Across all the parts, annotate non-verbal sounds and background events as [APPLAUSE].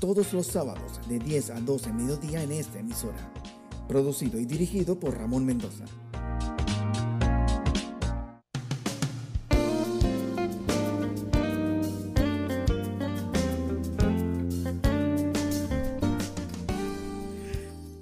todos los sábados de 10 a 12 mediodía en esta emisora. Producido y dirigido por Ramón Mendoza.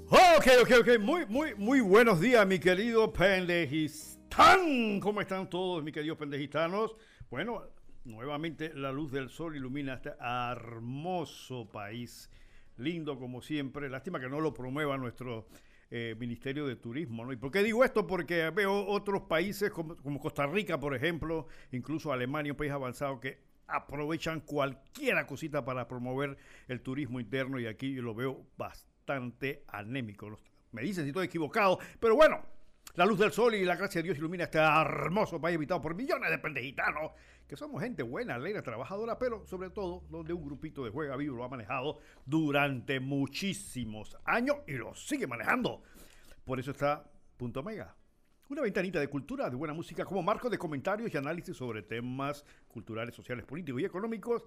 Ok, ok, ok. Muy, muy, muy buenos días, mi querido pendejistán. ¿Cómo están todos, mis queridos pendejistanos? Bueno, Nuevamente la luz del sol ilumina este hermoso país, lindo como siempre. Lástima que no lo promueva nuestro eh, Ministerio de Turismo. ¿no? ¿Y por qué digo esto? Porque veo otros países como, Costa Rica, por ejemplo, incluso Alemania, un país avanzado que aprovechan cualquier cosita para promover el turismo interno y aquí yo lo veo bastante anémico. Me dicen si estoy equivocado, pero bueno, la luz del sol y la gracia de Dios ilumina este hermoso país habitado por millones de pendejitanos, que somos gente buena, alegre, trabajadora, pero sobre todo donde un grupito de juega vivo lo ha manejado durante muchísimos años y lo sigue manejando. Por eso está Punto Mega. Una ventanita de cultura, de buena música, como marco de comentarios y análisis sobre temas culturales, sociales, políticos y económicos,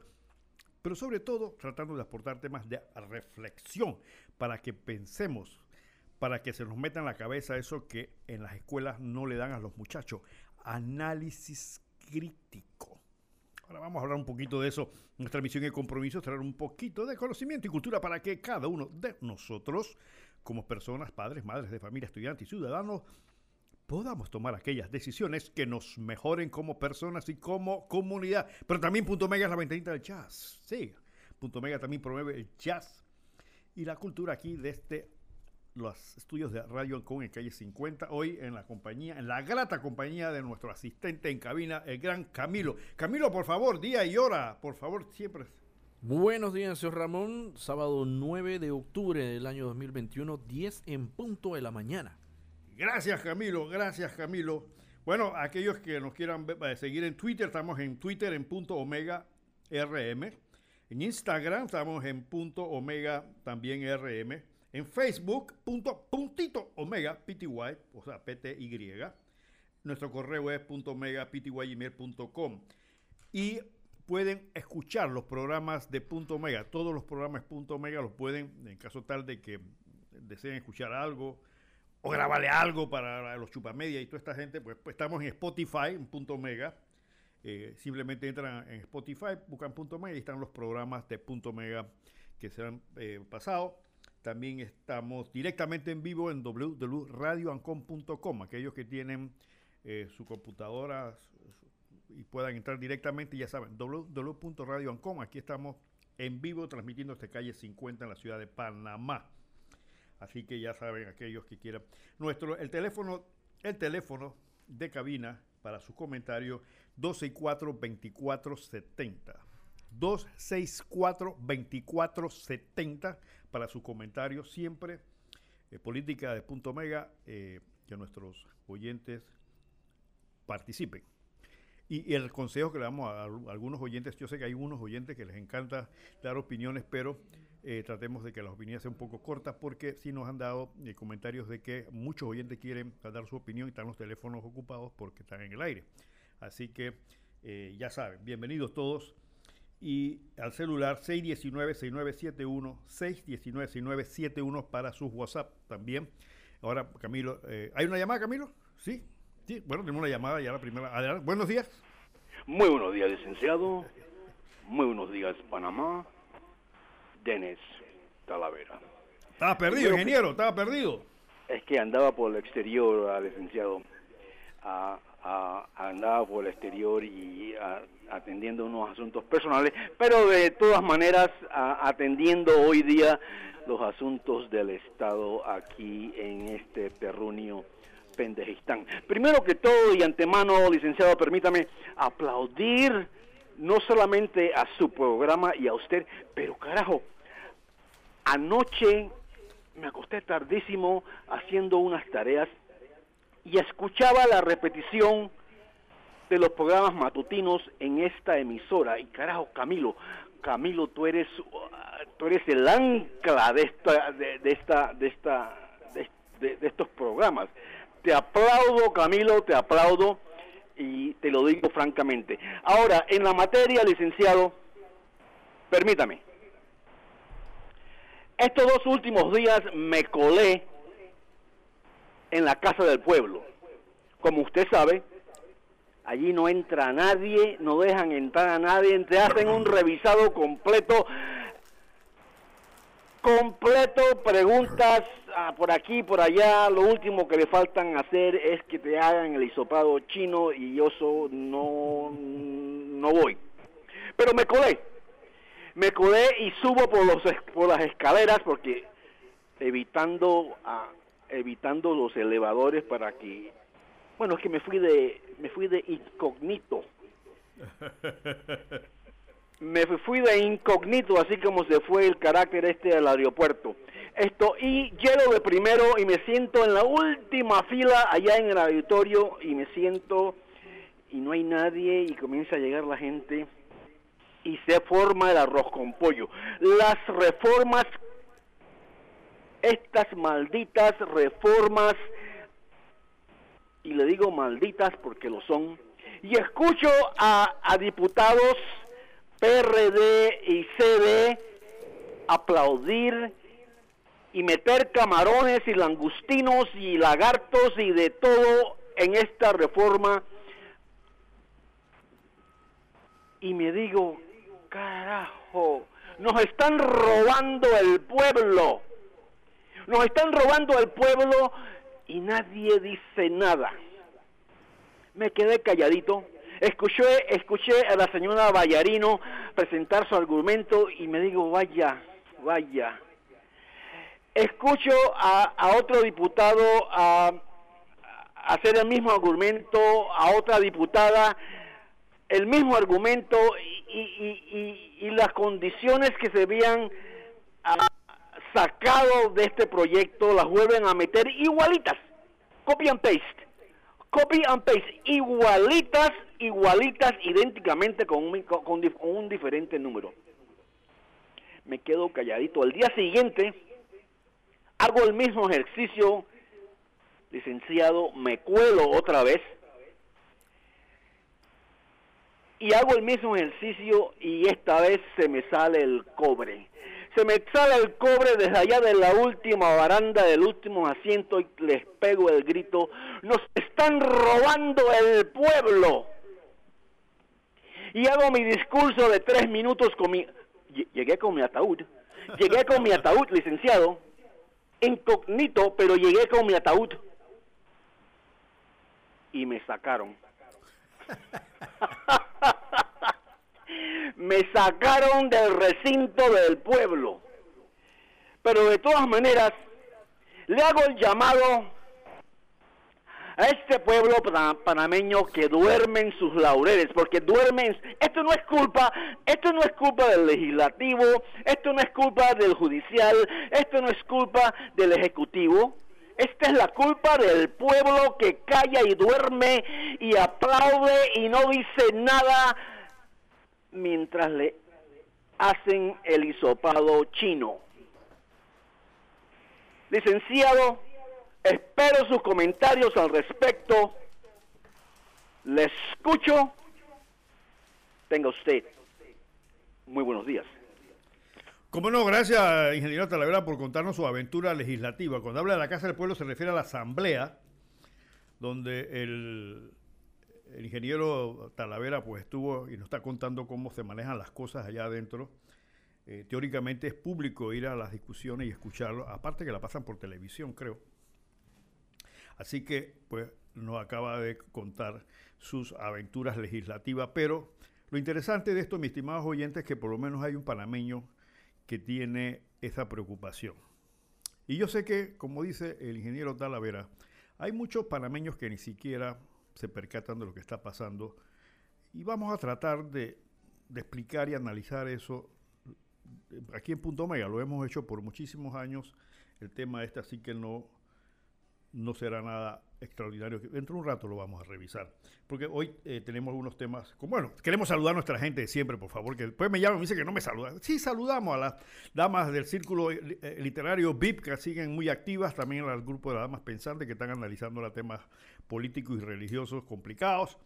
pero sobre todo tratando de aportar temas de reflexión para que pensemos para que se nos meta en la cabeza eso que en las escuelas no le dan a los muchachos, análisis crítico. Ahora vamos a hablar un poquito de eso. Nuestra misión y compromiso es traer un poquito de conocimiento y cultura para que cada uno de nosotros, como personas, padres, madres de familia, estudiantes y ciudadanos, podamos tomar aquellas decisiones que nos mejoren como personas y como comunidad. Pero también Punto Mega es la ventanita del jazz. Sí, Punto Mega también promueve el jazz y la cultura aquí de este los estudios de Radio Ancón en calle 50, hoy en la compañía, en la grata compañía de nuestro asistente en cabina, el gran Camilo. Camilo, por favor, día y hora, por favor, siempre. Buenos días, señor Ramón. Sábado 9 de octubre del año 2021, 10 en punto de la mañana. Gracias, Camilo, gracias, Camilo. Bueno, aquellos que nos quieran eh, seguir en Twitter, estamos en Twitter en punto Omega RM. En Instagram estamos en punto Omega también RM en Facebook, punto, puntito omega pty, o sea, pty. Nuestro correo es punto omega com Y pueden escuchar los programas de punto omega. Todos los programas punto omega los pueden, en caso tal de que deseen escuchar algo o grabarle algo para los chupamedia y toda esta gente, pues, pues estamos en Spotify, en punto omega. Eh, simplemente entran en Spotify, buscan punto omega y están los programas de punto omega que se han eh, pasado. También estamos directamente en vivo en www.radioancom.com. Aquellos que tienen eh, su computadora y puedan entrar directamente, ya saben, www.radioancom. Aquí estamos en vivo transmitiendo desde calle 50 en la ciudad de Panamá. Así que ya saben aquellos que quieran. Nuestro, el teléfono, el teléfono de cabina para su comentario 264 2470. 264-2470 para su comentario siempre. Eh, política de punto mega, eh, que nuestros oyentes participen. Y, el consejo que le damos a, algunos oyentes, yo sé que hay unos oyentes que les encanta dar opiniones, pero eh, tratemos de que las opiniones sean un poco cortas porque sí nos han dado comentarios de que muchos oyentes quieren dar su opinión y están los teléfonos ocupados porque están en el aire. Así que ya saben, bienvenidos todos y al celular 619-6971, 619-6971 para sus WhatsApp también. Ahora, Camilo, eh, ¿hay una llamada, Camilo? Sí, sí, bueno, tenemos una llamada ya la primera. Adelante. Buenos días. Muy buenos días, licenciado. Muy buenos días, Panamá. Denis Talavera. Estaba perdido, ingeniero, estaba perdido. Es que andaba por el exterior, licenciado. A andaba por el exterior y atendiendo unos asuntos personales, pero de todas maneras atendiendo hoy día los asuntos del Estado aquí en este terruño Pendejistán. Primero que todo y antemano, licenciado, permítame aplaudir no solamente a su programa y a usted, pero carajo, anoche me acosté tardísimo haciendo unas tareas y escuchaba la repetición de los programas matutinos en esta emisora. Y carajo, Camilo, Camilo, tú eres, tú eres el ancla de esta, de, esta, de esta, de, estos programas. Te aplaudo, Camilo, te aplaudo y te lo digo francamente. Ahora, en la materia, licenciado, permítame. Estos dos últimos días me colé en la Casa del Pueblo. Como usted sabe, allí no entra nadie, no dejan entrar a nadie, te hacen un revisado completo, completo, preguntas ah, por aquí, por allá, lo último que le faltan hacer es que te hagan el hisopado chino y yo so, no, no voy. Pero me colé, me colé y subo por, los, por las escaleras porque evitando... evitando los elevadores para que bueno, es que me fui de me fui de incógnito. me fui de incógnito, así como se fue el carácter este del aeropuerto. Esto, y llego de primero y me siento en la última fila allá en el auditorio y me siento y no hay nadie y comienza a llegar la gente y se forma el arroz con pollo. Las reformas estas malditas reformas, y le digo malditas porque lo son, y escucho a, diputados PRD y CD aplaudir y meter camarones y langustinos y lagartos y de todo en esta reforma. Y me digo, carajo, nos están robando el pueblo. Nos están robando al pueblo y nadie dice nada. Me quedé calladito. Escuché, escuché a la señora Vallarino presentar su argumento y me digo, vaya, vaya. Escucho a, otro diputado a, hacer el mismo argumento, a otra diputada el mismo argumento y, y las condiciones que se veían sacado de este proyecto las vuelven a meter igualitas, copy and paste, copy and paste, igualitas, igualitas, idénticamente con un, con un diferente número. Me quedo calladito. Al día siguiente hago el mismo ejercicio, licenciado, me cuelo otra vez. Y hago el mismo ejercicio y esta vez se me sale el cobre se me sale el cobre desde allá de la última baranda del último asiento y les pego el grito, nos están robando el pueblo. Y hago mi discurso de tres minutos con mi... Llegué con mi ataúd, llegué con mi ataúd, licenciado, incógnito, pero llegué con mi ataúd. Y me sacaron. [LAUGHS] me sacaron del recinto del pueblo. Pero de todas maneras, le hago el llamado a este pueblo panameño que duerme en sus laureles, porque duermen, esto no es culpa, esto no es culpa del legislativo, esto no es culpa del judicial, esto no es culpa del ejecutivo, esta es la culpa del pueblo que calla y duerme y aplaude y no dice nada mientras le hacen el hisopado chino. Licenciado, espero sus comentarios al respecto. Le escucho. Tenga usted muy buenos días. Como no, gracias, ingeniero Talavera, por contarnos su aventura legislativa. Cuando habla de la Casa del Pueblo se refiere a la Asamblea, donde el el ingeniero Talavera pues estuvo y nos está contando cómo se manejan las cosas allá adentro. Eh, teóricamente es público ir a las discusiones y escucharlo, aparte que la pasan por televisión, creo. Así que pues nos acaba de contar sus aventuras legislativas, pero lo interesante de esto, mis estimados oyentes, es que por lo menos hay un panameño que tiene esa preocupación. Y yo sé que, como dice el ingeniero Talavera, hay muchos panameños que ni siquiera se percatan de lo que está pasando. Y vamos a tratar de, explicar y analizar eso aquí en Punto Mega lo hemos hecho por muchísimos años, el tema este, así que no, no será nada extraordinario. Dentro de un rato lo vamos a revisar. Porque hoy eh, tenemos algunos temas. Como, bueno, queremos saludar a nuestra gente de siempre, por favor. Que después me llaman y me dicen que no me saludan. Sí, saludamos a las damas del círculo eh, eh, literario VIP que siguen muy activas. También al grupo de las damas pensantes que están analizando los temas políticos y religiosos complicados.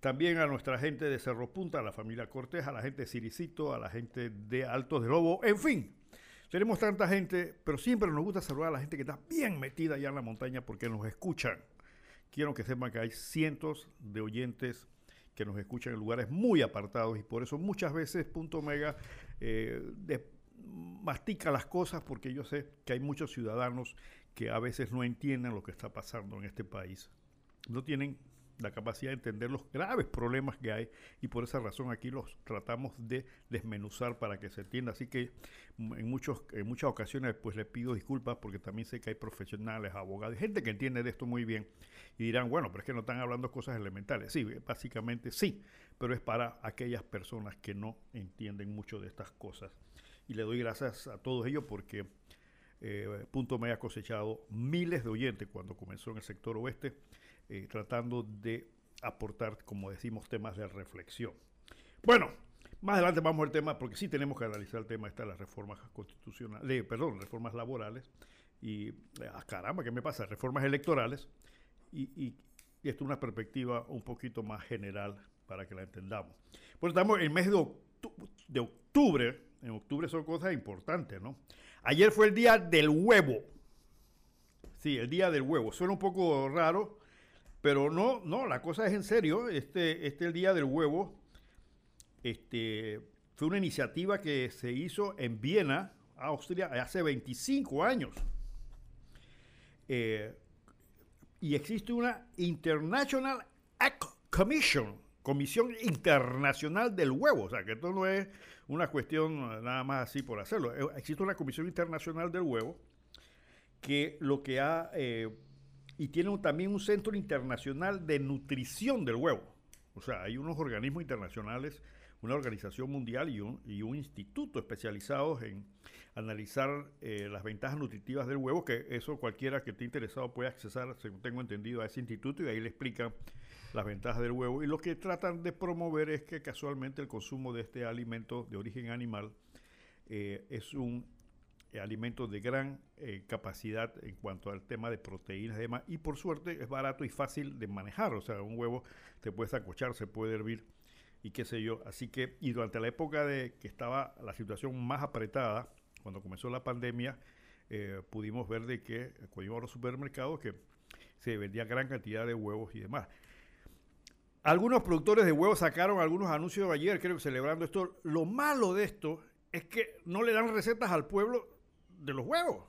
También a nuestra gente de Cerro Punta, a la familia Cortés, a la gente de Ciricito, a la gente de Altos de Lobo, en fin. Tenemos tanta gente, pero siempre nos gusta saludar a la gente que está bien metida allá en la montaña porque nos escuchan. Quiero que sepan que hay cientos de oyentes que nos escuchan en lugares muy apartados y por eso muchas veces Punto Mega eh, mastica las cosas porque yo sé que hay muchos ciudadanos que a veces no entienden lo que está pasando en este país. No tienen la capacidad de entender los graves problemas que hay y por esa razón aquí los tratamos de desmenuzar para que se entienda. Así que en, muchos, en muchas ocasiones pues les pido disculpas porque también sé que hay profesionales, abogados, gente que entiende de esto muy bien y dirán, bueno, pero es que no están hablando cosas elementales. Sí, básicamente sí, pero es para aquellas personas que no entienden mucho de estas cosas. Y le doy gracias a todos ellos porque eh, Punto me ha cosechado miles de oyentes cuando comenzó en el sector oeste eh, tratando de aportar, como decimos, temas de reflexión. Bueno, más adelante vamos al tema, porque sí tenemos que analizar el tema de las reformas constitucionales, perdón, reformas laborales, y, ah, caramba, ¿qué me pasa? Reformas electorales, y, esto es una perspectiva un poquito más general para que la entendamos. Bueno, estamos en el mes de, de octubre, en octubre son cosas importantes, ¿no? Ayer fue el día del huevo. Sí, el día del huevo. Suena un poco raro, pero no, no, la cosa es en serio. Este, este el Día del Huevo este, fue una iniciativa que se hizo en Viena, Austria, hace 25 años. Eh, y existe una International Egg Commission, Comisión Internacional del Huevo. O sea, que esto no es una cuestión nada más así por hacerlo. Eh, existe una Comisión Internacional del Huevo que lo que ha eh, y tiene también un centro internacional de nutrición del huevo. O sea, hay unos organismos internacionales, una organización mundial y un, instituto especializados en analizar eh, las ventajas nutritivas del huevo, que eso cualquiera que esté interesado puede accesar, según tengo entendido, a ese instituto y ahí le explican las ventajas del huevo. Y lo que tratan de promover es que casualmente el consumo de este alimento de origen animal eh, es un alimentos de gran eh, capacidad en cuanto al tema de proteínas y demás. Y por suerte es barato y fácil de manejar. O sea, un huevo se puede sacochar, se puede hervir y qué sé yo. Así que, y durante la época de que estaba la situación más apretada, cuando comenzó la pandemia, eh, pudimos ver de que íbamos a los supermercados que se vendía gran cantidad de huevos y demás. Algunos productores de huevos sacaron algunos anuncios ayer, creo que celebrando esto. Lo malo de esto es que no le dan recetas al pueblo de los huevos.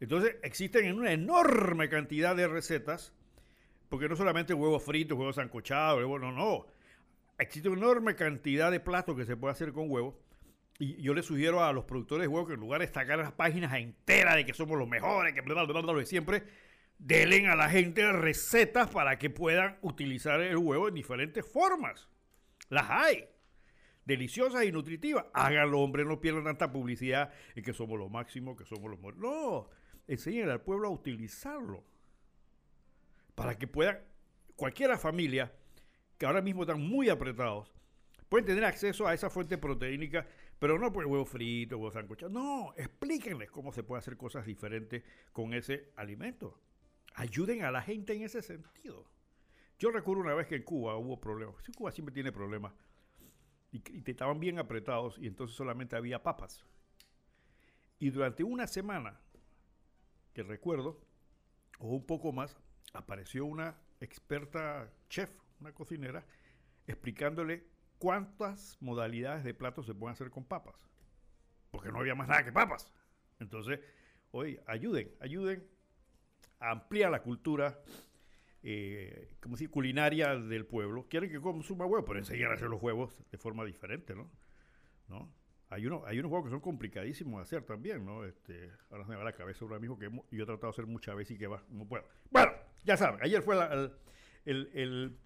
Entonces existen una enorme cantidad de recetas, porque no solamente huevos fritos, huevos sancochados, huevos, no, no. Existe una enorme cantidad de platos que se puede hacer con huevos. Y yo le sugiero a los productores de huevos que en lugar de sacar las páginas enteras de que somos los mejores, que bla, bla, bla, bla, siempre, denle a la gente recetas para que puedan utilizar el huevo en diferentes formas. Las hay deliciosas y nutritivas. Háganlo, hombre, no pierdan tanta publicidad en que somos lo máximo, que somos los mejores. No, enseñen al pueblo a utilizarlo. Para que puedan, cualquiera familia, que ahora mismo están muy apretados, pueden tener acceso a esa fuente proteínica, pero no por huevo frito, huevo sancochado. No, explíquenles cómo se puede hacer cosas diferentes con ese alimento. Ayuden a la gente en ese sentido. Yo recuerdo una vez que en Cuba hubo problemas. Cuba siempre tiene problemas y, te estaban bien apretados y entonces solamente había papas. Y durante una semana, que recuerdo, o un poco más, apareció una experta chef, una cocinera, explicándole cuántas modalidades de platos se pueden hacer con papas. Porque no había más nada que papas. Entonces, oye, ayuden, ayuden a la cultura eh, como si culinaria del pueblo, quieren que consuma huevos, pero enseñar a hacer los huevos de forma diferente, ¿no? ¿No? Hay, uno, hay unos huevos que son complicadísimos de hacer también, ¿no? Este, ahora se me va la cabeza un amigo que yo he tratado de hacer muchas veces y que va, no puedo. Bueno, ya saben, ayer fue el, el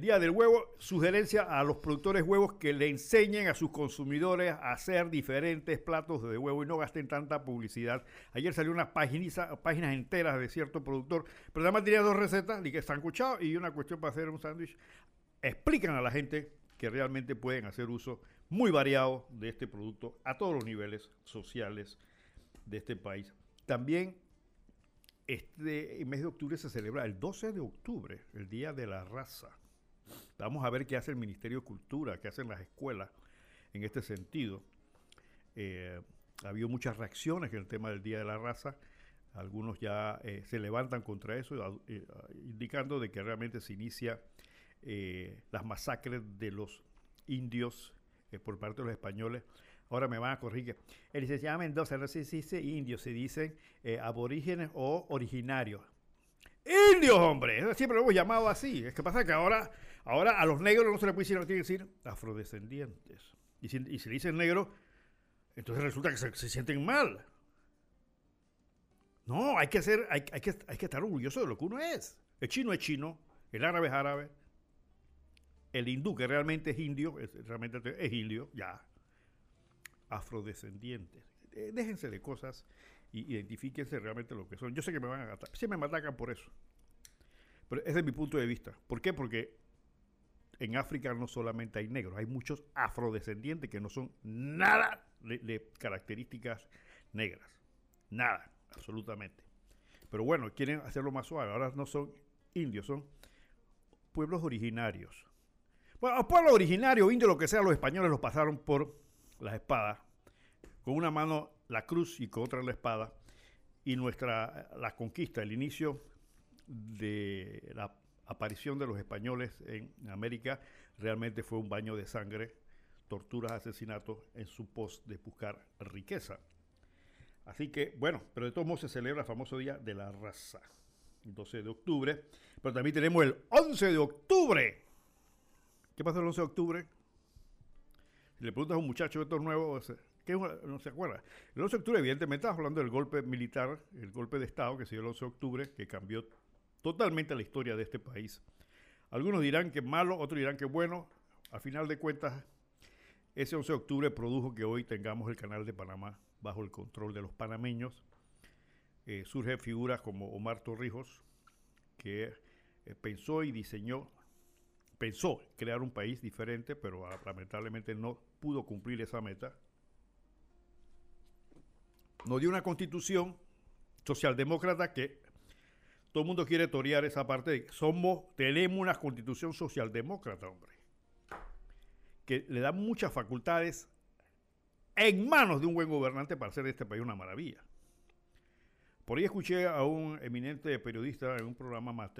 Día del Huevo, sugerencia a los productores huevos que le enseñen a sus consumidores a hacer diferentes platos de huevo y no gasten tanta publicidad. Ayer salió unas páginas, enteras de cierto productor, pero además tenía dos recetas, y que sancuchado y una cuestión para hacer un sándwich. Explican a la gente que realmente pueden hacer uso muy variado de este producto a todos los niveles sociales de este país. También este mes de octubre se celebra el 12 de octubre, el Día de la Raza. Vamos a ver qué hace el Ministerio de Cultura, qué hacen las escuelas en este sentido. Eh, ha habido muchas reacciones en el tema del Día de la Raza. Algunos ya eh, se levantan contra eso, eh, indicando de que realmente se inicia las masacres de los indios por parte de los españoles. Ahora me van a corregir. El licenciado Mendoza no se dice indios, se dicen aborígenes o originarios. Indios, hombre. Siempre lo hemos llamado así. Es que pasa que ahora Ahora a los negros no se les puede decir, no tiene que decir afrodescendientes. Y si, y se le dicen negro, entonces resulta que se, sienten mal. No, hay que, hacer, hay, que, hay que estar orgulloso de lo que uno es. El chino es chino, el árabe es árabe, el hindú, que realmente es indio, es, realmente es indio, ya. Afrodescendientes. Eh, déjense de cosas y identifíquense realmente lo que son. Yo sé que me van a atacar, siempre me atacan por eso. Pero ese es mi punto de vista. ¿Por qué? Porque en África no solamente hay negros, hay muchos afrodescendientes que no son nada de, características negras. Nada, absolutamente. Pero bueno, quieren hacerlo más suave. Ahora no son indios, son pueblos originarios. Bueno, los pueblos originarios, indios, lo que sea, los españoles los pasaron por las espadas. Con una mano la cruz y con otra la espada. Y nuestra, la conquista, el inicio de la aparición de los españoles en América realmente fue un baño de sangre, torturas, asesinatos en su pos de buscar riqueza. Así que, bueno, pero de todos modos se celebra el famoso Día de la Raza, el 12 de octubre, pero también tenemos el 11 de octubre. ¿Qué pasa el 11 de octubre? Si le preguntas a un muchacho de estos nuevos, ¿qué no se acuerda? El 11 de octubre, evidentemente, estamos hablando del golpe militar, el golpe de Estado que se dio el 11 de octubre, que cambió totalmente la historia de este país. Algunos dirán que malo, otros dirán que bueno. A final de cuentas, ese 11 de octubre produjo que hoy tengamos el canal de Panamá bajo el control de los panameños. Eh, surgen figuras como Omar Torrijos, que eh, pensó y diseñó, pensó crear un país diferente, pero lamentablemente no pudo cumplir esa meta. Nos dio una constitución socialdemócrata que todo el mundo quiere torear esa parte de somos, tenemos una constitución socialdemócrata, hombre, que le da muchas facultades en manos de un buen gobernante para hacer de este país una maravilla. Por ahí escuché a un eminente periodista en un programa más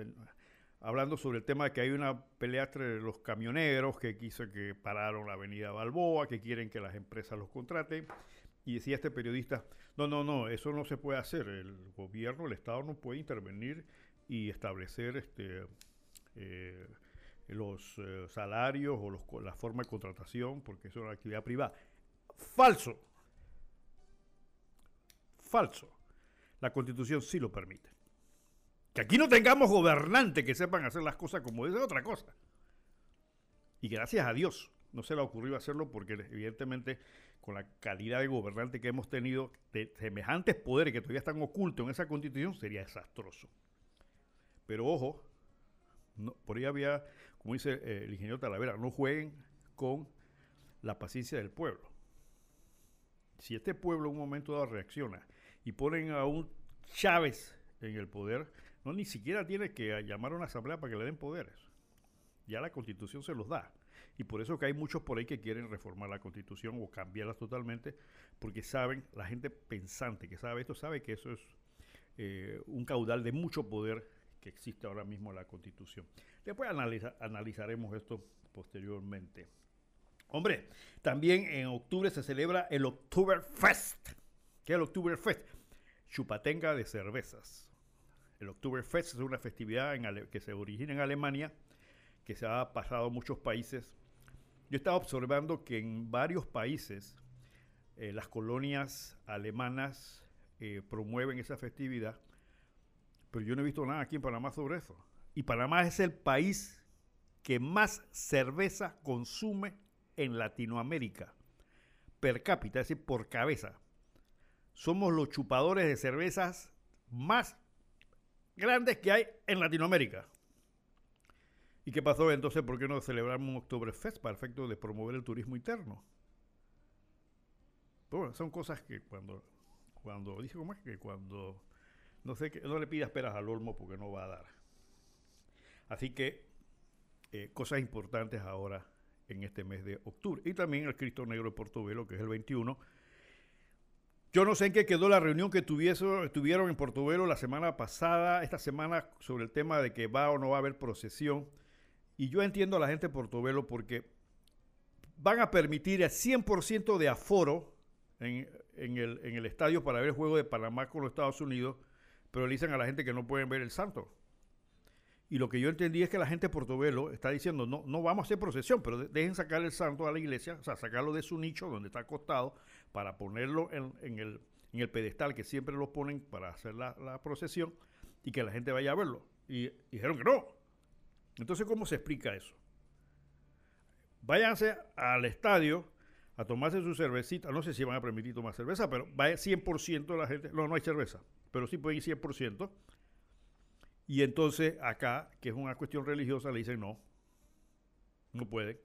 hablando sobre el tema de que hay una pelea entre los camioneros que quiso que pararon la avenida Balboa, que quieren que las empresas los contraten. Y decía este periodista, no, no, no, eso no se puede hacer. El gobierno, el Estado no puede intervenir y establecer este, eh, los eh, salarios o los, la forma de contratación, porque eso es una actividad privada. Falso. Falso. La constitución sí lo permite. Que aquí no tengamos gobernantes que sepan hacer las cosas como es otra cosa. Y gracias a Dios no se le ha ocurrido hacerlo porque evidentemente con la calidad de gobernante que hemos tenido, de semejantes poderes que todavía están ocultos en esa constitución, sería desastroso. Pero ojo, por ahí había, como dice eh, el ingeniero Talavera, no jueguen con la paciencia del pueblo. Si este pueblo en un momento dado reacciona y ponen a un Chávez en el poder, no ni siquiera tiene que llamar a una asamblea para que le den poderes. Ya la constitución se los da. Y por eso que hay muchos por ahí que quieren reformar la constitución o cambiarla totalmente, porque saben, la gente pensante que sabe esto, sabe que eso es eh, un caudal de mucho poder que existe ahora mismo en la constitución. Después analizaremos esto posteriormente. Hombre, también en octubre se celebra el Oktoberfest. ¿Qué es el Oktoberfest? Chupatenga de cervezas. El Oktoberfest es una festividad que se origina en Alemania, que se ha pasado a muchos países yo estaba observando que en varios países eh, las colonias alemanas eh, promueven esa festividad, pero yo no he visto nada aquí en Panamá sobre eso. Y Panamá es el país que más cerveza consume en Latinoamérica, per cápita, es decir, por cabeza. Somos los chupadores de cervezas más grandes que hay en Latinoamérica. ¿Y qué pasó entonces? ¿Por qué no celebramos un Oktoberfest para efecto de promover el turismo interno? Bueno, son cosas que cuando, cuando, dije cómo es que cuando, no sé, que no le pidas peras al olmo porque no va a dar. Así que, eh, cosas importantes ahora en este mes de octubre. Y también el Cristo Negro de Portobelo, que es el 21. Yo no sé en qué quedó la reunión que tuvieron en Portobelo la semana pasada, esta semana, sobre el tema de que va o no va a haber procesión. Y yo entiendo a la gente de Portobelo porque van a permitir el 100% de aforo en, el, en, el, estadio para ver el juego de Panamá con los Estados Unidos, pero le dicen a la gente que no pueden ver el santo. Y lo que yo entendí es que la gente de Portobelo está diciendo, no, no vamos a hacer procesión, pero dejen sacar el santo a la iglesia, o sea, sacarlo de su nicho donde está acostado para ponerlo en, en, el, en el, pedestal que siempre lo ponen para hacer la, la, procesión y que la gente vaya a verlo. Y dijeron que no. Entonces, ¿cómo se explica eso? Váyanse al estadio a tomarse su cervecita. No sé si van a permitir tomar cerveza, pero va 100% de la gente. No, no hay cerveza, pero sí pueden ir 100%. Y entonces acá, que es una cuestión religiosa, le dicen no, no pueden.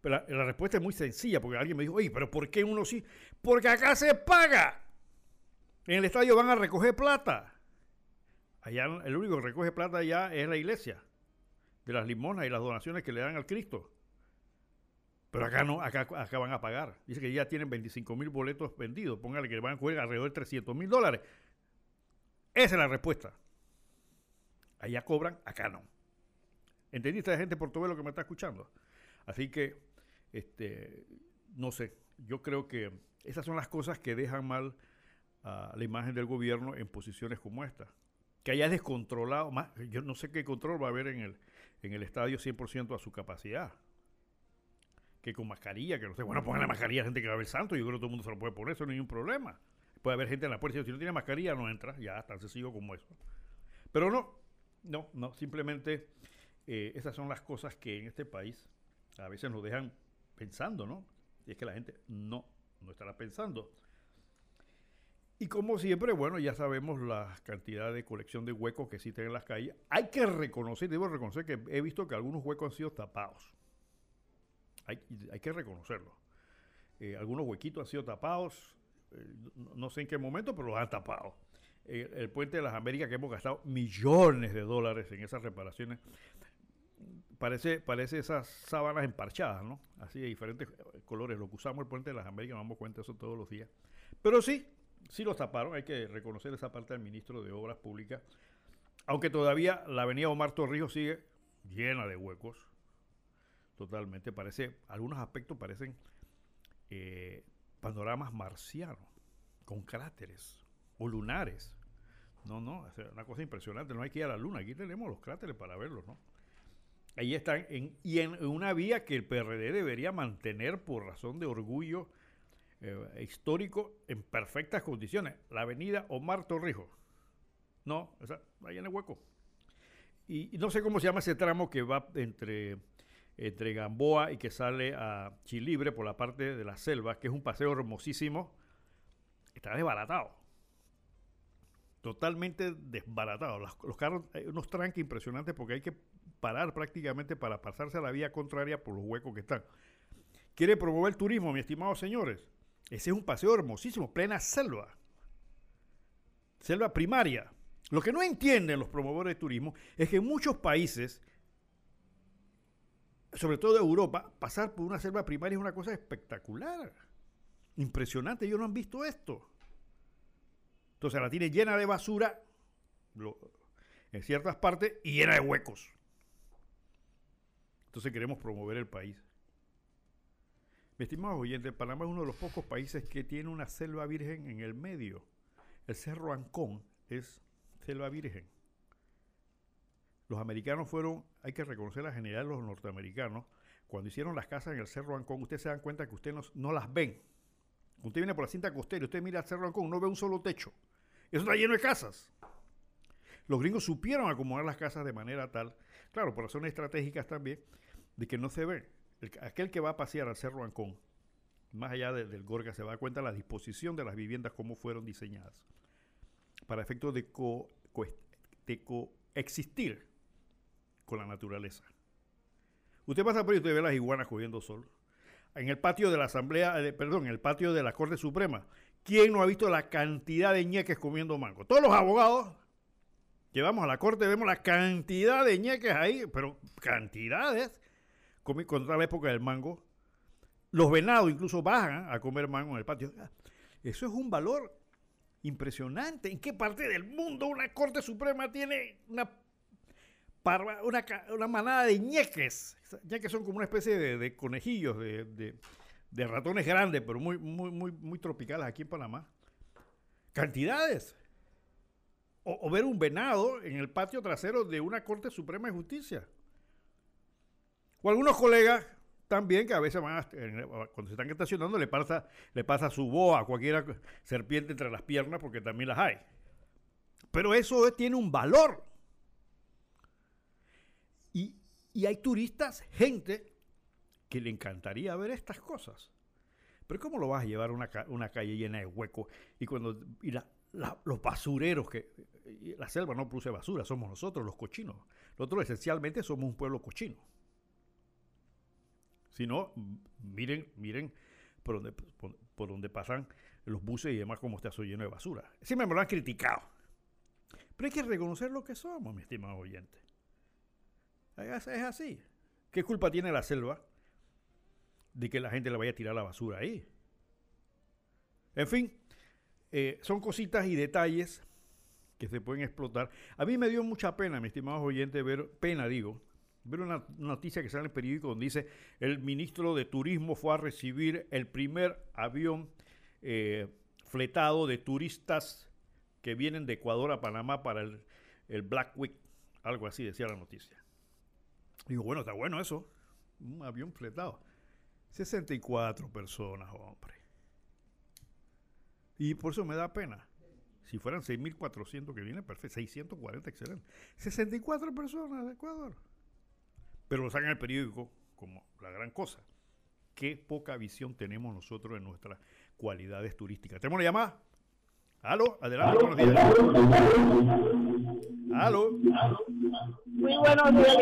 Pero la, respuesta es muy sencilla, porque alguien me dijo, oye, pero ¿por qué uno sí? Porque acá se paga. En el estadio van a recoger plata. Allá el único que recoge plata allá es la iglesia, de las limonas y las donaciones que le dan al Cristo. Pero acá no, acá, acá van a pagar. Dice que ya tienen 25 mil boletos vendidos. Póngale que van a coger alrededor de 300 mil dólares. Esa es la respuesta. Allá cobran, acá no. ¿Entendiste la gente por todo lo que me está escuchando? Así que, este, no sé, yo creo que esas son las cosas que dejan mal la imagen del gobierno en posiciones como esta. Que haya descontrolado, más, yo no sé qué control va a haber en el, en el estadio 100% a su capacidad. Que con mascarilla, que no sé, bueno, pongan la mascarilla a gente que va a ver santo, yo creo que todo el mundo se lo puede poner, eso no hay ningún problema. Puede haber gente en la puerta, si no tiene mascarilla no entra, ya, tan sencillo como eso. Pero no, no, no, simplemente eh, esas son las cosas que en este país a veces nos dejan pensando, ¿no? Y es que la gente no, no estará pensando. Y como siempre, bueno, ya sabemos la cantidad de colección de huecos que existen en las calles. Hay que reconocer, debo reconocer que he visto que algunos huecos han sido tapados. Hay, que reconocerlo. Eh, algunos huequitos han sido tapados, eh, no sé en qué momento, pero los han tapado el puente de las Américas que hemos gastado millones de dólares en esas reparaciones. Parece, parece esas sábanas emparchadas, ¿no? Así de diferentes colores. Lo que usamos el puente de las Américas, nos damos cuenta de eso todos los días. Pero sí, sí los taparon. Hay que reconocer esa parte del ministro de Obras Públicas. Aunque todavía la avenida Omar Torrijos sigue llena de huecos. Totalmente. Parece, algunos aspectos parecen eh, panoramas marcianos, con cráteres o lunares. No, no, es una cosa impresionante. No hay que ir a la luna. Aquí tenemos los cráteres para verlos, ¿no? Ahí están, y en una vía que el PRD debería mantener por razón de orgullo eh, histórico en perfectas condiciones. La avenida Omar Torrijos. No, esa, ahí en el hueco. Y, no sé cómo se llama ese tramo que va entre, entre Gamboa y que sale a Chilibre por la parte de la selva, que es un paseo hermosísimo. Está desbaratado totalmente desbaratado. Los, carros, unos tranques impresionantes porque hay que parar prácticamente para pasarse a la vía contraria por los huecos que están. Quiere promover el turismo, mi estimados señores. Ese es un paseo hermosísimo, plena selva. Selva primaria. Lo que no entienden los promotores de turismo es que en muchos países, sobre todo de Europa, pasar por una selva primaria es una cosa espectacular. Impresionante, ellos no han visto esto. Entonces la tiene llena de basura en ciertas partes y llena de huecos. Entonces queremos promover el país. Mi estimado oyente, Panamá es uno de los pocos países que tiene una selva virgen en el medio. El Cerro Ancón es selva virgen. Los americanos fueron, hay que reconocer a general los norteamericanos, cuando hicieron las casas en el Cerro Ancón, ustedes se dan cuenta que ustedes no, las ven. Usted viene por la cinta costera, usted mira el Cerro Ancón, no ve un solo techo. Eso está lleno de casas. Los gringos supieron acomodar las casas de manera tal Claro, por razones estratégicas también, de que no se ve. aquel que va a pasear al Cerro Ancón, más allá del Gorga, se va a dar cuenta de la disposición de las viviendas, cómo fueron diseñadas, para efectos de, coexistir con la naturaleza. Usted pasa por ahí y usted ve las iguanas cogiendo sol. En el patio de la Asamblea, eh, perdón, en el patio de la Corte Suprema, ¿quién no ha visto la cantidad de ñeques comiendo mango? Todos los abogados Llevamos a la corte, vemos la cantidad de ñeques ahí, pero cantidades. Contra la época del mango. Los venados incluso bajan a comer mango en el patio. Eso es un valor impresionante. ¿En qué parte del mundo una Corte Suprema tiene una, una, manada de ñeques? Ñeques son como una especie de, conejillos, de, de, ratones grandes, pero muy, muy, muy, muy tropicales aquí en Panamá. Cantidades o, ver un venado en el patio trasero de una Corte Suprema de Justicia. O algunos colegas también que a veces van cuando se están estacionando le pasa, le pasa su boa a cualquiera serpiente entre las piernas porque también las hay. Pero eso tiene un valor. Y, hay turistas, gente, que le encantaría ver estas cosas. Pero ¿cómo lo vas a llevar a una, una calle llena de huecos y cuando y la, los basureros que la selva no produce basura, somos nosotros los cochinos. Nosotros esencialmente somos un pueblo cochino. Si no, miren, miren por donde, por, donde pasan los buses y demás como está eso lleno de basura. Siempre me lo han criticado. Pero hay que reconocer lo que somos, mi estimado oyente. Es, así. ¿Qué culpa tiene la selva de que la gente le vaya a tirar la basura ahí? En fin, eh, son cositas y detalles que se pueden explotar. A mí me dio mucha pena, mi estimado oyente, ver, pena digo, ver una noticia que sale en el periódico donde dice el ministro de Turismo fue a recibir el primer avión eh, fletado de turistas que vienen de Ecuador a Panamá para el, el Black Week, algo así decía la noticia. Digo, bueno, está bueno eso, un avión fletado. 64 personas, hombre. Y por eso me da pena. Si fueran 6.400 que vienen, perfecto. 640, excelente. 64 personas de Ecuador. Pero lo sacan el periódico como la gran cosa. Qué poca visión tenemos nosotros en nuestras cualidades turísticas. ¿Tenemos una llamada? ¿Aló? Adelante, buenos días. ¿Aló? Muy buenos días,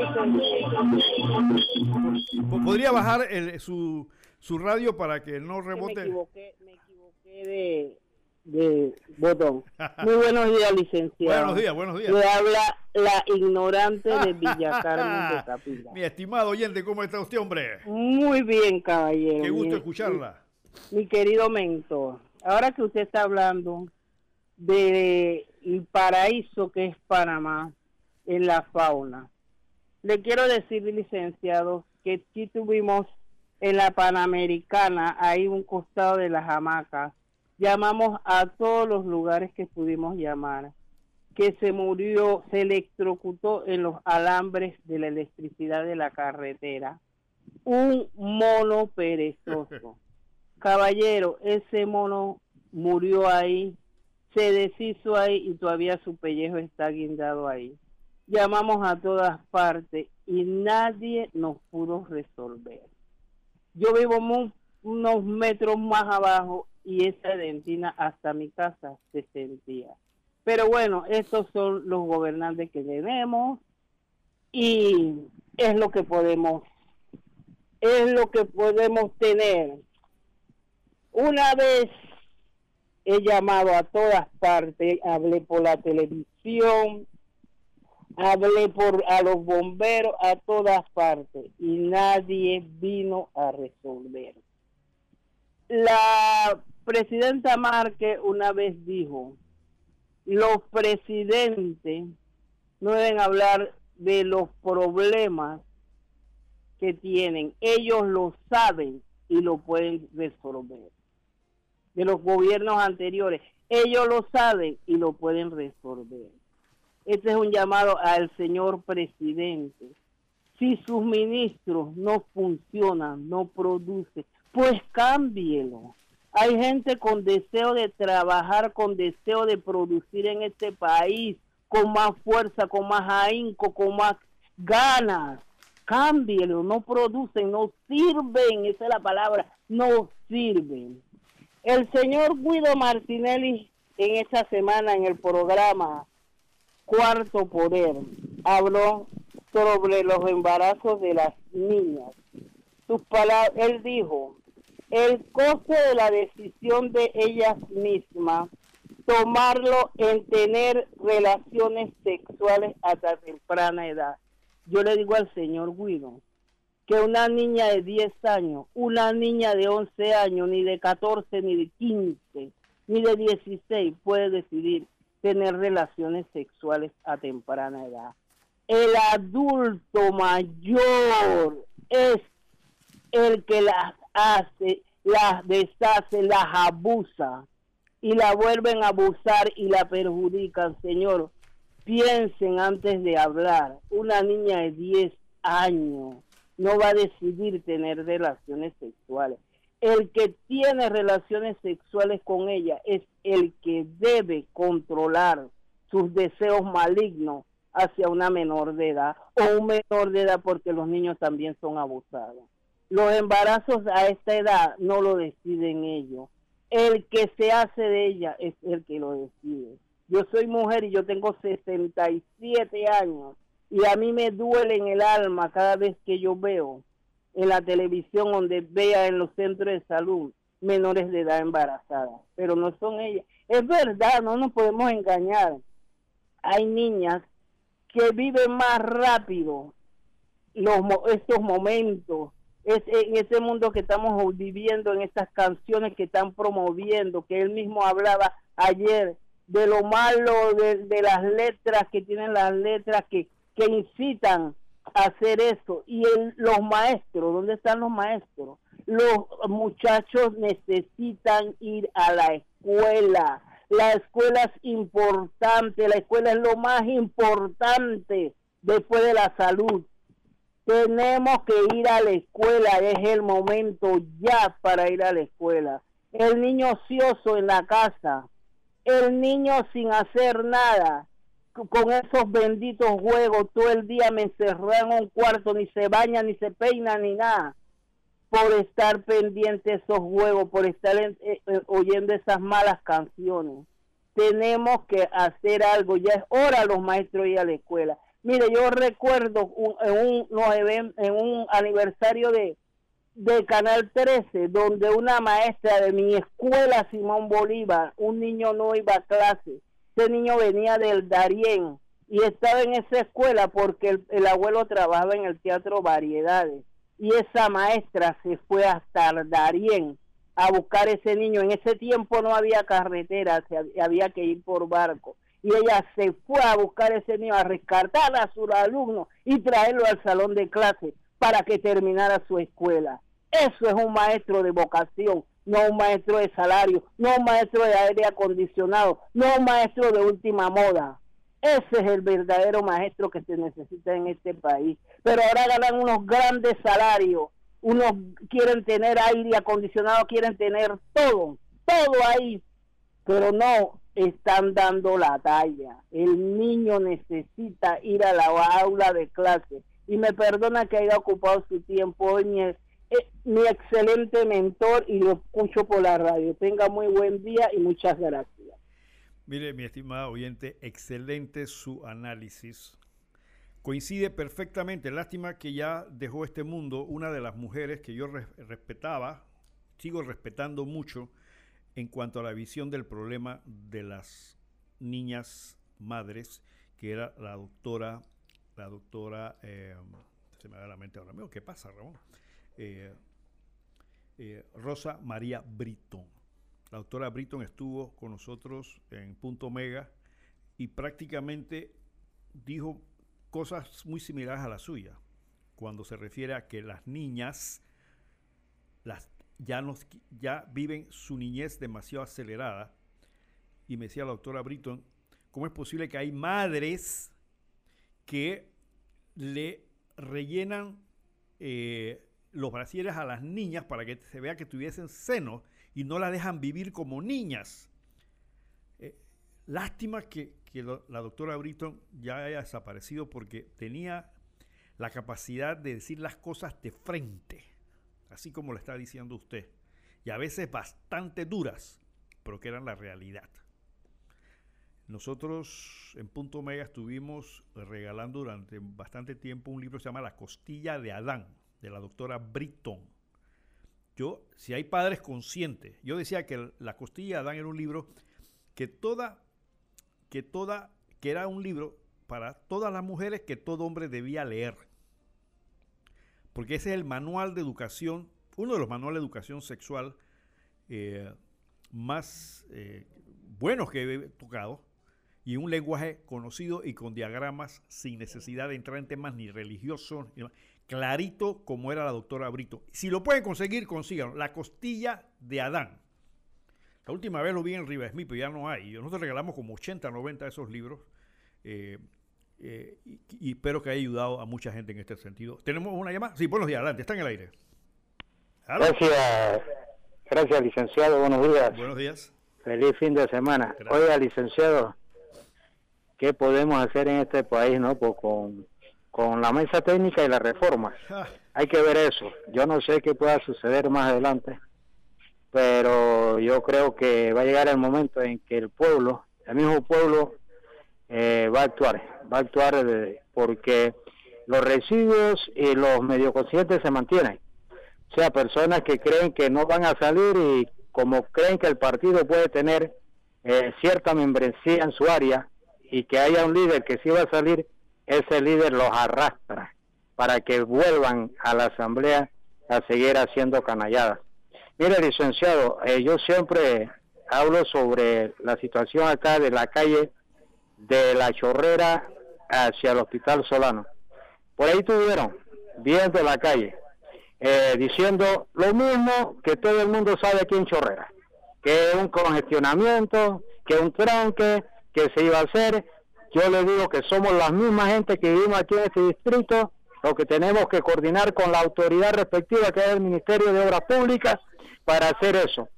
¿Podría bajar su, su radio para que no rebote? Me equivoqué, me equivoqué de, de botón. Muy buenos días, licenciado. buenos días, buenos días. Le habla la ignorante de Villa Carmen de [LAUGHS] Capilla. Mi estimado oyente, ¿cómo está usted, hombre? Muy bien, caballero. Qué gusto escucharla. Mi, querido mentor, ahora que usted está hablando de el paraíso que es Panamá en la fauna, le quiero decir, licenciado, que sí tuvimos en la Panamericana, ahí un costado de las hamacas, llamamos a todos los lugares que pudimos llamar, que se murió, se electrocutó en los alambres de la electricidad de la carretera. Un mono perezoso. [LAUGHS] Caballero, ese mono murió ahí, se deshizo ahí y todavía su pellejo está guindado ahí. Llamamos a todas partes y nadie nos pudo resolver. Yo vivo unos metros más abajo y esa dentina hasta mi casa se sentía. Pero bueno, estos son los gobernantes que tenemos y es lo que podemos, es lo que podemos tener. Una vez he llamado a todas partes, hablé por la televisión, hablé por a los bomberos, a todas partes y nadie vino a resolver. La presidenta Márquez una vez dijo, los presidentes no deben hablar de los problemas que tienen, ellos lo saben y lo pueden resolver. De los gobiernos anteriores, ellos lo saben y lo pueden resolver. Este es un llamado al señor presidente. Si sus ministros no funcionan, no producen, pues cámbielo. Hay gente con deseo de trabajar, con deseo de producir en este país, con más fuerza, con más ahínco, con más ganas. Cámbielo, no producen, no sirven, esa es la palabra, no sirven. El señor Guido Martinelli en esta semana en el programa Cuarto Poder habló sobre los embarazos de las niñas. Sus palabras, él dijo, el coste de la decisión de ellas mismas, tomarlo en tener relaciones sexuales a temprana edad. Yo le digo al señor Guido que una niña de 10 años, una niña de 11 años, ni de 14, ni de 15, ni de 16 puede decidir tener relaciones sexuales a temprana edad. El adulto mayor es el que las hace, las deshace, las abusa y la vuelven a abusar y la perjudican. Señor, piensen antes de hablar. Una niña de 10 años no va a decidir tener relaciones sexuales el que tiene relaciones sexuales con ella es el que debe controlar sus deseos malignos hacia una menor de edad o un menor de edad porque los niños también son abusados. Los embarazos a esta edad no lo deciden ellos. El que se hace de ella es el que lo decide. Yo soy mujer y yo tengo 67 años y a mí me duele en el alma cada vez que yo veo en la televisión donde vea en los centros de salud menores de edad embarazadas, pero no son ellas. Es verdad, no nos podemos engañar. Hay niñas que viven más rápido los, estos momentos, es en ese mundo que estamos viviendo, en estas canciones que están promoviendo, que él mismo hablaba ayer de lo malo de, de las letras que tienen las letras que, que incitan hacer eso. Y los maestros, ¿dónde están los maestros? Los muchachos necesitan ir a la escuela. La escuela es importante, la escuela es lo más importante después de la salud. Tenemos que ir a la escuela, es el momento ya para ir a la escuela. El niño ocioso en la casa, el niño sin hacer nada, con esos benditos juegos, todo el día me encerré en un cuarto, ni se baña, ni se peina, ni nada, por estar pendiente de esos juegos, por estar eh, eh, oyendo esas malas canciones. Tenemos que hacer algo, ya es hora los maestros ir a la escuela. Mire, yo recuerdo en, un, en un aniversario de, Canal 13, donde una maestra de mi escuela, Simón Bolívar, un niño no iba a clase, ese niño venía del Darién y estaba en esa escuela porque el, abuelo trabajaba en el teatro Variedades y esa maestra se fue hasta el Darién a buscar ese niño. En ese tiempo no había carretera, se, había que ir por barco. Y ella se fue a buscar ese niño, a rescatar a su alumno y traerlo al salón de clase para que terminara su escuela. Eso es un maestro de vocación no un maestro de salario, no un maestro de aire acondicionado, no un maestro de última moda. Ese es el verdadero maestro que se necesita en este país. Pero ahora ganan unos grandes salarios, unos quieren tener aire acondicionado, quieren tener todo, todo ahí, pero no están dando la talla. El niño necesita ir a la aula de clase. Y me perdona que haya ocupado su tiempo hoy, mi excelente mentor y lo escucho por la radio. Tenga muy buen día y muchas gracias. Mire, mi estimado oyente, excelente su análisis. Coincide perfectamente. Lástima que ya dejó este mundo una de las mujeres que yo respetaba, sigo respetando mucho en cuanto a la visión del problema de las niñas madres, que era la doctora, la doctora, eh, se me da la mente ahora mismo, ¿qué pasa, Ramón? Eh, eh, Rosa María Britton. La doctora Britton estuvo con nosotros en Punto Mega y prácticamente dijo cosas muy similares a la suya, cuando se refiere a que las niñas las, ya, nos, viven su niñez demasiado acelerada. Y me decía la doctora Britton, ¿cómo es posible que hay madres que le rellenan eh, los brasieres a las niñas para que se vea que tuviesen seno y no las dejan vivir como niñas. Eh, lástima que, la doctora Britton ya haya desaparecido porque tenía la capacidad de decir las cosas de frente, así como lo está diciendo usted, y a veces bastante duras, pero que eran la realidad. Nosotros en Punto Mega estuvimos regalando durante bastante tiempo un libro que se llama La costilla de Adán, de la doctora Britton. Yo, si hay padres conscientes, yo decía que La costilla de Adán era un libro que toda, que toda, que era un libro para todas las mujeres que todo hombre debía leer. Porque ese es el manual de educación, uno de los manuales de educación sexual eh, más eh, buenos que he tocado y un lenguaje conocido y con diagramas sin necesidad de entrar en temas ni religiosos, clarito como era la doctora Brito. Si lo pueden conseguir, consíganlo. La costilla de Adán. La última vez lo vi en Riva Smith, pero ya no hay. Nosotros regalamos como 80, 90 de esos libros. Eh, eh, y, espero que haya ayudado a mucha gente en este sentido. ¿Tenemos una llamada? Sí, buenos días, adelante, está en el aire. Gracias, gracias licenciado, buenos días. Buenos días. Feliz fin de semana. Oiga, licenciado, qué podemos hacer en este país, ¿no? Pues con, con la mesa técnica y la reforma. Ah. Hay que ver eso. Yo no sé qué pueda suceder más adelante, pero yo creo que va a llegar el momento en que el pueblo, el mismo pueblo, eh, va a actuar, va a actuar porque los residuos y los medio conscientes se mantienen. O sea, personas que creen que no van a salir y como creen que el partido puede tener eh, cierta membresía en su área, y que haya un líder que sí va a salir, ese líder los arrastra para que vuelvan a la asamblea a seguir haciendo canalladas. Mire, licenciado, eh, yo siempre hablo sobre la situación acá de la calle de la Chorrera hacia el Hospital Solano. Por ahí tuvieron, viendo la calle, eh, diciendo lo mismo que todo el mundo sabe aquí en Chorrera, que es un congestionamiento, que es un tranque, que se iba a hacer. Yo le digo que somos las mismas gente que vivimos aquí en este distrito, lo que tenemos que coordinar con la autoridad respectiva, que es el Ministerio de Obras Públicas, para hacer eso.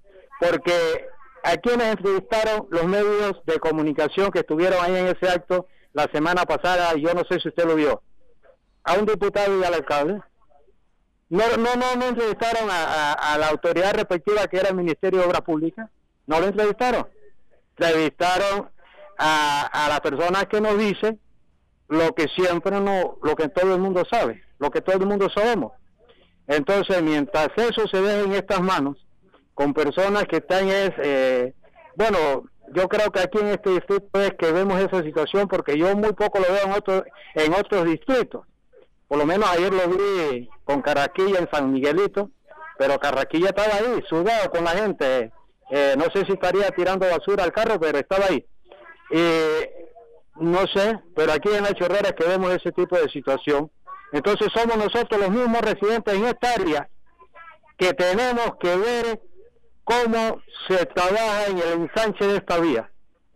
Porque a quienes entrevistaron los medios de comunicación que estuvieron ahí en ese acto la semana pasada, yo no sé si usted lo vio, a un diputado y al alcalde. No, no, no, no entrevistaron a, a la autoridad respectiva que era el Ministerio de Obras Públicas. No lo entrevistaron. Entrevistaron a, a la persona que nos dice lo que siempre no, lo que todo el mundo sabe, lo que todo el mundo sabemos. Entonces, mientras eso se deje en estas manos, con personas que están es, eh, bueno, yo creo que aquí en este distrito es que vemos esa situación porque yo muy poco lo veo en otros, en otros distritos. Por lo menos ayer lo vi con Carraquilla en San Miguelito, pero Carraquilla estaba ahí, sudado con la gente. Eh, no sé si estaría tirando basura al carro, pero estaba ahí. Eh, no sé, pero aquí en la Chorrera es que vemos ese tipo de situación. Entonces somos nosotros los mismos residentes en esta área que tenemos que ver cómo se trabaja en el ensanche de esta vía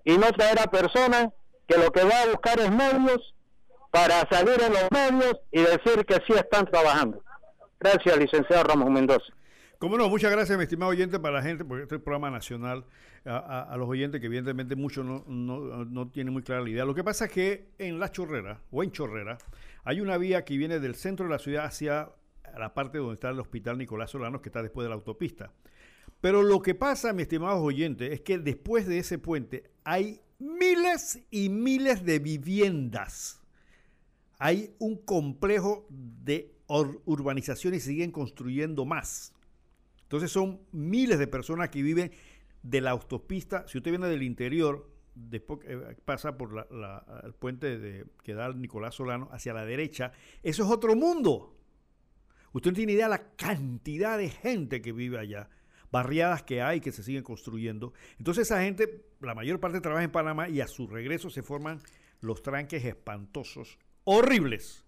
y no traer a personas que lo que va a buscar es medios para salir en los medios y decir que sí están trabajando. Gracias, licenciado Ramón Mendoza. Como no, muchas gracias, mi estimado oyente, para la gente, porque este es el programa nacional, a, los oyentes que evidentemente muchos no, no, no, tienen muy clara la idea. Lo que pasa es que en La Chorrera, o en Chorrera, hay una vía que viene del centro de la ciudad hacia la parte donde está el Hospital Nicolás Solano, que está después de la autopista. Pero lo que pasa, mi estimado oyente, es que después de ese puente hay miles y miles de viviendas. Hay un complejo de urbanizaciones y siguen construyendo más. Entonces son miles de personas que viven de la autopista. Si usted viene del interior, después eh, pasa por el puente de, que da Nicolás Solano hacia la derecha, eso es otro mundo. Usted no tiene idea de la cantidad de gente que vive allá, barriadas que hay que se siguen construyendo. Entonces esa gente, la mayor parte trabaja en Panamá y a su regreso se forman los tranques espantosos, horribles.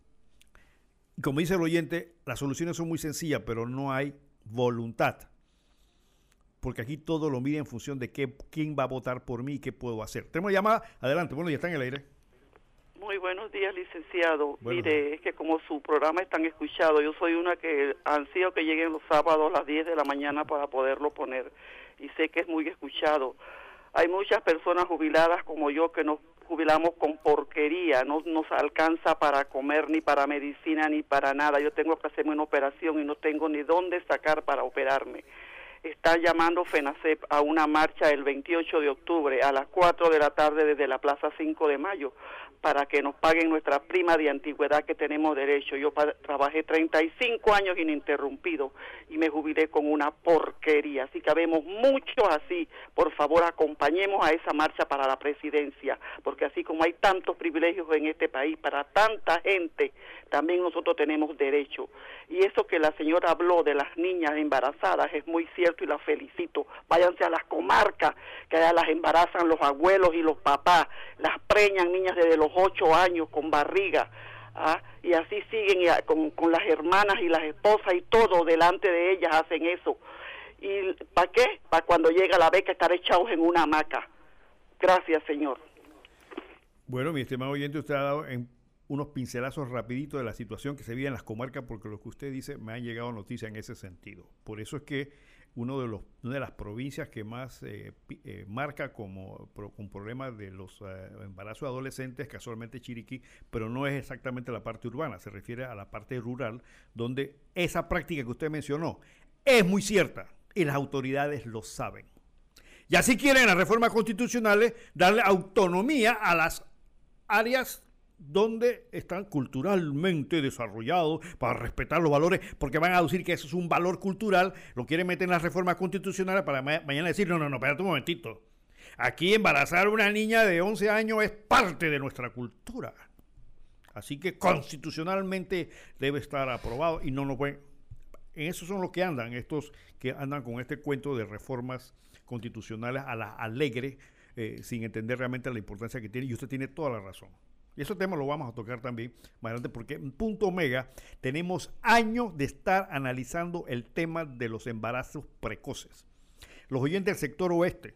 Como dice el oyente, las soluciones son muy sencillas, pero no hay voluntad. Porque aquí todo lo mide en función de qué, quién va a votar por mí y qué puedo hacer. Tenemos llamada. Adelante. Bueno, ya está en el aire. Muy buenos días, licenciado. Mire, es que como su programa es tan escuchado, yo soy una que ansío que lleguen los sábados a las 10 de la mañana para poderlo poner. Y sé que es muy escuchado. Hay muchas personas jubiladas como yo que nos jubilamos con porquería, no nos alcanza para comer, ni para medicina, ni para nada. Yo tengo que hacerme una operación y no tengo ni dónde sacar para operarme está llamando FENACEP a una marcha el 28 de octubre a las 4 de la tarde desde la Plaza 5 de Mayo para que nos paguen nuestra prima de antigüedad que tenemos derecho. Yo trabajé 35 años ininterrumpido y me jubilé con una porquería. Así que vemos muchos así. Por favor, acompañemos a esa marcha para la presidencia, porque así como hay tantos privilegios en este país para tanta gente, también nosotros tenemos derecho. Y eso que la señora habló de las niñas embarazadas es muy cierto y la felicito. Váyanse a las comarcas, que allá las embarazan los abuelos y los papás, las preñan niñas desde los ocho años con barriga. ¿ah? Y así siguen con, con las hermanas y las esposas y todo delante de ellas hacen eso. ¿Y para qué? Para cuando llega la beca estar echados en una hamaca. Gracias, señor. Bueno, mi estimado oyente, usted ha dado en unos pincelazos rapiditos de la situación que se vive en las comarcas, porque lo que usted dice me han llegado noticias en ese sentido. Por eso es que uno de los, una de las provincias que más eh, eh, marca como un problema de los eh, embarazos adolescentes, casualmente Chiriquí, pero no es exactamente la parte urbana, se refiere a la parte rural, donde esa práctica que usted mencionó es muy cierta y las autoridades lo saben. Y así quieren las reformas constitucionales darle autonomía a las áreas donde están culturalmente desarrollados para respetar los valores, porque van a decir que eso es un valor cultural, lo quieren meter en las reformas constitucionales para mañana decir, no, no, no, espérate un momentito. Aquí embarazar a una niña de 11 años es parte de nuestra cultura. Así que constitucionalmente debe estar aprobado y no lo pueden... En eso son los que andan, estos que andan con este cuento de reformas constitucionales a la alegre, eh, sin entender realmente la importancia que tiene, y usted tiene toda la razón. Y ese tema lo vamos a tocar también más adelante porque en Punto Omega tenemos años de estar analizando el tema de los embarazos precoces. Los oyentes del sector oeste,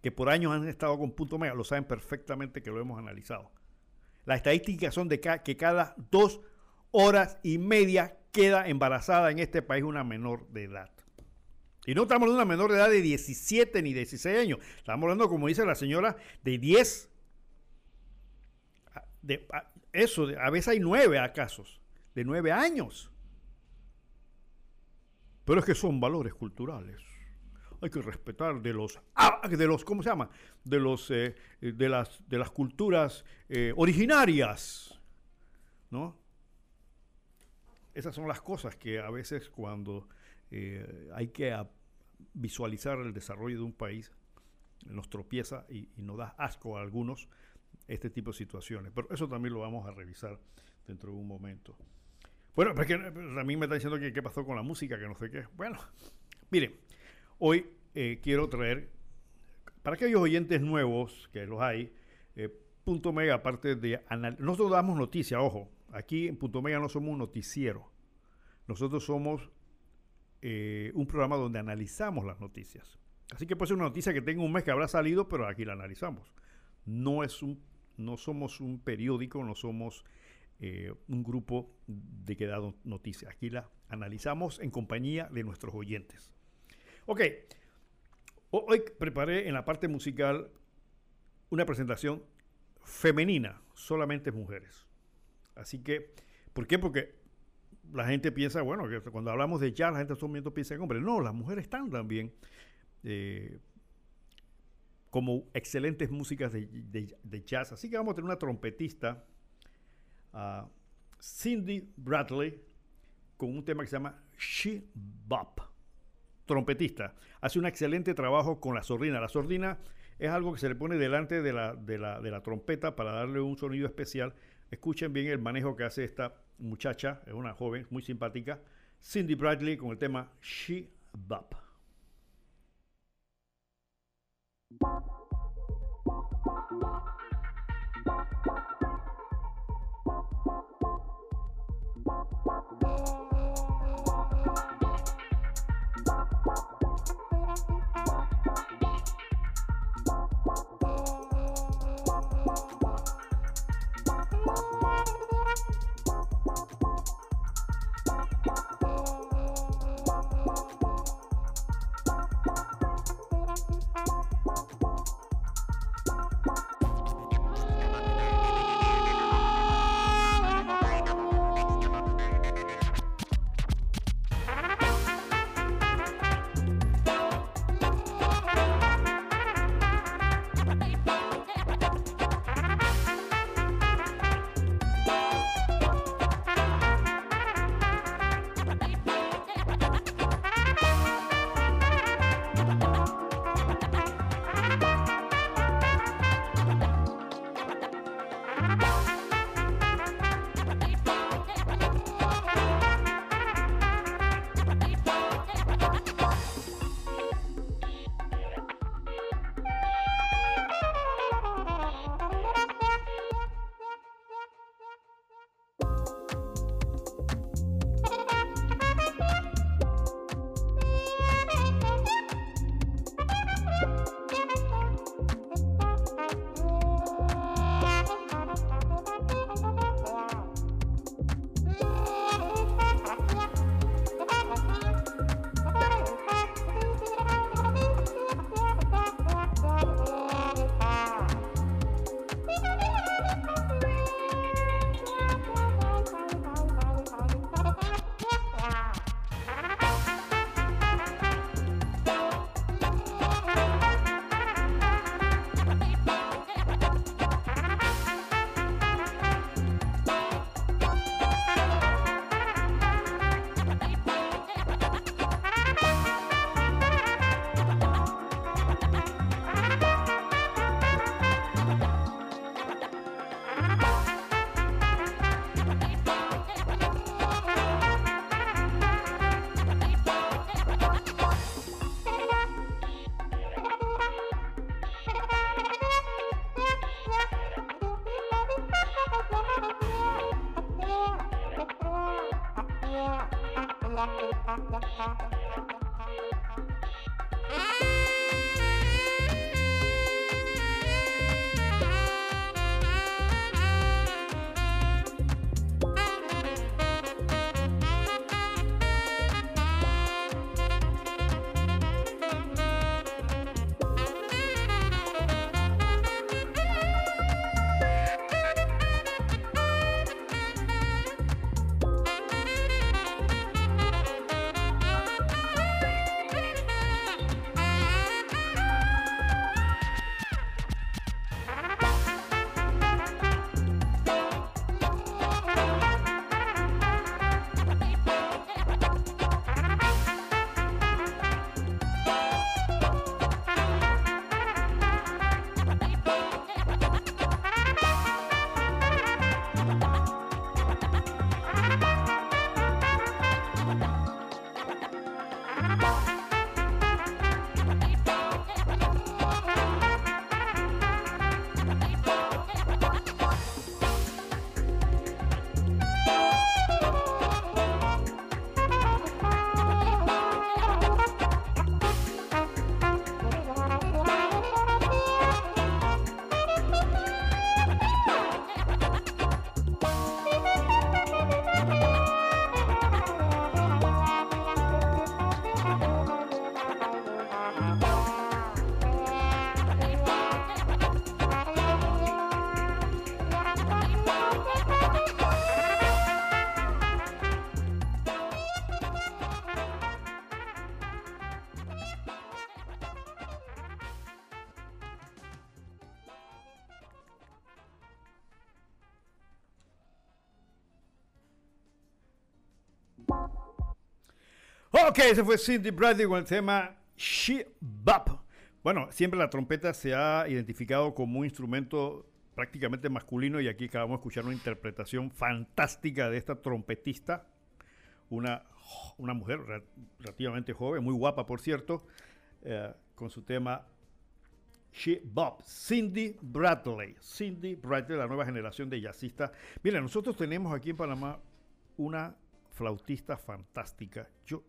que por años han estado con Punto Omega, lo saben perfectamente que lo hemos analizado. Las estadísticas son de que cada dos horas y media queda embarazada en este país una menor de edad. Y no estamos hablando de una menor de edad de 17 ni 16 años. Estamos hablando, como dice la señora, de 10 de, eso, a veces hay nueve casos, de nueve años. Pero es que son valores culturales. Hay que respetar de los, ah, de los ¿cómo se llama? De los, eh, de las, de las culturas eh, originarias, ¿no? Esas son las cosas que a veces cuando eh, hay que visualizar el desarrollo de un país nos tropieza y nos da asco a algunos este tipo de situaciones. Pero eso también lo vamos a revisar dentro de un momento. Bueno, porque a mí me está diciendo que qué pasó con la música, que no sé qué. Bueno, miren, hoy eh, quiero traer, para aquellos oyentes nuevos, que los hay, eh, Punto Mega, aparte de... Nosotros damos noticia, ojo, aquí en Punto Mega no somos un noticiero. Nosotros somos eh, un programa donde analizamos las noticias. Así que puede ser una noticia que tenga un mes que habrá salido, pero aquí la analizamos. No es un no somos un periódico, no somos eh, un grupo de que da noticias. Aquí la analizamos en compañía de nuestros oyentes. Ok, hoy preparé en la parte musical una presentación femenina, solamente mujeres. Así que, ¿por qué? Porque la gente piensa, bueno, que cuando hablamos de jazz, la gente en momentos piensa en hombres. No, las mujeres están también eh, como excelentes músicas de, jazz. Así que vamos a tener una trompetista, uh, Cindy Bradley, con un tema que se llama She Bop. Trompetista. Hace un excelente trabajo con la sordina. La sordina es algo que se le pone delante de la, de la, de la trompeta para darle un sonido especial. Escuchen bien el manejo que hace esta muchacha, es una joven muy simpática, Cindy Bradley, con el tema She Bop. Thank you. Ok, ese fue Cindy Bradley con el tema She Bop. Bueno, siempre la trompeta se ha identificado como un instrumento prácticamente masculino y aquí acabamos de escuchar una interpretación fantástica de esta trompetista, una, una mujer relativamente joven, muy guapa por cierto, eh, con su tema She Bop, Cindy Bradley. Cindy Bradley, la nueva generación de jazzistas. Mira, nosotros tenemos aquí en Panamá una flautista fantástica. Yo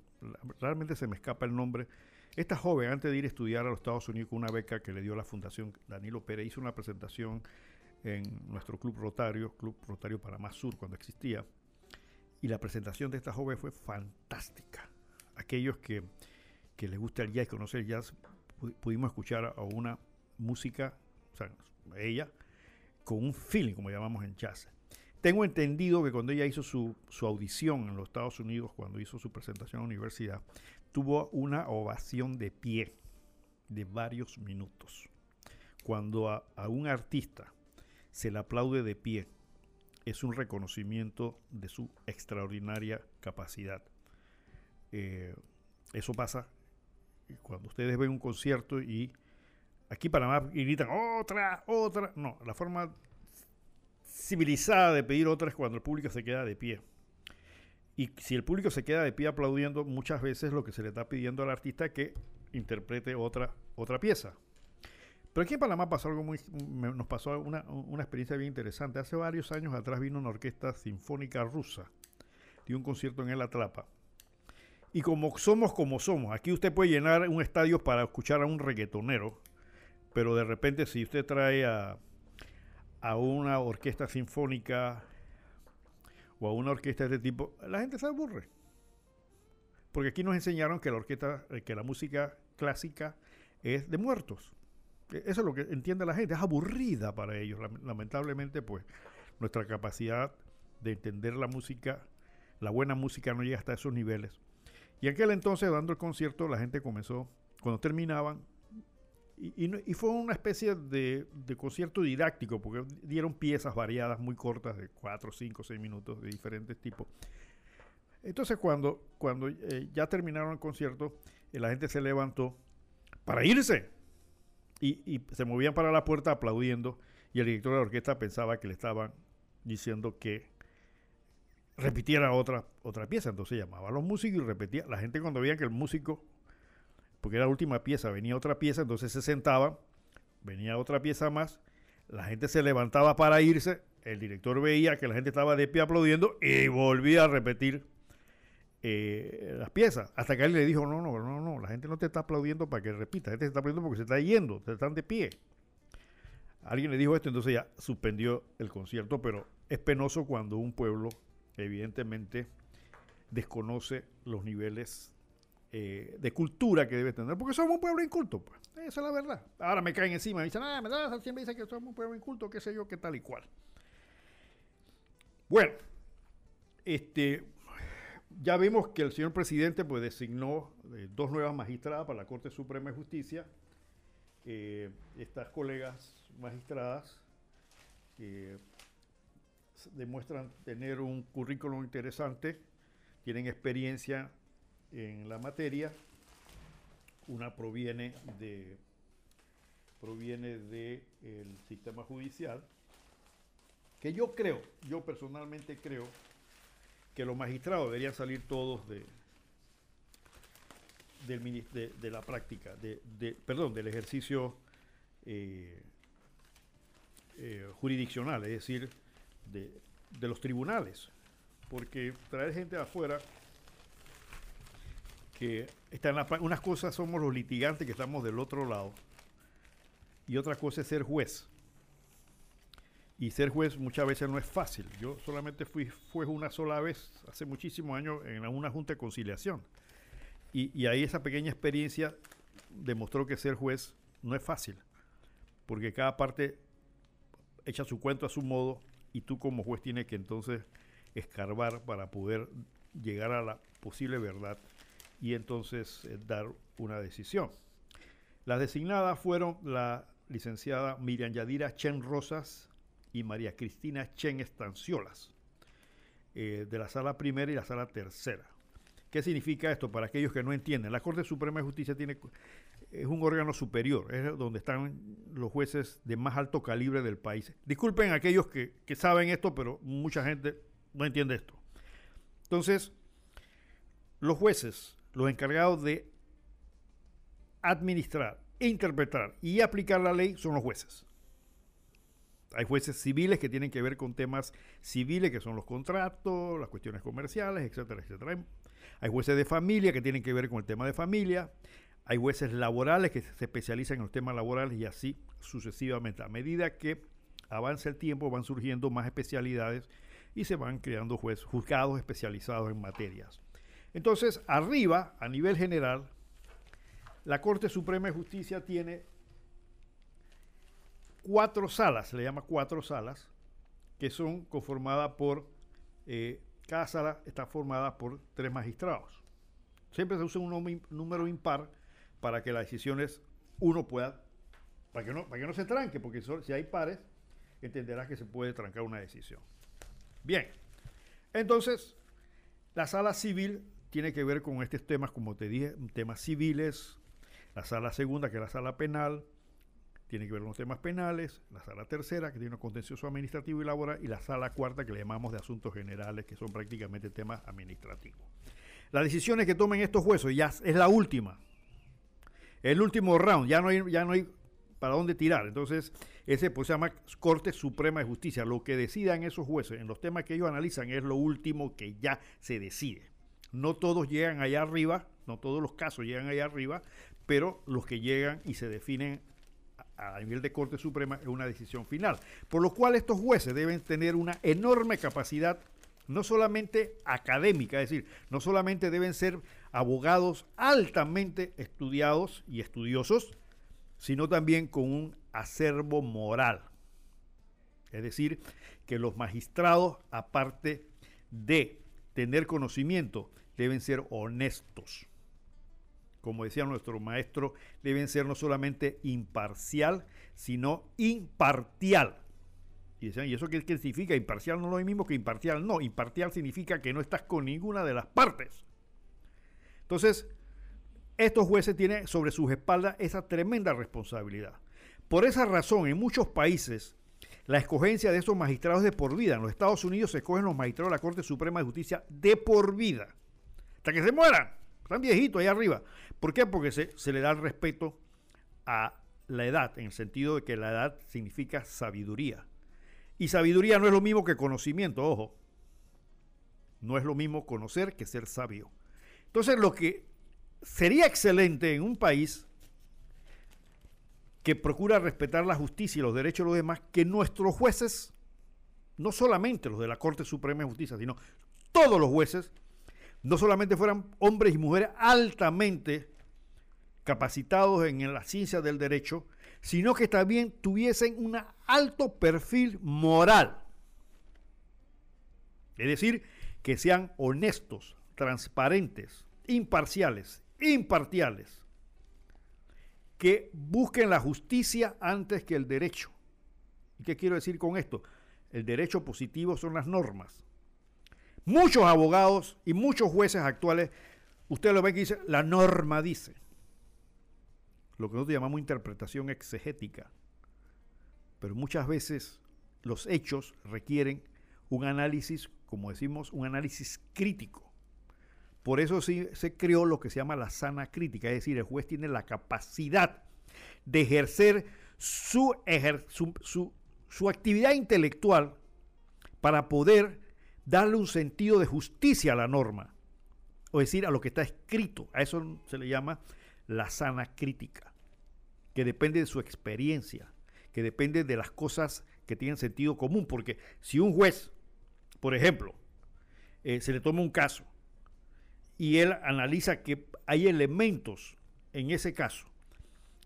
realmente se me escapa el nombre. Esta joven, antes de ir a estudiar a los Estados Unidos con una beca que le dio la Fundación Danilo Pérez, hizo una presentación en nuestro club Rotario, Club Rotario Panamá Sur, cuando existía. Y la presentación de esta joven fue fantástica. Aquellos que, les gusta el jazz y conocen el jazz, pudimos escuchar a una música, o sea, ella, con un feeling, como llamamos en jazz. Tengo entendido que cuando ella hizo su, audición en los Estados Unidos, cuando hizo su presentación a la universidad, tuvo una ovación de pie de varios minutos. Cuando a, un artista se le aplaude de pie, es un reconocimiento de su extraordinaria capacidad. Eh, eso pasa cuando ustedes ven un concierto y aquí para más gritan otra, otra. No, la forma civilizada de pedir otras cuando el público se queda de pie. Y si el público se queda de pie aplaudiendo, muchas veces lo que se le está pidiendo al artista es que interprete otra, otra pieza. Pero aquí en Panamá pasó algo muy, nos pasó una, una, experiencia bien interesante. Hace varios años atrás vino una orquesta sinfónica rusa, dio un concierto en El Atrapa. Y como somos como somos, aquí usted puede llenar un estadio para escuchar a un reggaetonero, pero de repente si usted trae a, a una orquesta sinfónica o a una orquesta de este tipo, la gente se aburre. Porque aquí nos enseñaron que la orquesta, eh, que la música clásica es de muertos. E, eso es lo que entiende la gente, es aburrida para ellos. Lamentablemente, pues, nuestra capacidad de entender la música, la buena música no llega hasta esos niveles. Y aquel entonces, dando el concierto, la gente comenzó, cuando terminaban, y, fue una especie de, concierto didáctico, porque dieron piezas variadas, muy cortas, de 4, 5, 6 minutos, de diferentes tipos. Entonces, cuando, cuando eh, ya terminaron el concierto, eh, la gente se levantó para irse. Y, se movían para la puerta aplaudiendo. Y el director de la orquesta pensaba que le estaban diciendo que repitiera otra, otra pieza. Entonces llamaba a los músicos y repetía. La gente cuando veía que el músico porque era la última pieza, venía otra pieza, entonces se sentaban, venía otra pieza más, la gente se levantaba para irse, el director veía que la gente estaba de pie aplaudiendo y volvía a repetir eh, las piezas. Hasta que él le dijo, no, no, no, no, la gente no te está aplaudiendo para que repita, la gente te está aplaudiendo porque se está yendo, se están de pie. Alguien le dijo esto, entonces ya suspendió el concierto, pero es penoso cuando un pueblo evidentemente desconoce los niveles eh, de cultura que debe tener, porque somos un pueblo inculto, pues. Esa es la verdad. Ahora me caen encima, me dicen, ah, me siempre dicen que somos un pueblo inculto, qué sé yo, qué tal y cual. Bueno, este, ya vimos que el señor presidente pues designó eh, dos nuevas magistradas para la Corte Suprema de Justicia. Estas colegas magistradas demuestran tener un currículum interesante, tienen experiencia en la materia. Una proviene de proviene del sistema judicial, que yo creo, yo personalmente creo que los magistrados deberían salir todos de, de, la práctica, de, perdón, del ejercicio eh, eh, jurisdiccional, es decir, de, los tribunales. Porque traer gente de afuera que están unas cosas somos los litigantes que estamos del otro lado y otra cosa es ser juez. Y ser juez muchas veces no es fácil. Yo solamente fui una sola vez, hace muchísimos años, en una junta de conciliación. Y ahí esa pequeña experiencia demostró que ser juez no es fácil. Porque cada parte echa su cuento a su modo y tú como juez tienes que entonces escarbar para poder llegar a la posible verdad y entonces eh, dar una decisión. Las designadas fueron la licenciada Miriam Yadira Chen Rosas, y María Cristina Chen Estanciolas, eh, de la sala primera y la sala tercera. ¿Qué significa esto para aquellos que no entienden? La Corte Suprema de Justicia tiene, es un órgano superior, es donde están los jueces de más alto calibre del país. Disculpen a aquellos que, que saben esto, pero mucha gente no entiende esto. Entonces, los jueces, los encargados de administrar, interpretar y aplicar la ley son los jueces. Hay jueces civiles que tienen que ver con temas civiles, que son los contratos, las cuestiones comerciales, etcétera, etcétera. Hay jueces de familia que tienen que ver con el tema de familia. Hay jueces laborales que se especializan en los temas laborales y así sucesivamente. A medida que avanza el tiempo van surgiendo más especialidades y se van creando jueces, juzgados especializados en materias. Entonces, arriba, a nivel general, la Corte Suprema de Justicia tiene cuatro salas, se le llama cuatro salas, que son conformadas por, eh, cada sala está formada por tres magistrados. Siempre se usa un número impar para que las decisiones uno pueda, para que no, para que no se tranque, porque si hay pares, entenderás que se puede trancar una decisión. Bien, entonces, la sala civil tiene que ver con estos temas, como te dije, temas civiles, la sala segunda, que es la sala penal, tiene que ver con los temas penales, la sala tercera, que tiene un contencioso administrativo y laboral, y la sala cuarta, que le llamamos de asuntos generales, que son prácticamente temas administrativos. Las decisiones que tomen estos jueces ya es la última. El último round, ya no hay, ya no hay para dónde tirar. Entonces, ese pues, se llama Corte Suprema de Justicia. Lo que decidan esos jueces en los temas que ellos analizan es lo último que ya se decide. No todos llegan allá arriba, no todos los casos llegan allá arriba, pero los que llegan y se definen a nivel de Corte Suprema es una decisión final. Por lo cual estos jueces deben tener una enorme capacidad, no solamente académica, es decir, no solamente deben ser abogados altamente estudiados y estudiosos, sino también con un acervo moral. Es decir, que los magistrados, aparte de tener conocimiento, deben ser honestos como decía nuestro maestro, deben ser no solamente imparcial, sino impartial. Y decían, ¿y eso qué, significa? Imparcial no es lo mismo que imparcial. No, impartial significa que no estás con ninguna de las partes. Entonces, estos jueces tienen sobre sus espaldas esa tremenda responsabilidad. Por esa razón, en muchos países, la escogencia de estos magistrados de por vida. En los Estados Unidos se escogen los magistrados de la Corte Suprema de Justicia de por vida. Hasta que se mueran. Están viejitos ahí arriba. ¿Por qué? Porque se, le da el respeto a la edad, en el sentido de que la edad significa sabiduría. Y sabiduría no es lo mismo que conocimiento, ojo. No es lo mismo conocer que ser sabio. Entonces lo que sería excelente en un país que procura respetar la justicia y los derechos de los demás, que nuestros jueces, no solamente los de la Corte Suprema de Justicia, sino todos los jueces, no solamente fueran hombres y mujeres altamente capacitados en la ciencia del derecho, sino que también tuviesen un alto perfil moral. Es decir, que sean honestos, transparentes, imparciales, impartiales, que busquen la justicia antes que el derecho. ¿Y qué quiero decir con esto? El derecho positivo son las normas. Muchos abogados y muchos jueces actuales, usted lo ve que dice, la norma dice. Lo que nosotros llamamos interpretación exegética. Pero muchas veces los hechos requieren un análisis, como decimos, un análisis crítico. Por eso sí se creó lo que se llama la sana crítica, es decir, el juez tiene la capacidad de ejercer su, actividad intelectual para poder darle un sentido de justicia a la norma, o decir, a lo que está escrito. A eso se le llama la sana crítica, que depende de su experiencia, que depende de las cosas que tienen sentido común, porque si un juez, por ejemplo, eh, se le toma un caso y él analiza que hay elementos en ese caso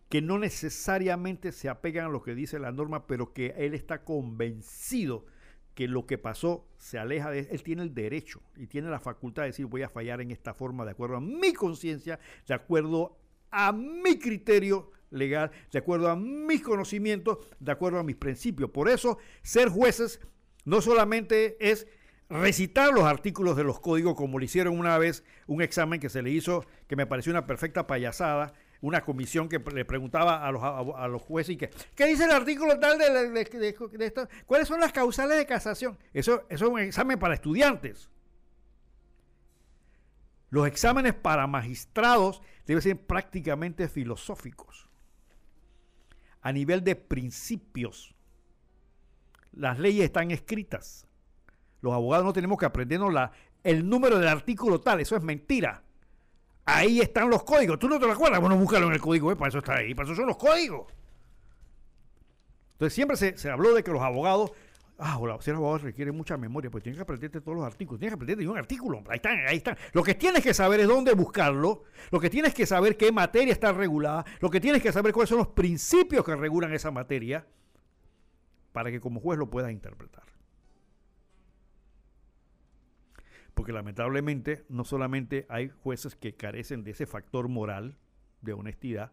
que no necesariamente se apegan a lo que dice la norma, pero que él está convencido que lo que pasó se aleja de él, él tiene el derecho y tiene la facultad de decir voy a fallar en esta forma de acuerdo a mi conciencia, de acuerdo a mi criterio legal, de acuerdo a mis conocimientos, de acuerdo a mis principios. Por eso, ser jueces no solamente es recitar los artículos de los códigos como le hicieron una vez un examen que se le hizo, que me pareció una perfecta payasada, una comisión que le preguntaba a los, a, los jueces y ¿qué dice el artículo tal de, esto? ¿Cuáles son las causales de casación? Eso, eso es un examen para estudiantes. Los exámenes para magistrados deben ser prácticamente filosóficos, a nivel de principios. Las leyes están escritas. Los abogados no tenemos que aprendernos la, el número del artículo tal, eso es mentira. Ahí están los códigos. ¿Tú no te lo acuerdas? Bueno, búscalo en el código, ¿eh? para eso está ahí, para eso son los códigos. Entonces siempre se, habló de que los abogados, ah, ser abogado requiere mucha memoria, pues tienes que aprenderte todos los artículos, tienes que aprenderte un artículo, ahí están, ahí están. Lo que tienes que saber es dónde buscarlo, lo que tienes que saber qué materia está regulada, lo que tienes que saber cuáles son los principios que regulan esa materia, para que como juez lo puedas interpretar. Porque lamentablemente no solamente hay jueces que carecen de ese factor moral de honestidad,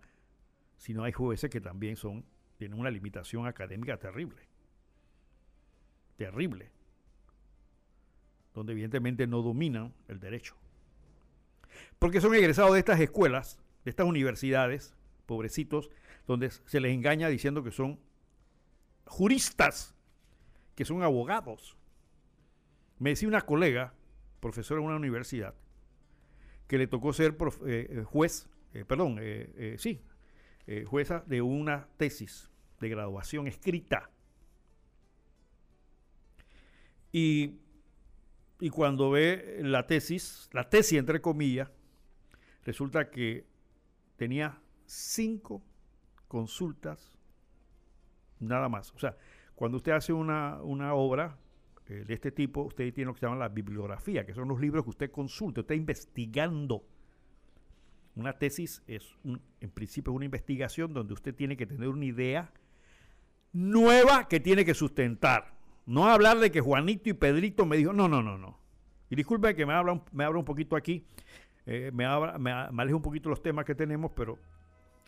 sino hay jueces que también son tienen una limitación académica terrible. Terrible. Donde evidentemente no dominan el derecho. Porque son egresados de estas escuelas, de estas universidades, pobrecitos, donde se les engaña diciendo que son juristas, que son abogados. Me decía una colega profesor en una universidad, que le tocó ser eh, eh, juez, eh, perdón, sí, jueza de una tesis de graduación escrita. Y, y cuando ve la tesis, la tesis entre comillas, resulta que tenía cinco consultas nada más. O sea, cuando usted hace una, una obra, eh, de este tipo, usted tiene lo que se llama la bibliografía, que son los libros que usted consulta, usted está investigando. Una tesis es, en principio, una investigación donde usted tiene que tener una idea nueva que tiene que sustentar. No hablar de que Juanito y Pedrito me dijo, no, no, no, no. Y disculpe que me habla un, me un poquito aquí, eh, me, habla, me, un poquito los temas que tenemos, pero,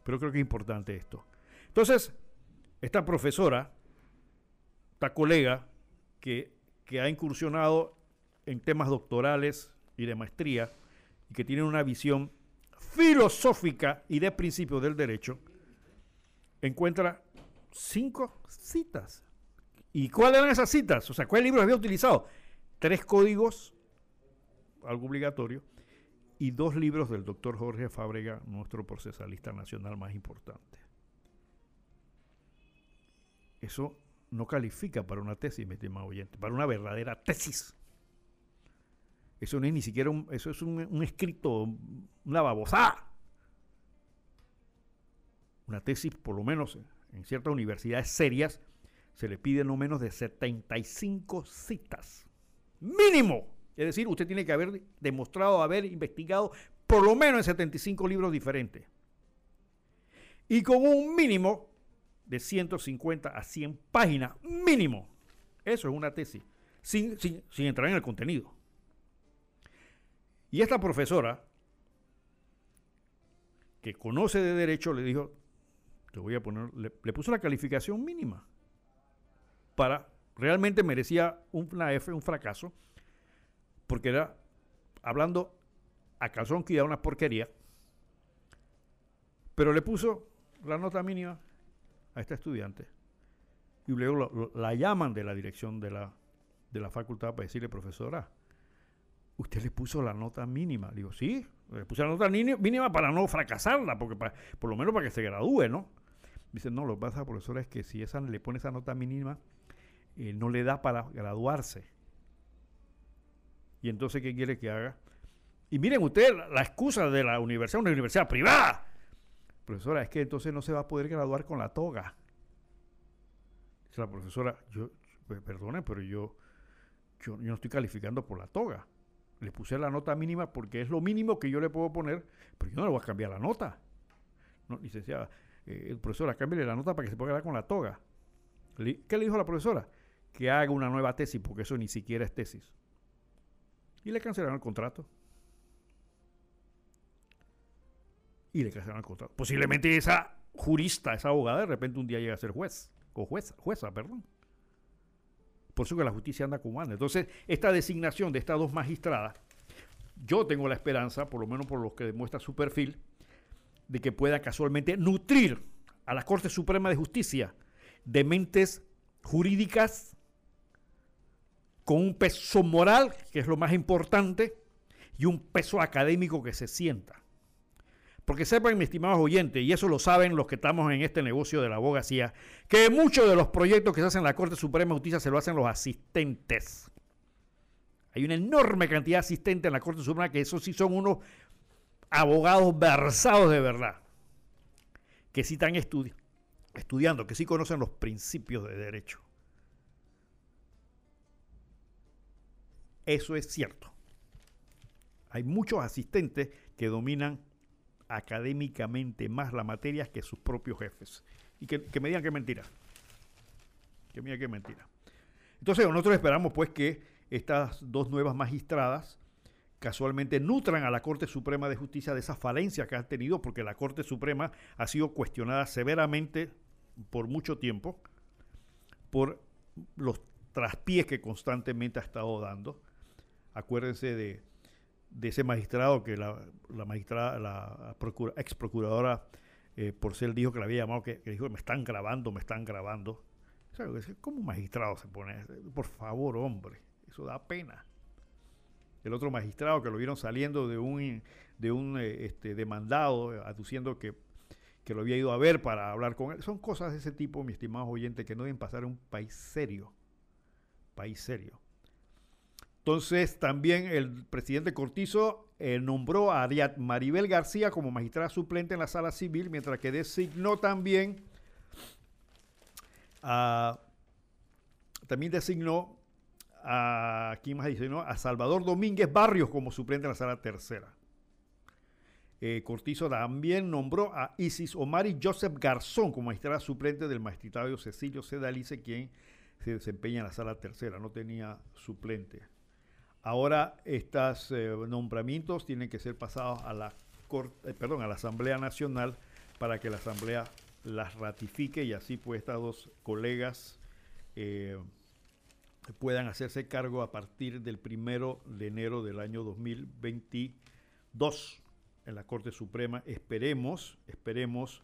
pero creo que es importante esto. Entonces, esta profesora, esta colega, que que ha incursionado en temas doctorales y de maestría y que tiene una visión filosófica y de principios del derecho, encuentra cinco citas. ¿Y cuáles eran esas citas? O sea, ¿cuáles libros había utilizado? Tres códigos, algo obligatorio, y dos libros del doctor Jorge Fábrega, nuestro procesalista nacional más importante. Eso no califica para una tesis, mi estimado oyente, para una verdadera tesis. Eso no es ni siquiera un, eso es un, escrito, una babosada. Una tesis, por lo menos en ciertas universidades serias, se le pide no menos de 75 citas. Mínimo. Es decir, usted tiene que haber demostrado haber investigado por lo menos en 75 libros diferentes. Y con un mínimo de 150 a 100 páginas, mínimo. Eso es una tesis, sin, sin, entrar en el contenido. Y esta profesora, que conoce de derecho, le dijo, te voy a poner, le, puso la calificación mínima para, realmente merecía una F, un fracaso, porque era hablando a calzón que iba una porquería, pero le puso la nota mínima a esta estudiante y luego la llaman de la dirección de la, de la facultad para decirle, profesora, usted le puso la nota mínima. Digo, sí, le puse la nota mínima para no fracasarla, porque por lo menos para que se gradúe, ¿no? Dice, no, lo que pasa, profesora, es que si esa le pone esa nota mínima, eh, no le da para graduarse. Y entonces, ¿qué quiere que haga? Y miren usted la, excusa de la universidad, una universidad privada. Profesora, es que entonces no se va a poder graduar con la toga. Dice la profesora, yo, perdone, pero yo, yo, no estoy calificando por la toga. Le puse la nota mínima porque es lo mínimo que yo le puedo poner, pero yo no le voy a cambiar la nota. No, licenciada, eh, profesora, cámbiale la nota para que se pueda quedar con la toga. ¿Qué le dijo la profesora? Que haga una nueva tesis, porque eso ni siquiera es tesis. Y le cancelaron el contrato. Y le cancelaron el contrato. Posiblemente esa jurista, esa abogada, de repente un día llega a ser juez, o jueza, jueza, perdón. Por eso que la justicia anda como anda. Entonces, esta designación de estas dos magistradas, yo tengo la esperanza, por lo menos por lo que demuestra su perfil, de que pueda casualmente nutrir a la Corte Suprema de Justicia de mentes jurídicas con un peso moral, que es lo más importante, y un peso académico que se sienta. Porque sepan, mis estimados oyentes, y eso lo saben los que estamos en este negocio de la abogacía, que muchos de los proyectos que se hacen en la Corte Suprema de Justicia se lo hacen los asistentes. Hay una enorme cantidad de asistentes en la Corte Suprema que esos sí son unos abogados versados de verdad, que sí están estudiando, que sí conocen los principios de derecho. Eso es cierto. Hay muchos asistentes que dominan académicamente más la materia que sus propios jefes. Y que, me digan que es mentira. Que me digan que es mentira. Entonces nosotros esperamos pues que estas dos nuevas magistradas casualmente nutran a la Corte Suprema de Justicia de esa falencia que ha tenido, porque la Corte Suprema ha sido cuestionada severamente por mucho tiempo por los traspiés que constantemente ha estado dando. Acuérdense de de ese magistrado que la, magistrada, la ex procuradora eh, Porcel dijo que le había llamado, que, dijo, me están grabando, me están grabando. ¿Cómo un magistrado se pone? Por favor, hombre, eso da pena. El otro magistrado que lo vieron saliendo de un, de un eh, este, demandado, eh, aduciendo que, que lo había ido a ver para hablar con él. Son cosas de ese tipo, mi estimado oyente, que no deben pasar en un país serio. País serio. Entonces, también el presidente Cortizo eh, nombró a Ariad Maribel García como magistrada suplente en la sala civil, mientras que designó también a, también designó a. A Salvador Domínguez Barrios como suplente en la sala tercera. Eh, Cortizo también nombró a Isis Omari Joseph Garzón como magistrada suplente del magistrado Cecilio Sedalice, quien se desempeña en la sala tercera, no tenía suplente. Ahora estos eh, nombramientos tienen que ser pasados a la eh, perdón, a la Asamblea Nacional para que la Asamblea las ratifique y así pues estas dos colegas eh, puedan hacerse cargo a partir del primero de enero del año 2022 en la Corte Suprema. Esperemos, esperemos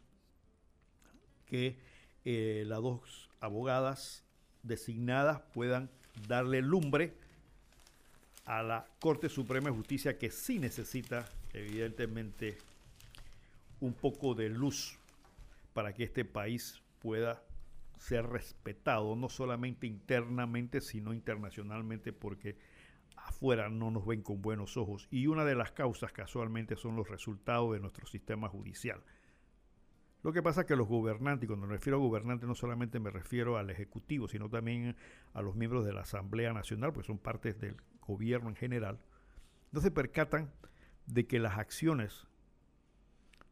que las dos abogadas designadas puedan darle lumbre a la Corte Suprema de Justicia que sí necesita, evidentemente, un poco de luz para que este país pueda ser respetado, no solamente internamente, sino internacionalmente, porque afuera no nos ven con buenos ojos. Y una de las causas casualmente son los resultados de nuestro sistema judicial. Lo que pasa es que los gobernantes, y cuando me refiero a gobernantes no solamente me refiero al Ejecutivo, sino también a los miembros de la Asamblea Nacional, porque son partes del gobierno en general, no se percatan de que las acciones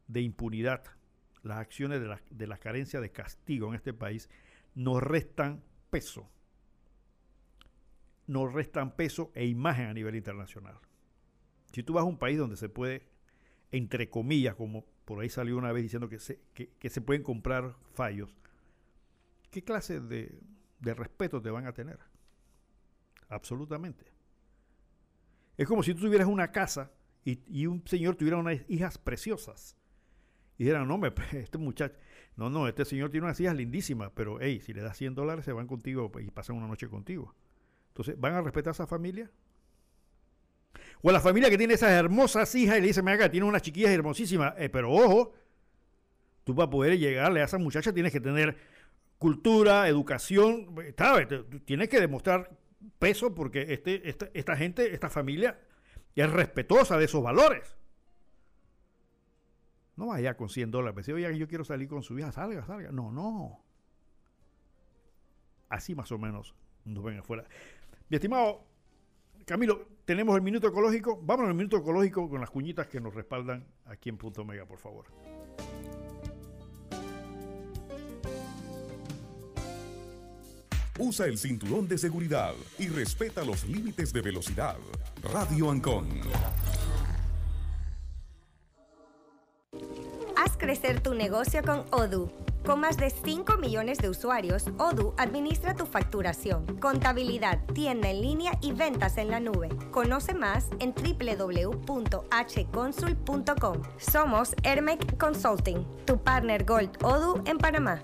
de impunidad, las acciones de la, de la carencia de castigo en este país, nos restan peso. Nos restan peso e imagen a nivel internacional. Si tú vas a un país donde se puede, entre comillas, como por ahí salió una vez diciendo que se, que, se pueden comprar fallos, ¿qué clase de, de respeto te van a tener? Absolutamente. Es como si tú tuvieras una casa y, un señor tuviera unas hijas preciosas. Y dijeran, no, me, [LAUGHS] este muchacho, no, no, este señor tiene unas hijas lindísimas, pero hey, si le das 100 dólares se van contigo y pasan una noche contigo. Entonces, ¿van a respetar a esa familia? O a la familia que tiene esas hermosas hijas y le dice, me haga, tiene unas chiquillas hermosísimas, eh, pero ojo, tú para poder llegarle a esa muchacha tienes que tener cultura, educación, ¿sabes? Tienes que demostrar peso porque este, esta, esta gente, esta familia es respetuosa de esos valores. No vaya con 100 dólares. Si oye, yo quiero salir con su hija, salga, salga. No, no. Así más o menos nos ven afuera. Mi estimado Camilo, tenemos el minuto ecológico. Vamos al minuto ecológico con las cuñitas que nos respaldan aquí en Punto Mega, por favor. Usa el cinturón de seguridad y respeta los límites de velocidad. Radio Ancon. Haz crecer tu negocio con Odoo. Con más de 5 millones de usuarios, Odoo administra tu facturación, contabilidad, tienda en línea y ventas en la nube. Conoce más en www.hconsul.com. Somos Hermec Consulting, tu partner Gold Odoo en Panamá.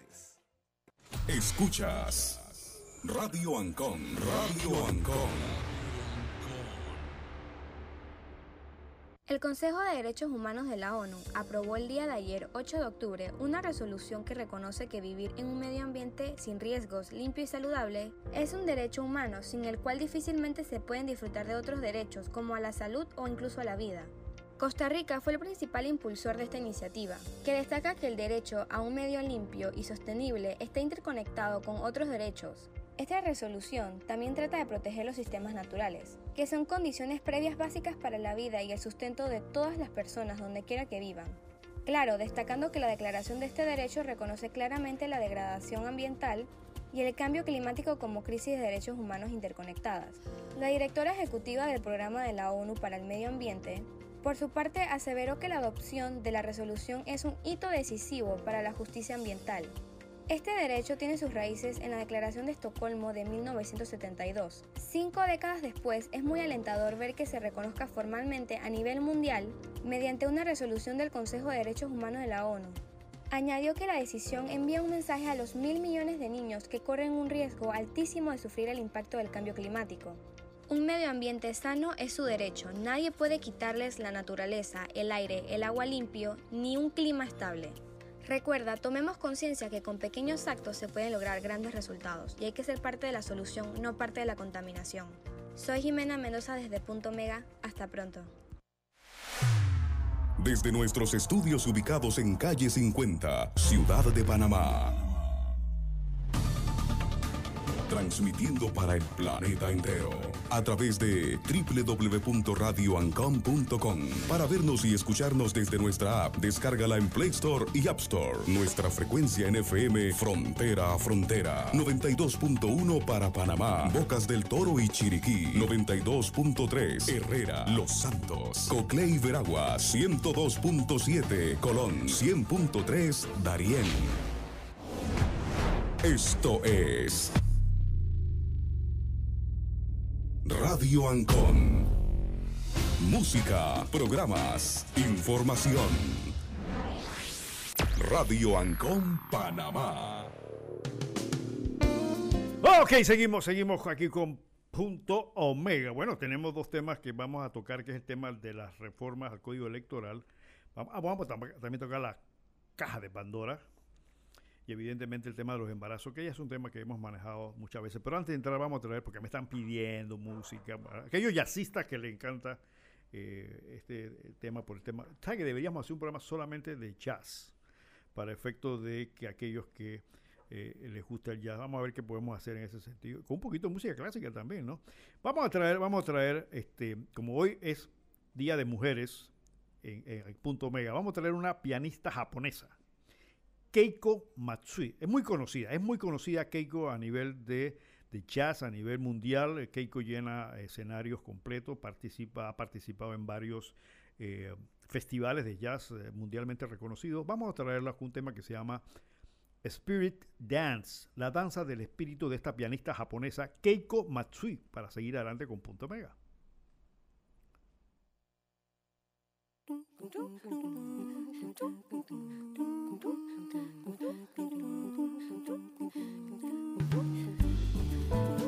Escuchas Radio Ancon, Radio Ancon. El Consejo de Derechos Humanos de la ONU aprobó el día de ayer, 8 de octubre, una resolución que reconoce que vivir en un medio ambiente sin riesgos, limpio y saludable es un derecho humano sin el cual difícilmente se pueden disfrutar de otros derechos como a la salud o incluso a la vida. Costa Rica fue el principal impulsor de esta iniciativa, que destaca que el derecho a un medio limpio y sostenible está interconectado con otros derechos. Esta resolución también trata de proteger los sistemas naturales, que son condiciones previas básicas para la vida y el sustento de todas las personas donde quiera que vivan. Claro, destacando que la declaración de este derecho reconoce claramente la degradación ambiental y el cambio climático como crisis de derechos humanos interconectadas. La directora ejecutiva del Programa de la ONU para el Medio Ambiente, por su parte, aseveró que la adopción de la resolución es un hito decisivo para la justicia ambiental. Este derecho tiene sus raíces en la Declaración de Estocolmo de 1972. Cinco décadas después, es muy alentador ver que se reconozca formalmente a nivel mundial mediante una resolución del Consejo de Derechos Humanos de la ONU. Añadió que la decisión envía un mensaje a los mil millones de niños que corren un riesgo altísimo de sufrir el impacto del cambio climático. Un medio ambiente sano es su derecho. Nadie puede quitarles la naturaleza, el aire, el agua limpio, ni un clima estable. Recuerda, tomemos conciencia que con pequeños actos se pueden lograr grandes resultados y hay que ser parte de la solución, no parte de la contaminación. Soy Jimena Mendoza desde Punto Mega. Hasta pronto. Desde nuestros estudios ubicados en calle 50, Ciudad de Panamá transmitiendo para el planeta entero a través de www.radioancom.com. Para vernos y escucharnos desde nuestra app, descárgala en Play Store y App Store. Nuestra frecuencia en FM Frontera a Frontera 92.1 para Panamá, Bocas del Toro y Chiriquí 92.3 Herrera, Los Santos, Cocle y Veragua 102.7 Colón 100.3 Darién. Esto es Radio Ancon. Música, programas, información. Radio Ancon Panamá. Ok, seguimos, seguimos aquí con punto omega. Bueno, tenemos dos temas que vamos a tocar, que es el tema de las reformas al código electoral. Vamos, ah, vamos a también tocar la caja de Pandora evidentemente el tema de los embarazos, que ya es un tema que hemos manejado muchas veces. Pero antes de entrar vamos a traer, porque me están pidiendo música, aquellos jazzistas que le encanta eh, este tema por el tema. ¿Sabes que deberíamos hacer un programa solamente de jazz? Para efecto de que aquellos que eh, les gusta el jazz. Vamos a ver qué podemos hacer en ese sentido. Con un poquito de música clásica también, ¿no? Vamos a traer, vamos a traer, este, como hoy es Día de Mujeres en, el punto Omega, vamos a traer una pianista japonesa. Keiko Matsui. Es muy conocida, es muy conocida Keiko a nivel de, jazz, a nivel mundial. Keiko llena escenarios completos, participa, ha participado en varios eh, festivales de jazz eh, mundialmente reconocidos. Vamos a traerla con un tema que se llama Spirit Dance, la danza del espíritu de esta pianista japonesa Keiko Matsui, para seguir adelante con Punto Mega. [LAUGHS] thank you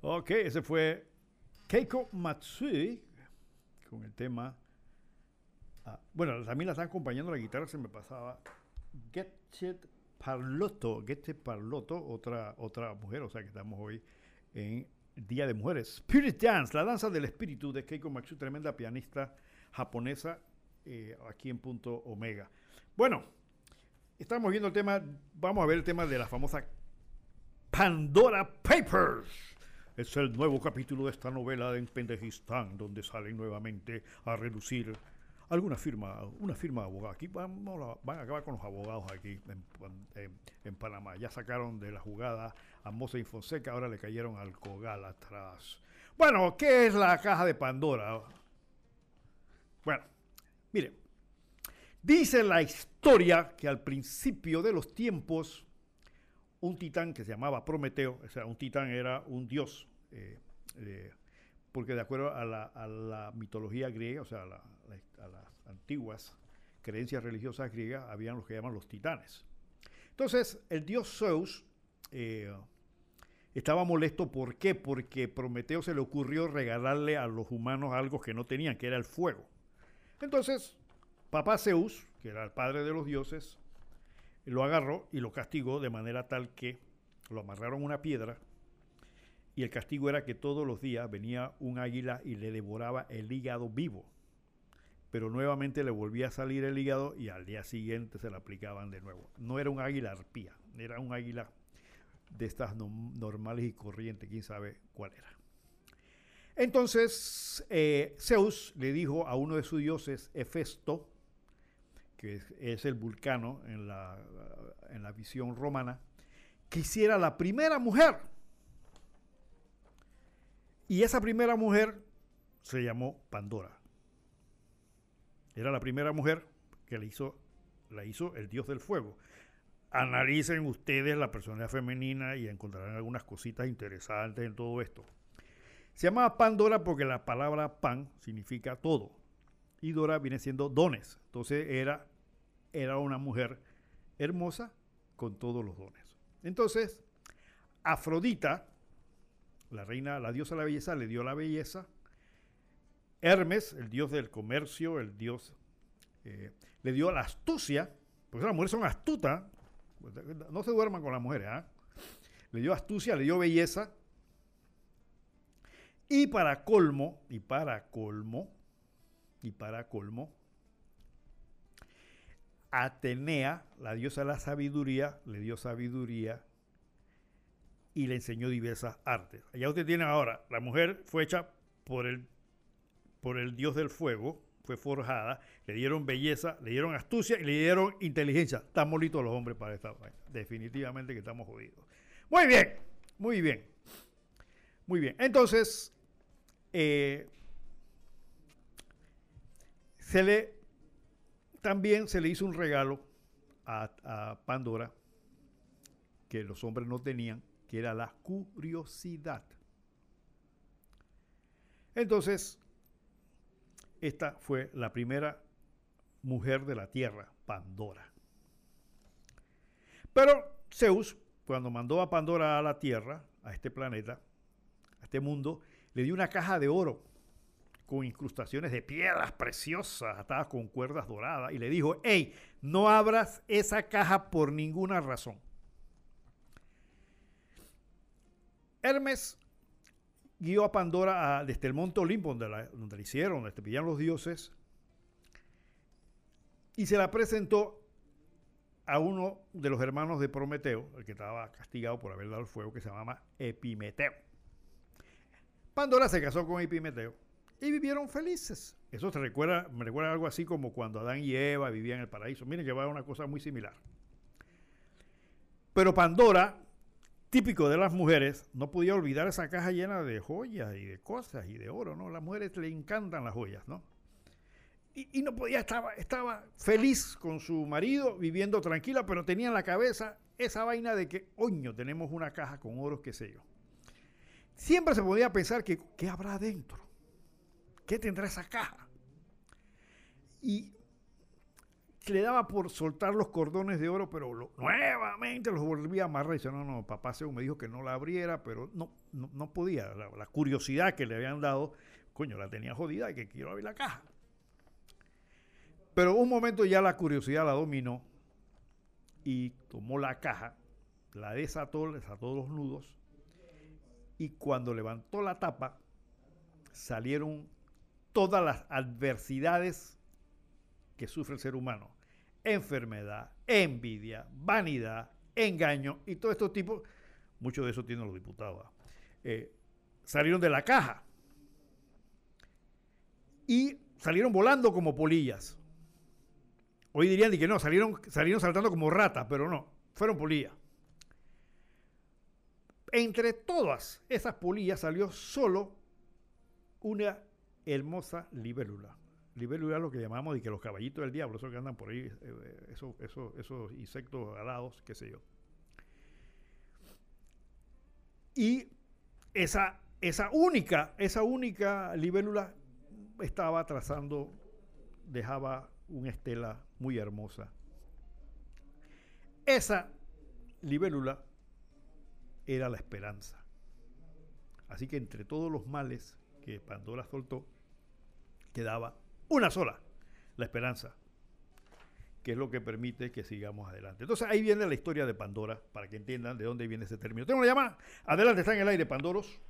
Ok, ese fue Keiko Matsui con el tema Ah, bueno, también la están acompañando la guitarra, se me pasaba. Getchet Parlotto, Getchet Parlotto, otra, otra mujer, o sea que estamos hoy en Día de Mujeres. Spirit Dance, la danza del espíritu de Keiko Matsu, tremenda pianista japonesa eh, aquí en Punto Omega. Bueno, estamos viendo el tema, vamos a ver el tema de la famosa Pandora Papers. Es el nuevo capítulo de esta novela en Pendejistán, donde salen nuevamente a reducir alguna firma, una firma de abogados. Aquí vamos, van a acabar con los abogados aquí en, Panamá. Ya sacaron de la jugada a Mosa y Fonseca, ahora le cayeron al Cogal atrás. Bueno, ¿qué es la caja de Pandora? Bueno, mire, dice la historia que al principio de los tiempos, un titán que se llamaba Prometeo, o sea, un titán era un dios, eh, eh, porque de acuerdo a la, mitología griega, o sea, a, las antiguas creencias religiosas griegas, habían los que llaman los titanes. Entonces, el dios Zeus eh, estaba molesto, ¿por qué? Porque Prometeo se le ocurrió regalarle a los humanos algo que no tenían, que era el fuego. Entonces, papá Zeus, que era el padre de los dioses, lo agarró y lo castigó de manera tal que lo amarraron a una piedra y el castigo era que todos los días venía un águila y le devoraba el hígado vivo. Pero nuevamente le volvía a salir el hígado y al día siguiente se le aplicaban de nuevo. No era un águila arpía, era un águila de estas normales y corrientes, quién sabe cuál era. Entonces eh, Zeus le dijo a uno de sus dioses, Hefesto, que es, el vulcano en la, en la visión romana, que hiciera la primera mujer y esa primera mujer se llamó Pandora. Era la primera mujer que le hizo, la hizo el dios del fuego. Analicen ustedes la personalidad femenina y encontrarán algunas cositas interesantes en todo esto. Se llamaba Pandora porque la palabra pan significa todo. Y Dora viene siendo dones. Entonces era, era una mujer hermosa con todos los dones. Entonces, Afrodita, la reina, la diosa de la belleza, le dio la belleza. Hermes, el dios del comercio, el dios, eh, le dio la astucia, porque las mujeres son astutas, no se duerman con las mujeres, ¿ah? Le dio astucia, le dio belleza. Y para colmo, y para colmo, y para colmo, Atenea, la diosa de la sabiduría, le dio sabiduría y le enseñó diversas artes. Allá usted tiene ahora, la mujer fue hecha por el, por el dios del fuego, fue forjada, le dieron belleza, le dieron astucia y le dieron inteligencia. Están molitos los hombres para esta Definitivamente que estamos jodidos. Muy bien, muy bien. Muy bien. Entonces, eh, se le también se le hizo un regalo a Pandora que los hombres no tenían que era la curiosidad. Entonces, esta fue la primera mujer de la Tierra, Pandora. Pero Zeus, cuando mandó a Pandora a la Tierra, a este planeta, a este mundo, le dio una caja de oro con incrustaciones de piedras preciosas atadas con cuerdas doradas y le dijo, hey, no abras esa caja por ninguna razón. Hermes guió a Pandora desde el monte Olimpo, donde la, donde hicieron, donde pillan los dioses, y se la presentó a uno de los hermanos de Prometeo, el que estaba castigado por haber dado el fuego, que se llamaba Epimeteo. Pandora se casó con Epimeteo y vivieron felices. Eso se recuerda, me recuerda algo así como cuando Adán y Eva vivían en el paraíso. Miren que una cosa muy similar. Pero Pandora típico de las mujeres, no podía olvidar esa caja llena de joyas y de cosas y de oro, ¿no? Las mujeres le encantan las joyas, ¿no? Y, no podía, estaba, estaba feliz con su marido, viviendo tranquila, pero tenía en la cabeza esa vaina de que, oño, tenemos una caja con oro, qué sé yo. Siempre se podía pensar que, ¿qué habrá dentro? ¿Qué tendrá esa caja? Y le daba por soltar los cordones de oro, pero nuevamente los volvía a amarrar. Y dice, no, no, papá Zeus me dijo que no la abriera, pero no, no, podía. La, curiosidad que le habían dado, coño, la tenía jodida y que quiero abrir la caja. Pero un momento ya la curiosidad la dominó y tomó la caja, la desató, desató los nudos y cuando levantó la tapa salieron todas las adversidades que sufre el ser humano. Enfermedad, envidia, vanidad, engaño y todo estos tipos, mucho de eso tienen los diputados, eh, salieron de la caja y salieron volando como polillas. Hoy dirían que no, salieron, salieron saltando como ratas, pero no, fueron polillas. Entre todas esas polillas salió solo una hermosa libélula. Libélula lo que llamamos de que los caballitos del diablo, esos que andan por ahí, eh, esos, esos insectos alados, qué sé yo. Y esa, esa única, esa única libélula estaba trazando, dejaba una estela muy hermosa. Esa libélula era la esperanza. Así que entre todos los males que Pandora soltó, quedaba una sola, la esperanza, que es lo que permite que sigamos adelante. Entonces ahí viene la historia de Pandora, para que entiendan de dónde viene ese término. Tengo una llamada. Adelante, está en el aire, Pandoros.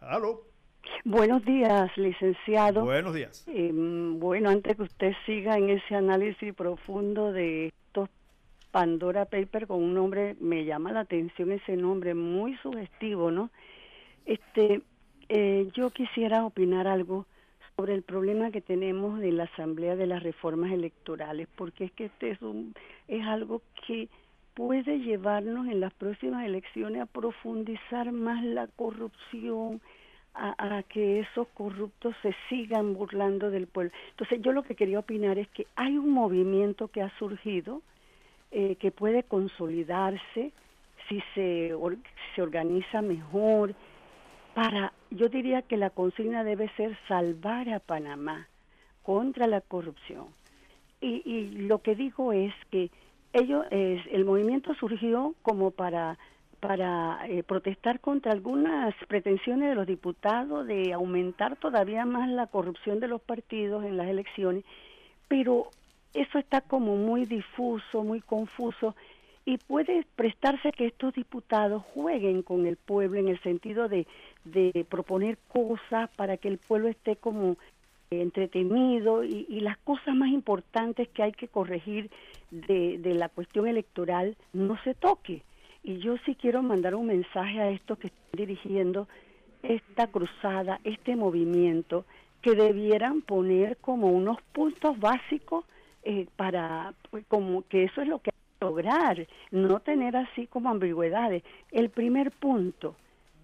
Aló. Buenos días, licenciado. Buenos días. Em, bueno, antes que usted siga en ese análisis profundo de estos Pandora Paper con un nombre, me llama la atención ese nombre, muy sugestivo, ¿no? Este, eh, yo quisiera opinar algo sobre el problema que tenemos de la Asamblea de las Reformas Electorales, porque es que este es, un, es algo que puede llevarnos en las próximas elecciones a profundizar más la corrupción, a, que esos corruptos se sigan burlando del pueblo. Entonces yo lo que quería opinar es que hay un movimiento que ha surgido eh, que puede consolidarse si se, se organiza mejor para, yo diría que la consigna debe ser salvar a Panamá contra la corrupción. Y, y lo que digo es que ellos, el movimiento surgió como para para eh, protestar contra algunas pretensiones de los diputados de aumentar todavía más la corrupción de los partidos en las elecciones, pero eso está como muy difuso, muy confuso y puede prestarse que estos diputados jueguen con el pueblo en el sentido de, de proponer cosas para que el pueblo esté como entretenido y, las cosas más importantes que hay que corregir de, de la cuestión electoral no se toque. Y yo sí quiero mandar un mensaje a estos que están dirigiendo esta cruzada, este movimiento, que debieran poner como unos puntos básicos eh, para, pues, como que eso es lo que lograr, no tener así como ambigüedades. El primer punto,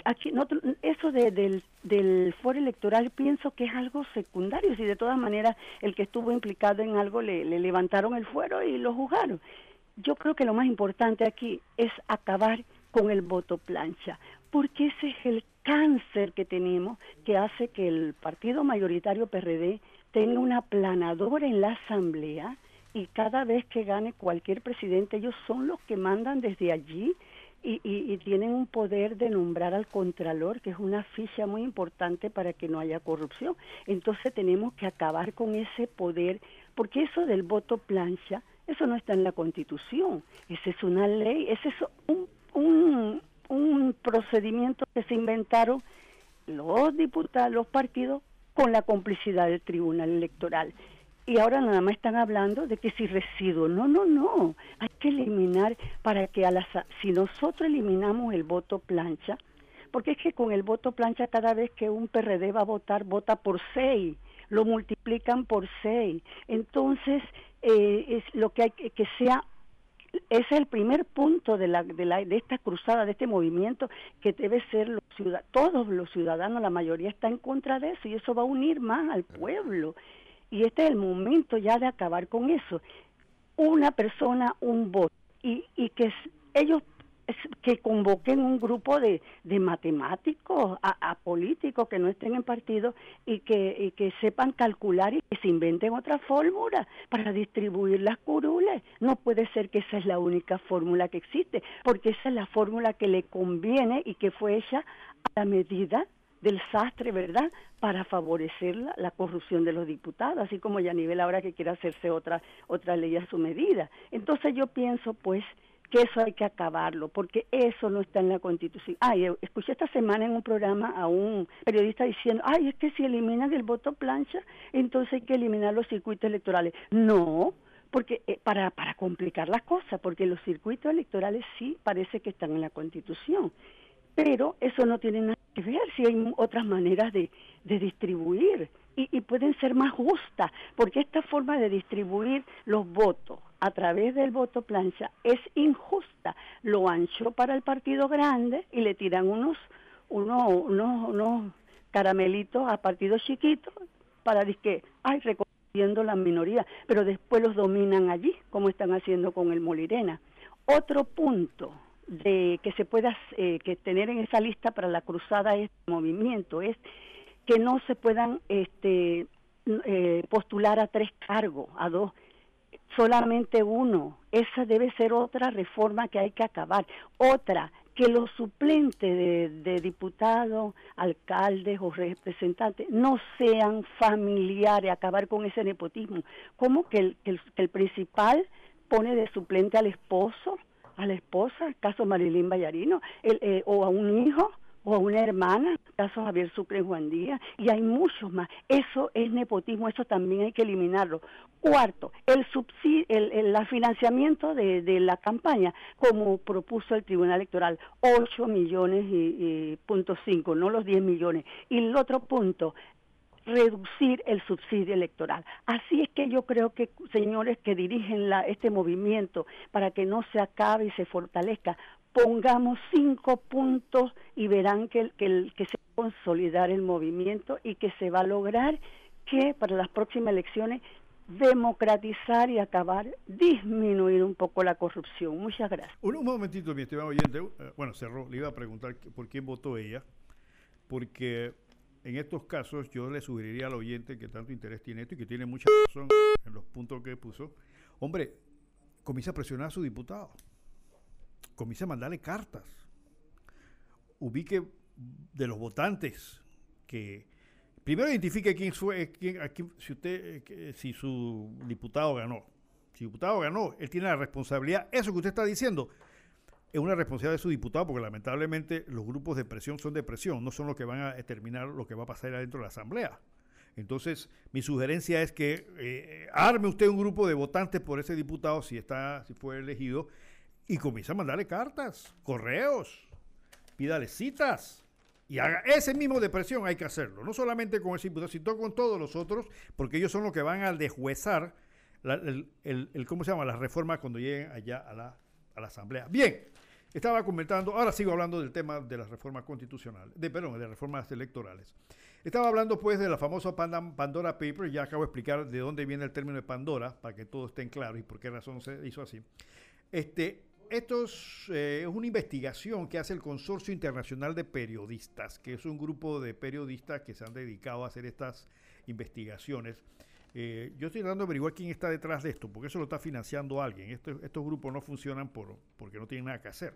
aquí no, eso de, del, del foro electoral pienso que es algo secundario, si de todas maneras el que estuvo implicado en algo le, le levantaron el fuero y lo juzgaron yo creo que lo más importante aquí es acabar con el voto plancha, porque ese es el cáncer que tenemos que hace que el partido mayoritario PRD tenga una planadora en la asamblea y cada vez que gane cualquier presidente ellos son los que mandan desde allí y, y, tienen un poder de nombrar al contralor, que es una ficha muy importante para que no haya corrupción. Entonces tenemos que acabar con ese poder, porque eso del voto plancha eso no está en la Constitución. Esa es una ley, ese es un, un, un procedimiento que se inventaron los diputados, los partidos, con la complicidad del Tribunal Electoral. Y ahora nada más están hablando de que si residuo. No, no, no. Hay que eliminar para que a las, si nosotros eliminamos el voto plancha, porque es que con el voto plancha cada vez que un PRD va a votar, vota por seis, lo multiplican por seis. Entonces, eh, es lo que hay que, sea ese es el primer punto de, la, de, la, de esta cruzada, de este movimiento, que debe ser los todos los ciudadanos, la mayoría está en contra de eso y eso va a unir más al pueblo. Y este es el momento ya de acabar con eso. Una persona, un voto. Y, y que ellos que convoquen un grupo de, de matemáticos, a, políticos que no estén en partido y que, que sepan calcular y que se inventen otra fórmula para distribuir las curules. No puede ser que esa es la única fórmula que existe, porque esa es la fórmula que le conviene y que fue hecha a la medida del sastre, ¿verdad? Para favorecer la, corrupción de los diputados, así como Yanivel ahora que quiere hacerse otra, otra ley a su medida. Entonces yo pienso, pues, que eso hay que acabarlo, porque eso no está en la Constitución. Ay, escuché esta semana en un programa a un periodista diciendo, ay, es que si eliminan el voto plancha, entonces hay que eliminar los circuitos electorales. No, porque eh, para, para complicar las cosas, porque los circuitos electorales sí parece que están en la Constitución, pero eso no tiene nada ver si hay otras maneras de, de distribuir y, y pueden ser más justas, porque esta forma de distribuir los votos a través del voto plancha es injusta. Lo ancho para el partido grande y le tiran unos, unos, unos, unos caramelitos a partidos chiquitos para que, ay, reconociendo la minoría, pero después los dominan allí, como están haciendo con el Molirena. Otro punto de que se pueda eh, que tener en esa lista para la cruzada este movimiento es que no se puedan este, eh, postular a tres cargos, a dos solamente uno. Esa debe ser otra reforma que hay que acabar. Otra, que los suplentes de, diputados, alcaldes o representantes no sean familiares, acabar con ese nepotismo. ¿Cómo que el, que el, principal pone de suplente al esposo, a la esposa, el caso Marilyn Vallarino, el, eh, o a un hijo? o a una hermana, caso Javier Sucre Juan Díaz, y hay muchos más. Eso es nepotismo, eso también hay que eliminarlo. Cuarto, el subsidio, el, financiamiento de, la campaña, como propuso el Tribunal Electoral, 8 millones y, punto 5, no los 10 millones. Y el otro punto, reducir el subsidio electoral. Así es que yo creo que señores que dirigen la, este movimiento para que no se acabe y se fortalezca, pongamos cinco puntos y verán que, que, que se va a consolidar el movimiento y que se va a lograr que para las próximas elecciones democratizar y acabar, disminuir un poco la corrupción. Muchas gracias. Un, momentito, mi estimado oyente. Eh, bueno, cerró, le iba a preguntar por quién votó ella, porque en estos casos yo le sugeriría al oyente que tanto interés tiene esto y que tiene mucha razón en los puntos que puso. Hombre, comienza a presionar a su diputado comience a mandarle cartas. Ubique de los votantes que primero identifique quién fue, quién, si usted, eh, si su diputado ganó. Si el diputado ganó, él tiene la responsabilidad. Eso que usted está diciendo es una responsabilidad de su diputado, porque lamentablemente los grupos de presión son de presión, no son los que van a determinar lo que va a pasar adentro de la asamblea. Entonces, mi sugerencia es que eh, arme usted un grupo de votantes por ese diputado si está, si fue elegido, y comienza a mandarle cartas, correos, pídale citas. Y haga ese mismo de presión, hay que hacerlo. No solamente con ese diputado, sino con todos los otros, porque ellos son los que van a desjuezar el, ¿cómo se llama? las reformas cuando lleguen allá a la, a la Asamblea. Bien, estaba comentando, ahora sigo hablando del tema de las reformas constitucionales, de, perdón, de reformas electorales. Estaba hablando pues de la famosa Pandora Paper, ya acabo de explicar de dónde viene el término de Pandora, para que todo esté claro y por qué razón se hizo así. Este, esto eh, es, una investigación que hace el Consorcio Internacional de Periodistas, que es un grupo de periodistas que se han dedicado a hacer estas investigaciones. Eh, yo estoy tratando de averiguar quién está detrás de esto, porque eso lo está financiando alguien. estos grupos no funcionan por, porque no tienen nada que hacer.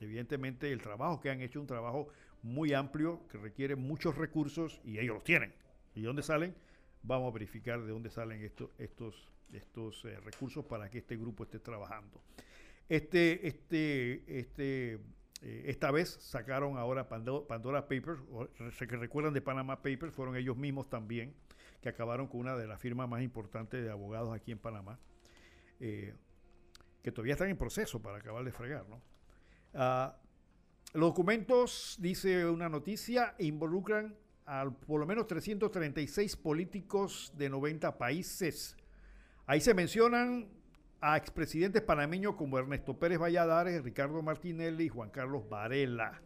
Evidentemente el trabajo que han hecho es un trabajo muy amplio, que requiere muchos recursos y ellos los tienen. ¿Y de dónde salen? Vamos a verificar de dónde salen estos, estos, estos eh, recursos para que este grupo esté trabajando. Este, este, este, eh, esta vez sacaron ahora Pandora, Papers, que recuerdan de Panama Papers, fueron ellos mismos también, que acabaron con una de las firmas más importantes de abogados aquí en Panamá, eh, que todavía están en proceso para acabar de fregar, ¿no? Ah, los documentos, dice una noticia, involucran a por lo menos 336 políticos de 90 países. Ahí se mencionan a expresidentes panameños como Ernesto Pérez Valladares, Ricardo Martinelli y Juan Carlos Varela.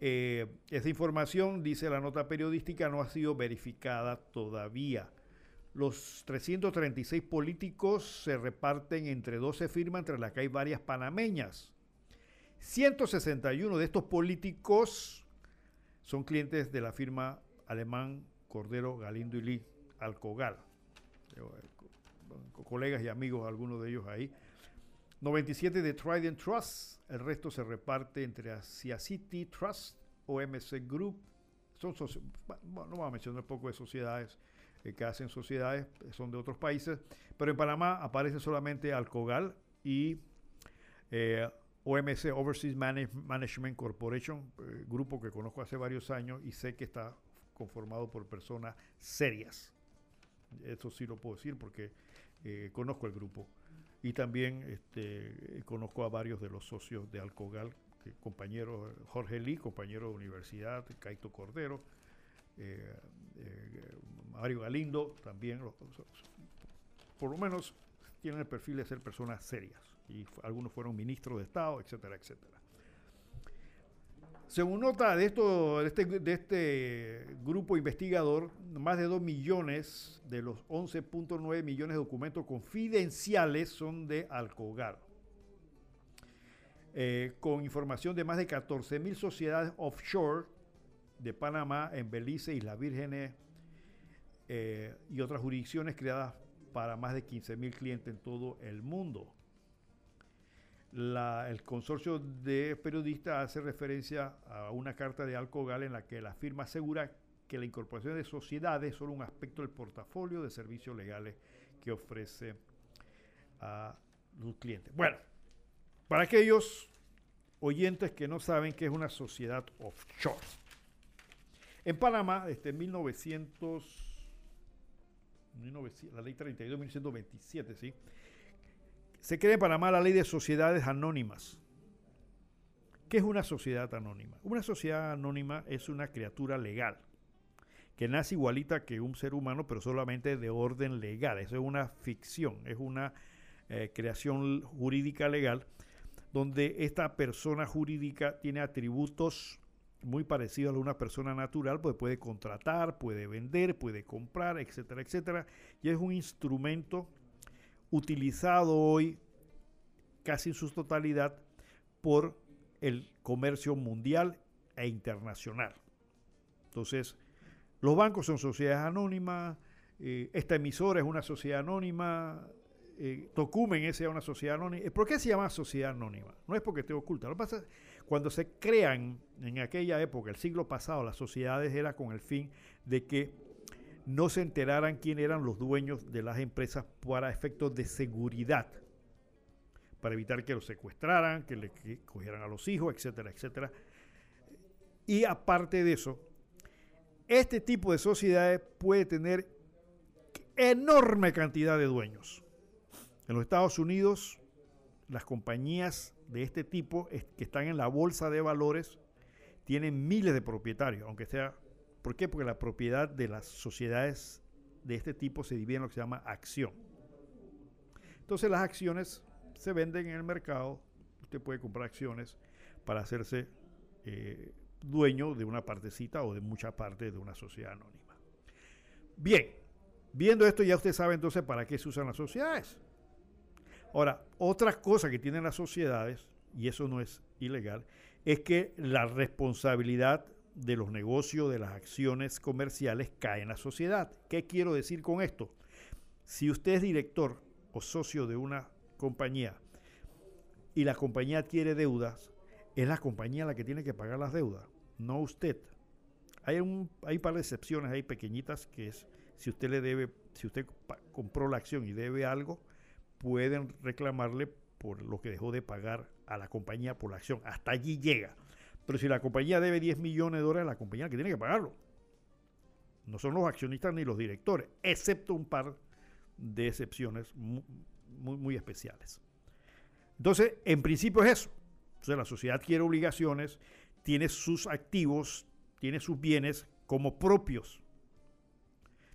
Eh, esa información, dice la nota periodística, no ha sido verificada todavía. Los 336 políticos se reparten entre 12 firmas, entre las que hay varias panameñas. 161 de estos políticos son clientes de la firma alemán Cordero Galindo y Lee Alcogal colegas y amigos, algunos de ellos ahí. 97 de Trident Trust, el resto se reparte entre Asia City Trust, OMC Group son no vamos a mencionar un poco de sociedades eh, que hacen sociedades, son de otros países, pero en Panamá aparece solamente Alcogal y eh, OMC, Overseas Management Corporation, eh, grupo que conozco hace varios años y sé que está conformado por personas serias. Eso sí lo puedo decir porque conozco el grupo. Y también este, conozco a varios de los socios de Alcogal, compañero Jorge Lee, compañero de universidad, Caito Cordero, eh, eh, Mario Galindo, también, por lo menos tienen el perfil de ser personas serias, y algunos fueron ministros de Estado, etcétera, etcétera. Según nota de, esto, de, este, este grupo investigador, más de 2 millones de los 11.9 millones de documentos confidenciales son de Alcogar. Eh, con información de más de 14 mil sociedades offshore de Panamá, en Belice, Islas Vírgenes eh, y otras jurisdicciones creadas para más de 15 mil clientes en todo el mundo. El consorcio de periodistas hace referencia a una carta de Alcogal en la que la firma asegura que la incorporación de sociedades es solo un aspecto del portafolio de servicios legales que ofrece a los clientes. Bueno, para aquellos oyentes que no saben que es una sociedad offshore. En Panamá, desde 1900, la ley 32 1927, ¿sí? Se crea en Panamá la ley de sociedades anónimas. ¿Qué es una sociedad anónima? Una sociedad anónima es una criatura legal que nace igualita que un ser humano, pero solamente de orden legal. Eso es una ficción, es una eh, creación jurídica legal donde esta persona jurídica tiene atributos muy parecidos a una persona natural, pues puede contratar, puede vender, puede comprar, etcétera, etcétera. Y es un instrumento utilizado hoy casi en su totalidad por el comercio mundial e internacional. Entonces, los bancos son sociedades anónimas, eh, esta emisora es una sociedad anónima, eh, Tocumen es una sociedad anónima. ¿Por qué se llama sociedad anónima? No es porque esté oculta. Lo que pasa cuando se crean en aquella época, el siglo pasado, las sociedades era con el fin de que no se enteraran quién eran los dueños de las empresas para efectos de seguridad, para evitar que los secuestraran, que le cogieran a los hijos, etcétera, etcétera. Y aparte de eso, este tipo de sociedades puede tener enorme cantidad de dueños. En los Estados Unidos, las compañías de este tipo que están en la bolsa de valores tienen miles de propietarios, aunque sea... ¿Por qué? Porque la propiedad de las sociedades de este tipo se divide en lo que se llama acción. Entonces las acciones se venden en el mercado, usted puede comprar acciones para hacerse eh, dueño de una partecita o de mucha parte de una sociedad anónima. Bien, viendo esto ya usted sabe entonces para qué se usan las sociedades. Ahora, otra cosa que tienen las sociedades, y eso no es ilegal, es que la responsabilidad de los negocios, de las acciones comerciales, cae en la sociedad. ¿Qué quiero decir con esto? Si usted es director o socio de una compañía y la compañía adquiere deudas, es la compañía la que tiene que pagar las deudas, no usted. Hay un, hay un par de excepciones ahí pequeñitas que es si usted le debe, si usted compró la acción y debe algo, pueden reclamarle por lo que dejó de pagar a la compañía por la acción. Hasta allí llega. Pero si la compañía debe 10 millones de dólares, la compañía que tiene que pagarlo. No son los accionistas ni los directores, excepto un par de excepciones muy, muy, especiales. Entonces, en principio es eso. Entonces, la sociedad quiere obligaciones, tiene sus activos, tiene sus bienes como propios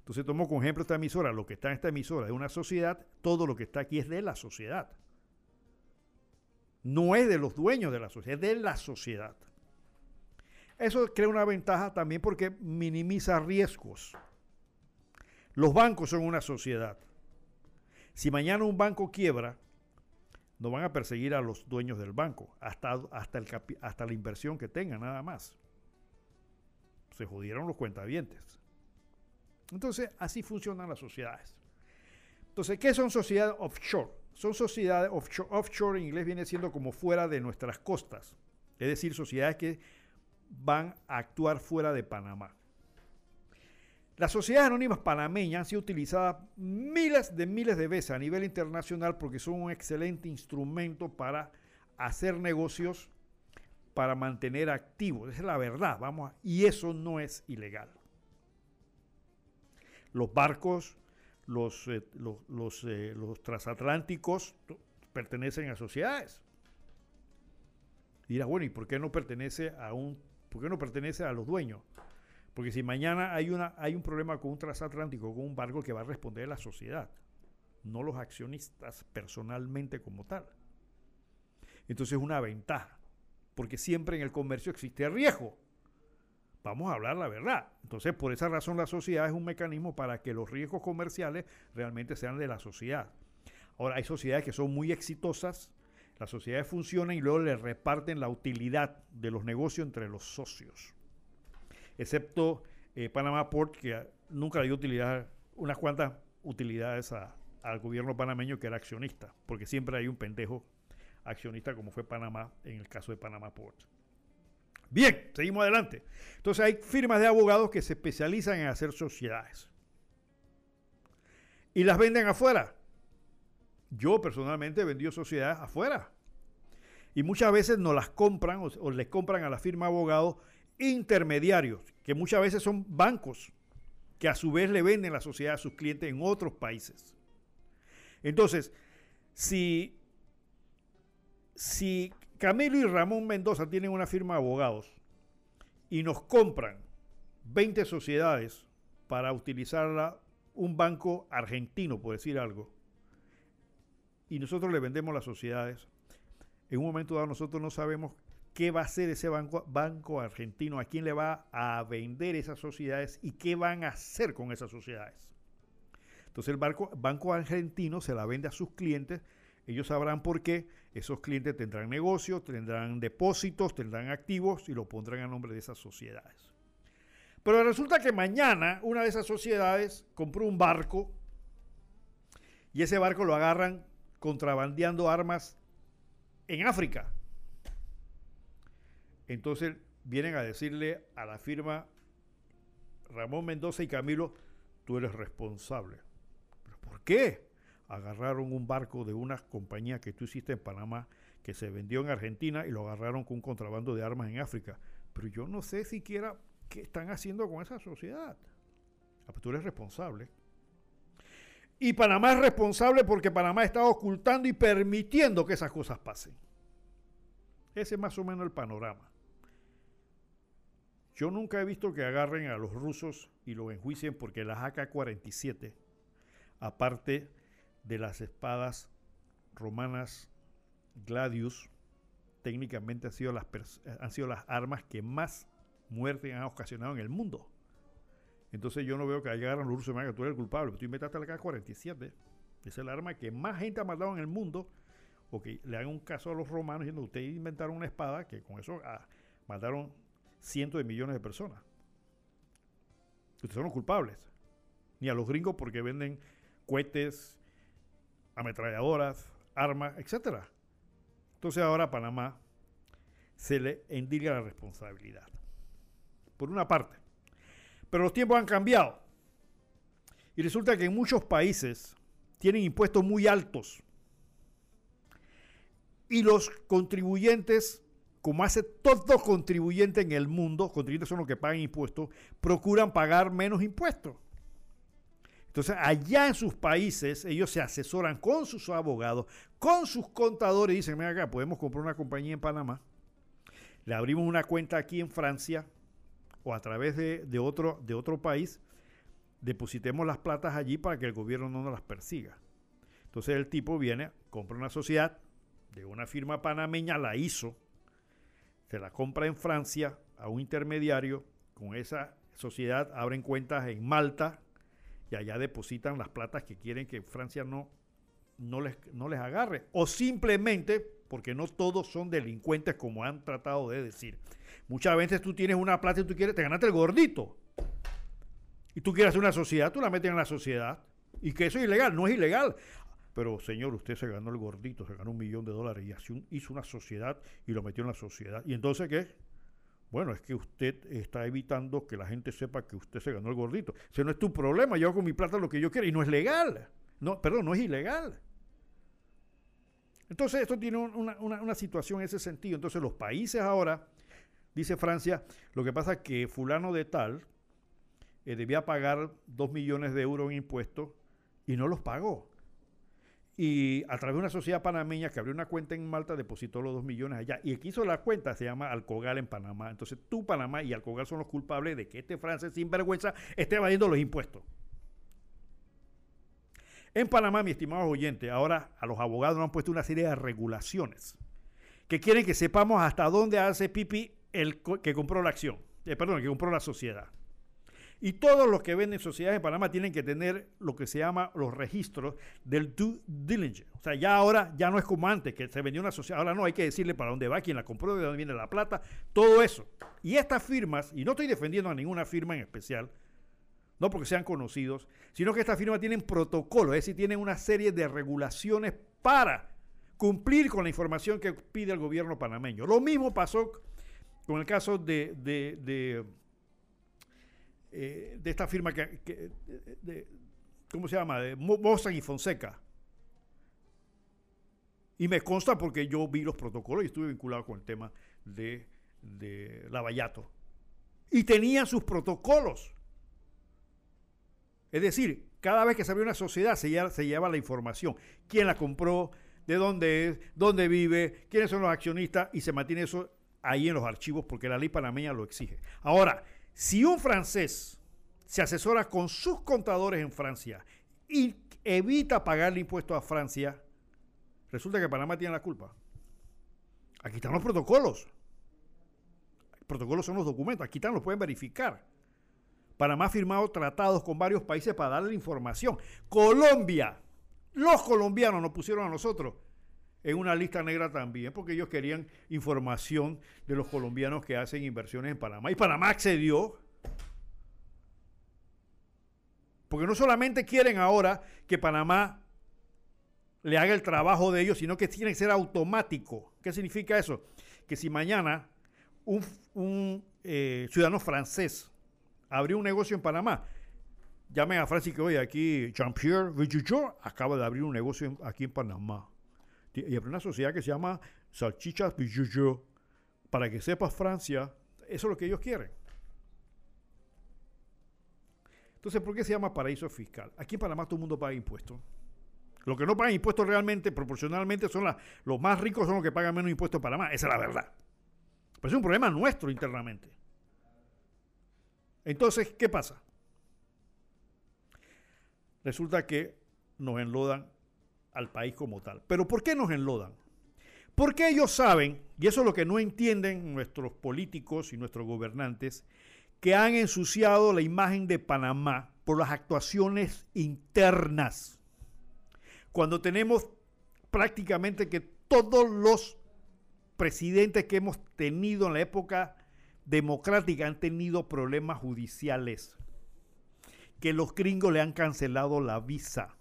entonces tomo como ejemplo esta emisora, lo que está en esta emisora es una sociedad, todo lo que está aquí es de la sociedad. No es de los dueños de la sociedad, es de la sociedad. Eso crea una ventaja también porque minimiza riesgos. Los bancos son una sociedad. Si mañana un banco quiebra, no van a perseguir a los dueños del banco, hasta, hasta, el hasta la inversión que tengan, nada más. Se jodieron los cuentavientes. Entonces, así funcionan las sociedades. Entonces, ¿qué son sociedades offshore? Son sociedades offshore. Offshore en inglés viene siendo como fuera de nuestras costas. Es decir, sociedades que van a actuar fuera de Panamá. Las sociedades anónimas panameñas han sido utilizadas miles de miles de veces a nivel internacional porque son un excelente instrumento para hacer negocios, para mantener activos. Esa es la verdad, vamos, y eso no es ilegal. Los barcos, los, eh, los, eh, los transatlánticos pertenecen a sociedades. Dirás, bueno, ¿y por qué no pertenece a un, por qué no pertenece a los dueños? Porque si mañana hay, una, hay un problema con un transatlántico, con un barco que va a responder la sociedad, no los accionistas personalmente como tal. Entonces es una ventaja, porque siempre en el comercio existe riesgo. Vamos a hablar la verdad. Entonces, por esa razón la sociedad es un mecanismo para que los riesgos comerciales realmente sean de la sociedad. Ahora, hay sociedades que son muy exitosas, las sociedades funcionan y luego le reparten la utilidad de los negocios entre los socios. Excepto eh, Panamá Port, que nunca dio utilidad, unas cuantas utilidades al gobierno panameño que era accionista, porque siempre hay un pendejo accionista como fue Panamá en el caso de Panamá Port. Bien, seguimos adelante. Entonces hay firmas de abogados que se especializan en hacer sociedades. Y las venden afuera. Yo personalmente he vendido sociedades afuera. Y muchas veces no las compran o, les compran a la firma de abogados intermediarios, que muchas veces son bancos, que a su vez le venden la sociedad a sus clientes en otros países. Entonces, si, si Camilo y Ramón Mendoza tienen una firma de abogados y nos compran 20 sociedades para utilizarla un banco argentino, por decir algo, y nosotros le vendemos las sociedades, en un momento dado nosotros no sabemos qué va a hacer ese banco, banco argentino, a quién le va a vender esas sociedades y qué van a hacer con esas sociedades. Entonces el banco, banco argentino se la vende a sus clientes, ellos sabrán por qué, esos clientes tendrán negocios, tendrán depósitos, tendrán activos y lo pondrán a nombre de esas sociedades. Pero resulta que mañana una de esas sociedades compró un barco y ese barco lo agarran contrabandeando armas en África. Entonces vienen a decirle a la firma Ramón Mendoza y Camilo, tú eres responsable. ¿Pero por qué? Agarraron un barco de una compañía que tú hiciste en Panamá que se vendió en Argentina y lo agarraron con un contrabando de armas en África. Pero yo no sé siquiera qué están haciendo con esa sociedad. Ah, pues tú eres responsable. Y Panamá es responsable porque Panamá está ocultando y permitiendo que esas cosas pasen. Ese es más o menos el panorama. Yo nunca he visto que agarren a los rusos y los enjuicien porque las AK-47, aparte de las espadas romanas Gladius, técnicamente han sido, las han sido las armas que más muerte han ocasionado en el mundo. Entonces yo no veo que agarran los rusos y me que tú eres el culpable. Tú inventaste la K-47. Esa es el arma que más gente ha matado en el mundo. O que le hagan un caso a los romanos diciendo, ustedes inventaron una espada que con eso ah, mataron cientos de millones de personas. Ustedes son los culpables. Ni a los gringos porque venden cohetes, ametralladoras, armas, etc. Entonces ahora a Panamá se le endilga la responsabilidad. Por una parte. Pero los tiempos han cambiado. Y resulta que en muchos países tienen impuestos muy altos. Y los contribuyentes, como hace todo contribuyente en el mundo, contribuyentes son los que pagan impuestos, procuran pagar menos impuestos. Entonces, allá en sus países, ellos se asesoran con sus abogados, con sus contadores, y dicen, mira acá, podemos comprar una compañía en Panamá, le abrimos una cuenta aquí en Francia, o a través de, otro, de otro país, depositemos las platas allí para que el gobierno no nos las persiga. Entonces el tipo viene, compra una sociedad de una firma panameña, la hizo, se la compra en Francia a un intermediario, con esa sociedad abren cuentas en Malta y allá depositan las platas que quieren que Francia no, no, les, no les agarre. O simplemente, porque no todos son delincuentes como han tratado de decir, Muchas veces tú tienes una plata y tú quieres, te ganaste el gordito. Y tú quieres hacer una sociedad, tú la metes en la sociedad. Y que eso es ilegal, no es ilegal. Pero señor, usted se ganó el gordito, se ganó un millón de dólares y hizo una sociedad y lo metió en la sociedad. ¿Y entonces qué? Bueno, es que usted está evitando que la gente sepa que usted se ganó el gordito. Ese no es tu problema, yo hago con mi plata lo que yo quiero y no es legal. No, perdón, no es ilegal. Entonces esto tiene una, una situación en ese sentido. Entonces los países ahora, dice Francia, lo que pasa es que fulano de tal eh, debía pagar 2 millones de euros en impuestos y no los pagó. Y a través de una sociedad panameña que abrió una cuenta en Malta, depositó los 2 millones allá. Y el que hizo la cuenta se llama Alcogal en Panamá. Entonces tú, Panamá y Alcogal son los culpables de que este francés sinvergüenza esté evadiendo los impuestos. En Panamá, mi estimado oyente, ahora a los abogados nos han puesto una serie de regulaciones que quieren que sepamos hasta dónde hace pipi el que compró la acción. Eh, perdón, el que compró la sociedad. Y todos los que venden sociedades en Panamá tienen que tener lo que se llama los registros del due diligence. O sea, ya ahora ya no es como antes, que se vendió una sociedad. Ahora no, hay que decirle para dónde va, quién la compró, de dónde viene la plata, todo eso. Y estas firmas, y no estoy defendiendo a ninguna firma en especial, no porque sean conocidos, sino que estas firmas tienen protocolo, es decir, tienen una serie de regulaciones para cumplir con la información que pide el gobierno panameño. Lo mismo pasó con el caso de eh, de esta firma que, de, ¿cómo se llama? De Mossack y Fonseca. Y me consta porque yo vi los protocolos y estuve vinculado con el tema de, de Lavallato. Y tenían sus protocolos. Es decir, cada vez que se abrió una sociedad se se lleva la información. ¿Quién la compró? ¿De dónde es? ¿Dónde vive? ¿Quiénes son los accionistas? Y se mantiene eso ahí en los archivos porque la ley panameña lo exige. Ahora, si un francés se asesora con sus contadores en Francia y evita pagarle impuestos a Francia, resulta que Panamá tiene la culpa. Aquí están los protocolos. Los protocolos son los documentos, aquí están, los pueden verificar. Panamá ha firmado tratados con varios países para darle información. Colombia, los colombianos nos pusieron a nosotros en una lista negra también, porque ellos querían información de los colombianos que hacen inversiones en Panamá. Y Panamá accedió. Porque no solamente quieren ahora que Panamá le haga el trabajo de ellos, sino que tiene que ser automático. ¿Qué significa eso? Que si mañana un, eh, ciudadano francés abrió un negocio en Panamá, llamen a Francia que hoy aquí Jean-Pierre acaba de abrir un negocio aquí en Panamá y una sociedad que se llama Salchichas Bijoujou. Para que sepas, Francia, eso es lo que ellos quieren. Entonces, ¿por qué se llama paraíso fiscal? Aquí en Panamá todo el mundo paga impuestos. Los que no pagan impuestos realmente, proporcionalmente, son los más ricos, son los que pagan menos impuestos en Panamá. Esa es la verdad. Pero es un problema nuestro internamente. Entonces, ¿qué pasa? Resulta que nos enlodan al país como tal. Pero ¿por qué nos enlodan? Porque ellos saben, y eso es lo que no entienden nuestros políticos y nuestros gobernantes, que han ensuciado la imagen de Panamá por las actuaciones internas. Cuando tenemos prácticamente que todos los presidentes que hemos tenido en la época democrática han tenido problemas judiciales, que los gringos le han cancelado la visa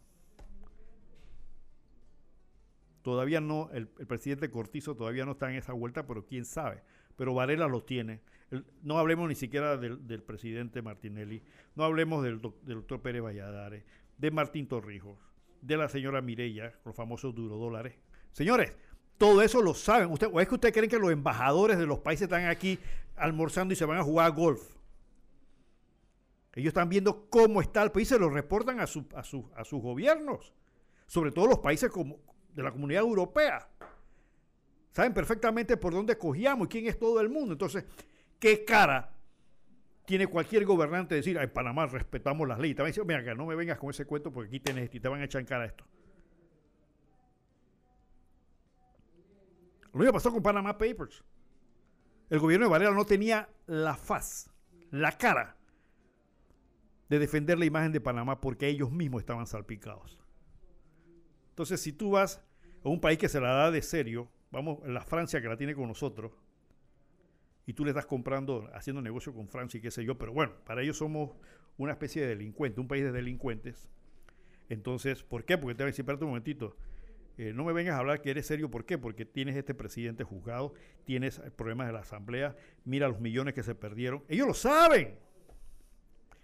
Todavía no, el, presidente Cortizo todavía no está en esa vuelta, pero quién sabe. Pero Varela lo tiene. no hablemos ni siquiera del, presidente Martinelli, no hablemos del, doctor Pérez Valladares, de Martín Torrijos, de la señora Mirella, los famosos durodólares. Señores, todo eso lo saben. Usted, ¿O es que ustedes creen que los embajadores de los países están aquí almorzando y se van a jugar golf? Ellos están viendo cómo está el país, se lo reportan a, a, a sus gobiernos. Sobre todo los países como, de la comunidad europea. Saben perfectamente por dónde cogíamos y quién es todo el mundo. Entonces, ¿qué cara tiene cualquier gobernante de decir, en Panamá respetamos las leyes? También dice, mira, no me vengas con ese cuento porque aquí te van a echar en cara esto. Lo mismo pasó con Panama Papers. El gobierno de Varela no tenía la faz, la cara de defender la imagen de Panamá porque ellos mismos estaban salpicados. Entonces, si tú vas a un país que se la da de serio, vamos, la Francia que la tiene con nosotros, y tú le estás comprando, haciendo negocio con Francia y qué sé yo, pero bueno, para ellos somos una especie de delincuente, un país de delincuentes. Entonces, ¿por qué? Porque te voy a decir, espérate un momentito, eh, no me vengas a hablar que eres serio, ¿por qué? Porque tienes este presidente juzgado, tienes problemas de la Asamblea, mira los millones que se perdieron. Ellos lo saben.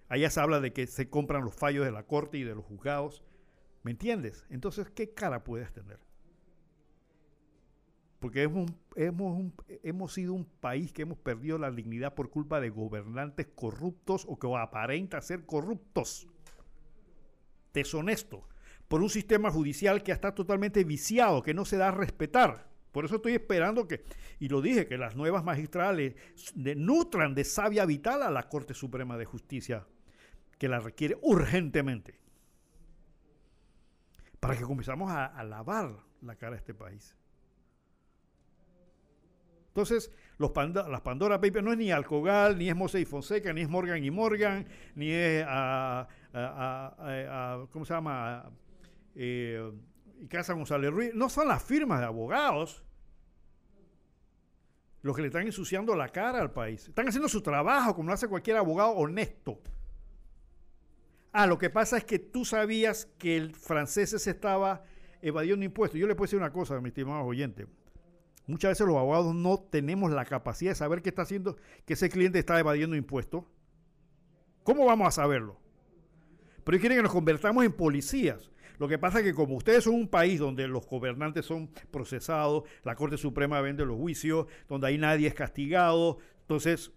Allá se habla de que se compran los fallos de la Corte y de los juzgados. ¿Me entiendes? Entonces, ¿qué cara puedes tener? Porque hemos, sido un país que hemos perdido la dignidad por culpa de gobernantes corruptos o que aparenta ser corruptos, deshonestos, por un sistema judicial que está totalmente viciado, que no se da a respetar. Por eso estoy esperando que, y lo dije, que las nuevas magistrales nutran de sabia vital a la Corte Suprema de Justicia, que la requiere urgentemente, para que comenzamos a, lavar la cara a este país. Entonces, los las Pandora Papers no es ni Alcogal, ni es Mose y Fonseca, ni es Morgan y Morgan, ni es a, ¿cómo se llama? Eh, Casa González Ruiz. No son las firmas de abogados los que le están ensuciando la cara al país. Están haciendo su trabajo como lo hace cualquier abogado honesto. Ah, lo que pasa es que tú sabías que el francés se estaba evadiendo impuestos. Yo le puedo decir una cosa, mi estimado oyente. Muchas veces los abogados no tenemos la capacidad de saber qué está haciendo, que ese cliente está evadiendo impuestos. ¿Cómo vamos a saberlo? Pero ellos quieren que nos convertamos en policías. Lo que pasa es que como ustedes son un país donde los gobernantes son procesados, la Corte Suprema vende los juicios, donde ahí nadie es castigado, entonces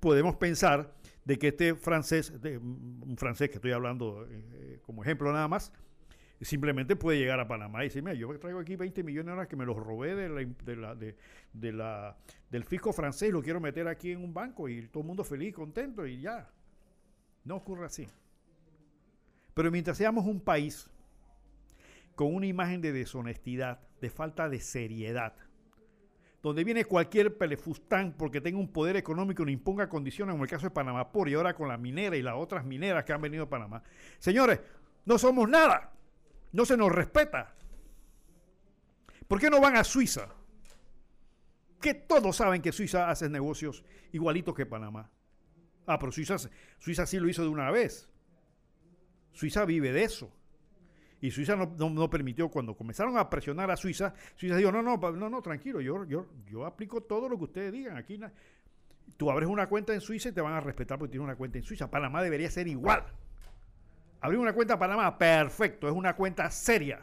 podemos pensar de que este francés, un francés que estoy hablando eh, como ejemplo nada más, simplemente puede llegar a Panamá y decir, mira, yo traigo aquí 20 millones de dólares que me los robé de la, de la, del fisco francés, lo quiero meter aquí en un banco y todo el mundo feliz, contento y ya. No ocurre así. Pero mientras seamos un país con una imagen de deshonestidad, de falta de seriedad, donde viene cualquier pelefustán porque tenga un poder económico y no imponga condiciones, como el caso de Panamá por y ahora con la minera y las otras mineras que han venido a Panamá. Señores, no somos nada no se nos respeta. ¿Por qué no van a Suiza? Que todos saben que Suiza hace negocios igualitos que Panamá. Ah, pero Suiza, Suiza sí lo hizo de una vez. Suiza vive de eso. Y Suiza no, permitió, cuando comenzaron a presionar a Suiza, Suiza dijo, no, no, no, no, tranquilo, yo, yo, yo aplico todo lo que ustedes digan. Aquí tú abres una cuenta en Suiza y te van a respetar porque tienes una cuenta en Suiza. Panamá debería ser igual. Abrir una cuenta Panamá, perfecto, es una cuenta seria.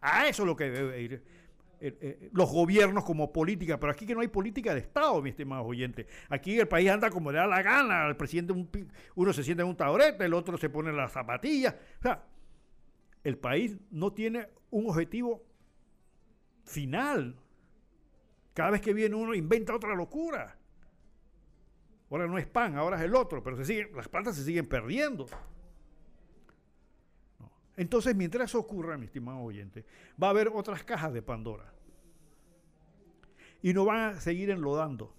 A eso es lo que debe ir eh, eh, los gobiernos como política, pero aquí que no hay política de Estado, mi estimado oyente. Aquí el país anda como le da la gana, el presidente uno se siente en un taburete, el otro se pone las zapatillas. O sea, el país no tiene un objetivo final. Cada vez que viene uno inventa otra locura. Ahora no es pan, ahora es el otro, pero las plantas se siguen perdiendo. Entonces, mientras eso ocurra, mi estimado oyente, va a haber otras cajas de Pandora. Y nos van a seguir enlodando.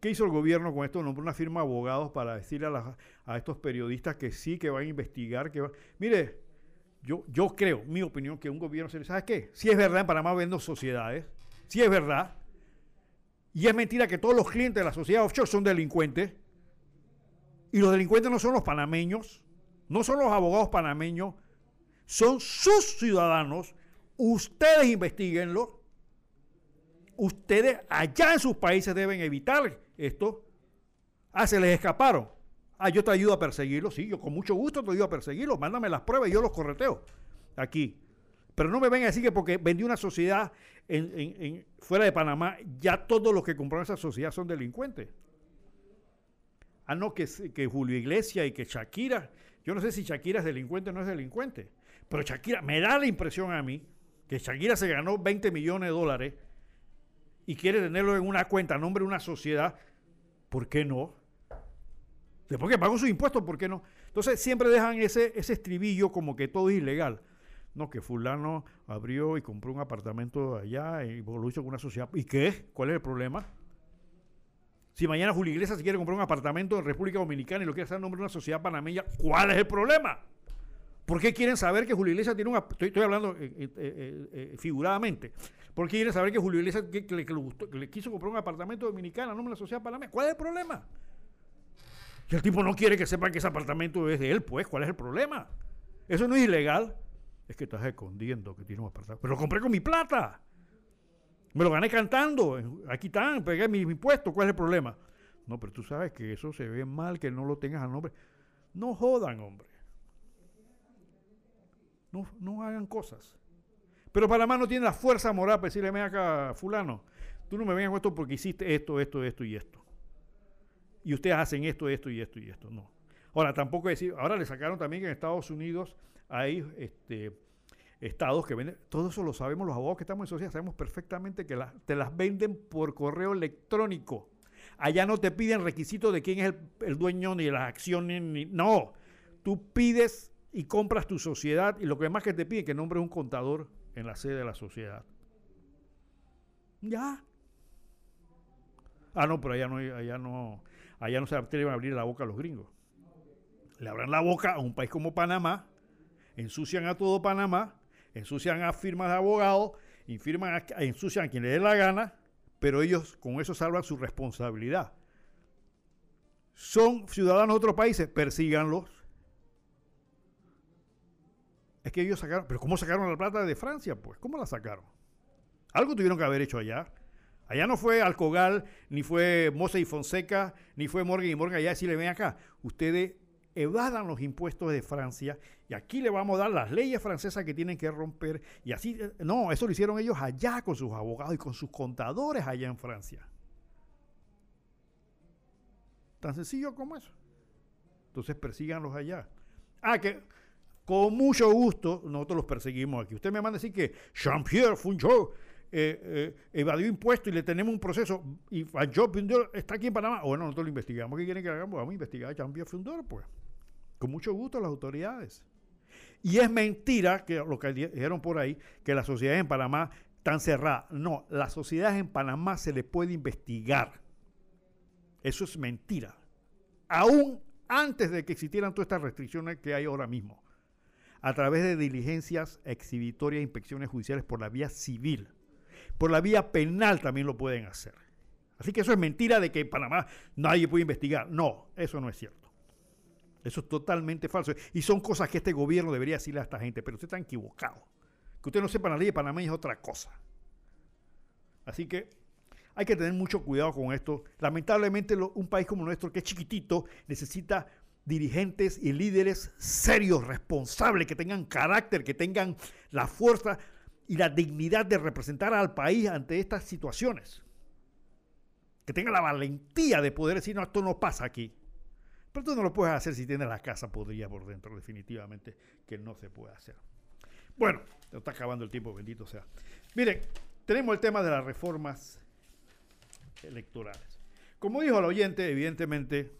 ¿Qué hizo el gobierno con esto? Nombró una firma de abogados para decirle a, estos periodistas que sí, que van a investigar. que Mire, yo, yo creo, mi opinión, que un gobierno se ¿sabe qué? Si es verdad, en Panamá vendo sociedades, si es verdad, y es mentira que todos los clientes de la sociedad offshore son delincuentes, y los delincuentes no son los panameños, no son los abogados panameños, son sus ciudadanos. Ustedes investiguenlo. Ustedes allá en sus países deben evitar esto. Ah, se les escaparon. Ah, yo te ayudo a perseguirlos. Sí, yo con mucho gusto te ayudo a perseguirlos. Mándame las pruebas y yo los correteo aquí. Pero no me vengan a decir que porque vendí una sociedad fuera de Panamá, ya todos los que compraron esa sociedad son delincuentes. Ah, no, que, que Julio Iglesias y que Shakira yo no sé si Shakira es delincuente o no es delincuente, pero Shakira, me da la impresión a mí que Shakira se ganó 20 millones de dólares y quiere tenerlo en una cuenta a nombre de una sociedad, ¿por qué no? Después que pagó sus impuestos, ¿por qué no? Entonces siempre dejan ese, ese estribillo como que todo es ilegal. No, que fulano abrió y compró un apartamento allá y lo hizo con una sociedad. ¿Y qué? ¿Cuál es el problema? Si mañana Julio Iglesias quiere comprar un apartamento en República Dominicana y lo quiere hacer en nombre de una sociedad panameña, ¿cuál es el problema? ¿Por qué quieren saber que Julio Iglesias tiene un... Estoy, estoy hablando eh, eh, eh, figuradamente. ¿Por qué quieren saber que Julio Iglesias le, quiso comprar un apartamento dominicano nombre de la sociedad panameña? ¿Cuál es el problema? Si el tipo no quiere que sepan que ese apartamento es de él, pues, ¿cuál es el problema? Eso no es ilegal. Es que estás escondiendo que tienes un apartamento. Pero lo compré con mi plata. Me lo gané cantando. Aquí están, pegué mi, mi impuesto. ¿Cuál es el problema? No, pero tú sabes que eso se ve mal, que no lo tengas a nombre. No jodan, hombre. No, no hagan cosas. Pero Panamá no tiene la fuerza moral para decirle, ven acá, fulano, tú no me vengas con esto porque hiciste esto, esto, esto y esto. Y ustedes hacen esto, esto y esto y esto. No. Ahora, tampoco decir, ahora le sacaron también que en Estados Unidos hay este, estados que venden, todo eso lo sabemos los abogados que estamos en sociedad, sabemos perfectamente que te las venden por correo electrónico. Allá no te piden requisitos de quién es el, dueño ni las acciones, ni, no. Tú pides y compras tu sociedad y lo que más que te piden que nombres un contador en la sede de la sociedad. Ya. Ah, no, pero allá no, allá no, allá no se atreven a abrir la boca a los gringos. Le abran la boca a un país como Panamá, ensucian a todo Panamá, ensucian a firmas de abogados, ensucian a quien le dé la gana, pero ellos con eso salvan su responsabilidad. Son ciudadanos de otros países, persíganlos. Es que ellos sacaron, pero ¿cómo sacaron la plata de Francia? Pues, ¿cómo la sacaron? Algo tuvieron que haber hecho allá. Allá no fue Alcogal, ni fue Mose y Fonseca, ni fue Morgan y Morgan. Allá le ven acá. Ustedes evadan los impuestos de Francia y aquí le vamos a dar las leyes francesas que tienen que romper. Y así, eh, no, eso lo hicieron ellos allá con sus abogados y con sus contadores allá en Francia. Tan sencillo como eso. Entonces persíganlos allá. Ah, que con mucho gusto nosotros los perseguimos aquí. Usted me manda a decir que Jean-Pierre Funchot eh, eh, evadió impuestos y le tenemos un proceso y Jean-Pierre está aquí en Panamá. Bueno, nosotros lo investigamos. ¿Qué quieren que hagamos? Vamos a investigar a Jean-Pierre Fundor, pues. Con mucho gusto las autoridades. Y es mentira que lo que dijeron por ahí, que las sociedades en Panamá están cerradas. No, las sociedades en Panamá se les puede investigar. Eso es mentira. Aún antes de que existieran todas estas restricciones que hay ahora mismo. A través de diligencias exhibitorias e inspecciones judiciales por la vía civil. Por la vía penal también lo pueden hacer. Así que eso es mentira de que en Panamá nadie puede investigar. No, eso no es cierto. Eso es totalmente falso. Y son cosas que este gobierno debería decirle a esta gente, pero usted está equivocado. Que usted no sepa la ley de Panamá es otra cosa. Así que hay que tener mucho cuidado con esto. Lamentablemente un país como nuestro, que es chiquitito, necesita dirigentes y líderes serios, responsables, que tengan carácter, que tengan la fuerza y la dignidad de representar al país ante estas situaciones. Que tengan la valentía de poder decir, no, esto no pasa aquí. Pero tú no lo puedes hacer si tienes la casa podría por dentro, definitivamente que no se puede hacer. Bueno, está acabando el tiempo, bendito sea. Miren, tenemos el tema de las reformas electorales. Como dijo el oyente, evidentemente,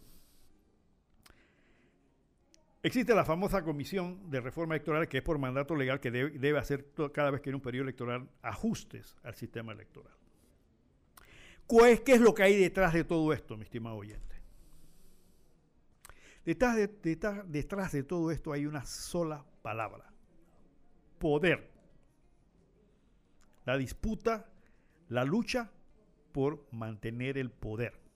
existe la famosa comisión de reforma electoral que es por mandato legal que debe, hacer cada vez que en un periodo electoral ajustes al sistema electoral. ¿Qué es lo que hay detrás de todo esto, mi estimado oyente? Detrás de, de todo esto hay una sola palabra. Poder. La disputa, la lucha por mantener el poder.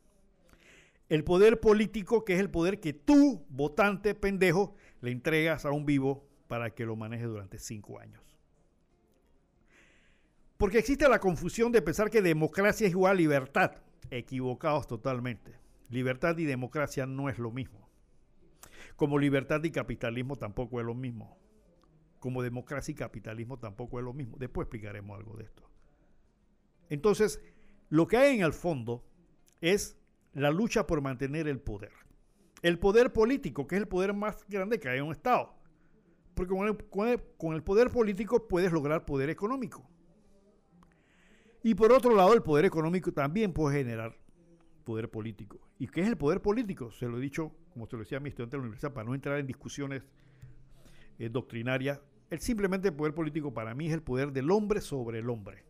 El poder político, que es el poder que tú, votante pendejo, le entregas a un vivo para que lo maneje durante cinco años. Porque existe la confusión de pensar que democracia es igual a libertad. Equivocados totalmente. Libertad y democracia no es lo mismo. Como libertad y capitalismo tampoco es lo mismo. Como democracia y capitalismo tampoco es lo mismo. Después explicaremos algo de esto. Entonces, lo que hay en el fondo es la lucha por mantener el poder. El poder político, que es el poder más grande que hay en un Estado. Porque con el, con el poder político puedes lograr poder económico. Y por otro lado, el poder económico también puede generar poder político. ¿Y qué es el poder político? Se lo he dicho, como se lo decía a mi estudiante de la universidad, para no entrar en discusiones eh, doctrinarias. El simplemente el poder político para mí es el poder del hombre sobre el hombre.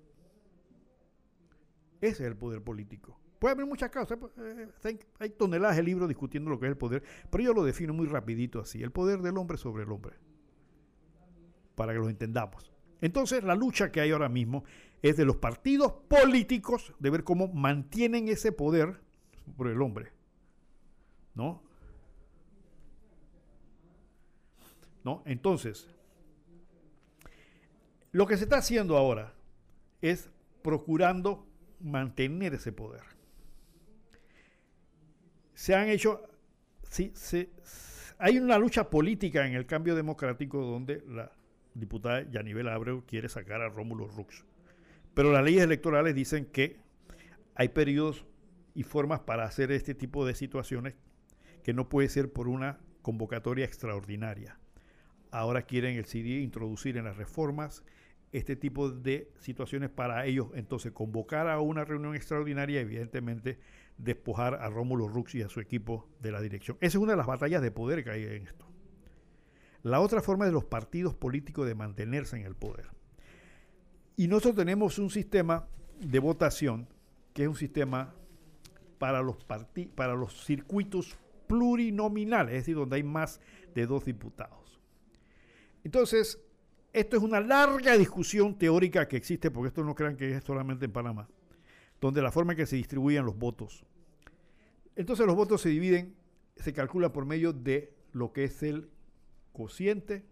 Ese es el poder político. Puede haber muchas causas. Eh, hay toneladas de libros discutiendo lo que es el poder, pero yo lo defino muy rapidito así. El poder del hombre sobre el hombre. Para que lo entendamos. Entonces, la lucha que hay ahora mismo es de los partidos políticos de ver cómo mantienen ese poder por el hombre. ¿No? ¿No? Entonces, Lo que se está haciendo ahora es procurando mantener ese poder. Se han hecho, sí, hay una lucha política en el cambio democrático donde la diputada Yanibel Abreu quiere sacar a Rómulo Rux. Pero las leyes electorales dicen que hay periodos y formas para hacer este tipo de situaciones que no puede ser por una convocatoria extraordinaria. Ahora quieren el CD introducir en las reformas este tipo de situaciones para ellos entonces convocar a una reunión extraordinaria evidentemente despojar a Rómulo Rux y a su equipo de la dirección. Esa es una de las batallas de poder que hay en esto. La otra forma de los partidos políticos de mantenerse en el poder. Y nosotros tenemos un sistema de votación que es un sistema para los, para los circuitos plurinominales, es decir, donde hay más de dos diputados. Entonces, esto es una larga discusión teórica que existe, porque esto no crean que es solamente en Panamá, donde la forma en que se distribuyen los votos. Entonces los votos se dividen, se calcula por medio de lo que es el cociente,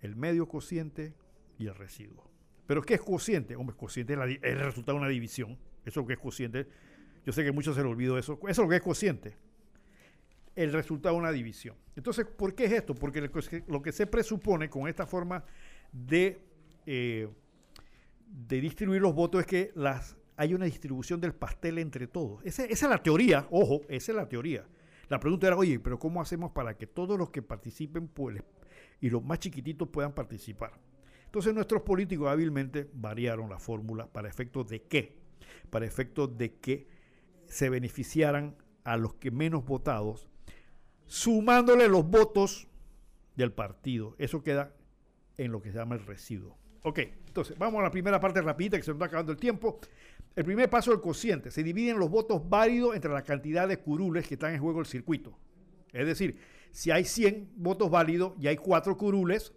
el medio cociente y el residuo. Pero ¿qué es cociente? Hombre, cociente es, el resultado de una división. Eso es lo que es cociente. Yo sé que muchos se les olvidó eso. Eso es lo que es cociente. El resultado de una división. Entonces, ¿por qué es esto? Porque lo que se presupone con esta forma de, eh, de distribuir los votos es que las, hay una distribución del pastel entre todos. Esa, es la teoría, ojo, esa es la teoría. La pregunta era, oye, pero ¿cómo hacemos para que todos los que participen pues, y los más chiquititos puedan participar? Entonces nuestros políticos hábilmente variaron la fórmula para efectos de qué? Para efectos de que se beneficiaran a los que menos votados, sumándole los votos del partido. Eso queda en lo que se llama el residuo. Ok, entonces vamos a la primera parte rapidita que se nos está acabando el tiempo. El primer paso del cociente. Se dividen los votos válidos entre la cantidad de curules que están en juego el circuito. Es decir, si hay 100 votos válidos y hay 4 curules,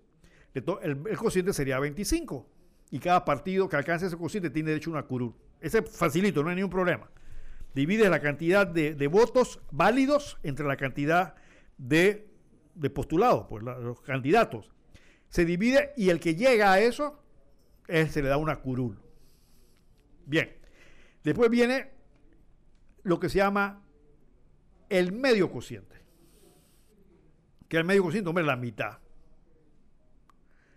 el, cociente sería 25. Y cada partido que alcance ese cociente tiene derecho a una curul. Ese es facilito, no hay ningún problema. Divide la cantidad de, votos válidos entre la cantidad de, postulados, pues los candidatos. Se divide y el que llega a eso, se le da una curul. Bien. Después viene lo que se llama el medio cociente. Que el medio cociente, hombre, es la mitad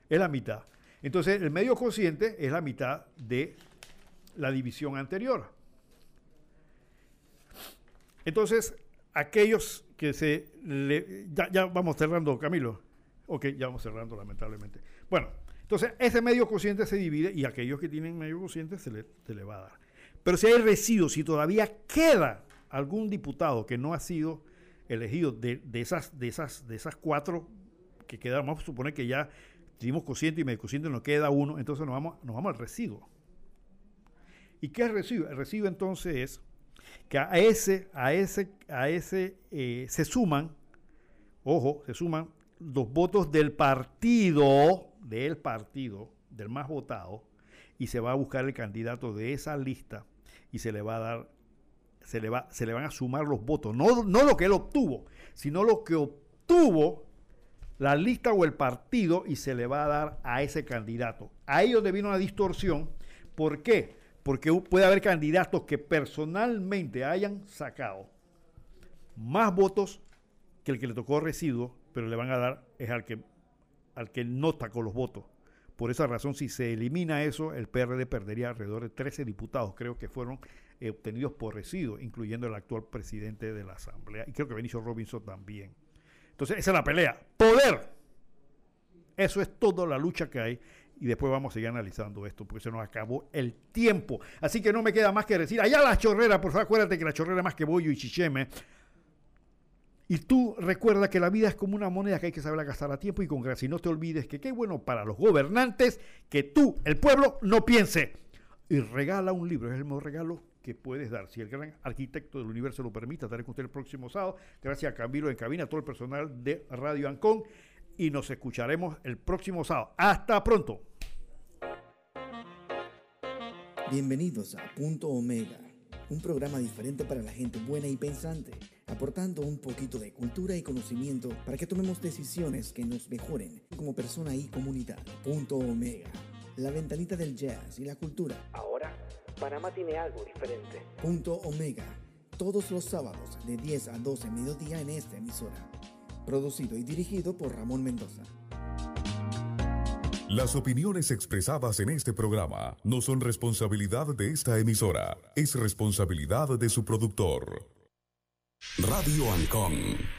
es la mitad. Entonces, el medio cociente es la mitad de la división anterior. Entonces, aquellos que se... ya, vamos cerrando, Camilo. Ok, ya vamos cerrando, lamentablemente. Bueno, entonces ese medio cociente se divide y aquellos que tienen medio cociente se le, se le va a dar. Pero si hay residuos, si todavía queda algún diputado que no ha sido elegido de, de, esas, de, esas, de esas cuatro que quedaron, vamos a suponer que ya Tenemos cociente y medio cociente, nos queda uno, entonces nos vamos, nos vamos al residuo. ¿Y qué es residuo? El residuo entonces es que a ese, a ese, a ese eh, se suman, ojo, se suman los votos del partido, del partido, del más votado, y se va a buscar el candidato de esa lista y se le va a dar, se le, va, se le van a sumar los votos, no, no lo que él obtuvo, sino lo que obtuvo la lista o el partido y se le va a dar a ese candidato. Ahí donde vino una distorsión. ¿Por qué? Porque puede haber candidatos que personalmente hayan sacado más votos que el que le tocó residuo, pero le van a dar es al que, al que no sacó los votos. Por esa razón, si se elimina eso, el PRD perdería alrededor de 13 diputados, creo que fueron eh, obtenidos por residuo, incluyendo el actual presidente de la Asamblea, y creo que Benicio Robinson también. Entonces, esa es la pelea. Poder. Eso es toda la lucha que hay. Y después vamos a seguir analizando esto porque se nos acabó el tiempo. Así que no me queda más que decir, allá la chorrera, por favor, acuérdate que la chorrera más que bollo y chicheme. Y tú recuerda que la vida es como una moneda que hay que saber gastar a tiempo y con gracia. Y no te olvides que qué bueno para los gobernantes que tú, el pueblo, no piense. Y regala un libro, es el mejor regalo que puedes dar. Si el gran arquitecto del universo lo permite, estaré con usted el próximo sábado. Gracias a Camilo en cabina, a todo el personal de Radio Ancón. Y nos escucharemos el próximo sábado. Hasta pronto. Bienvenidos a Punto Omega, un programa diferente para la gente buena y pensante, aportando un poquito de cultura y conocimiento para que tomemos decisiones que nos mejoren como persona y comunidad. Punto Omega la ventanita del jazz y la cultura. Ahora, Panamá tiene algo diferente. Punto Omega, todos los sábados de 10 a 12 mediodía en esta emisora. Producido y dirigido por Ramón Mendoza. Las opiniones expresadas en este programa no son responsabilidad de esta emisora, es responsabilidad de su productor. Radio Ancon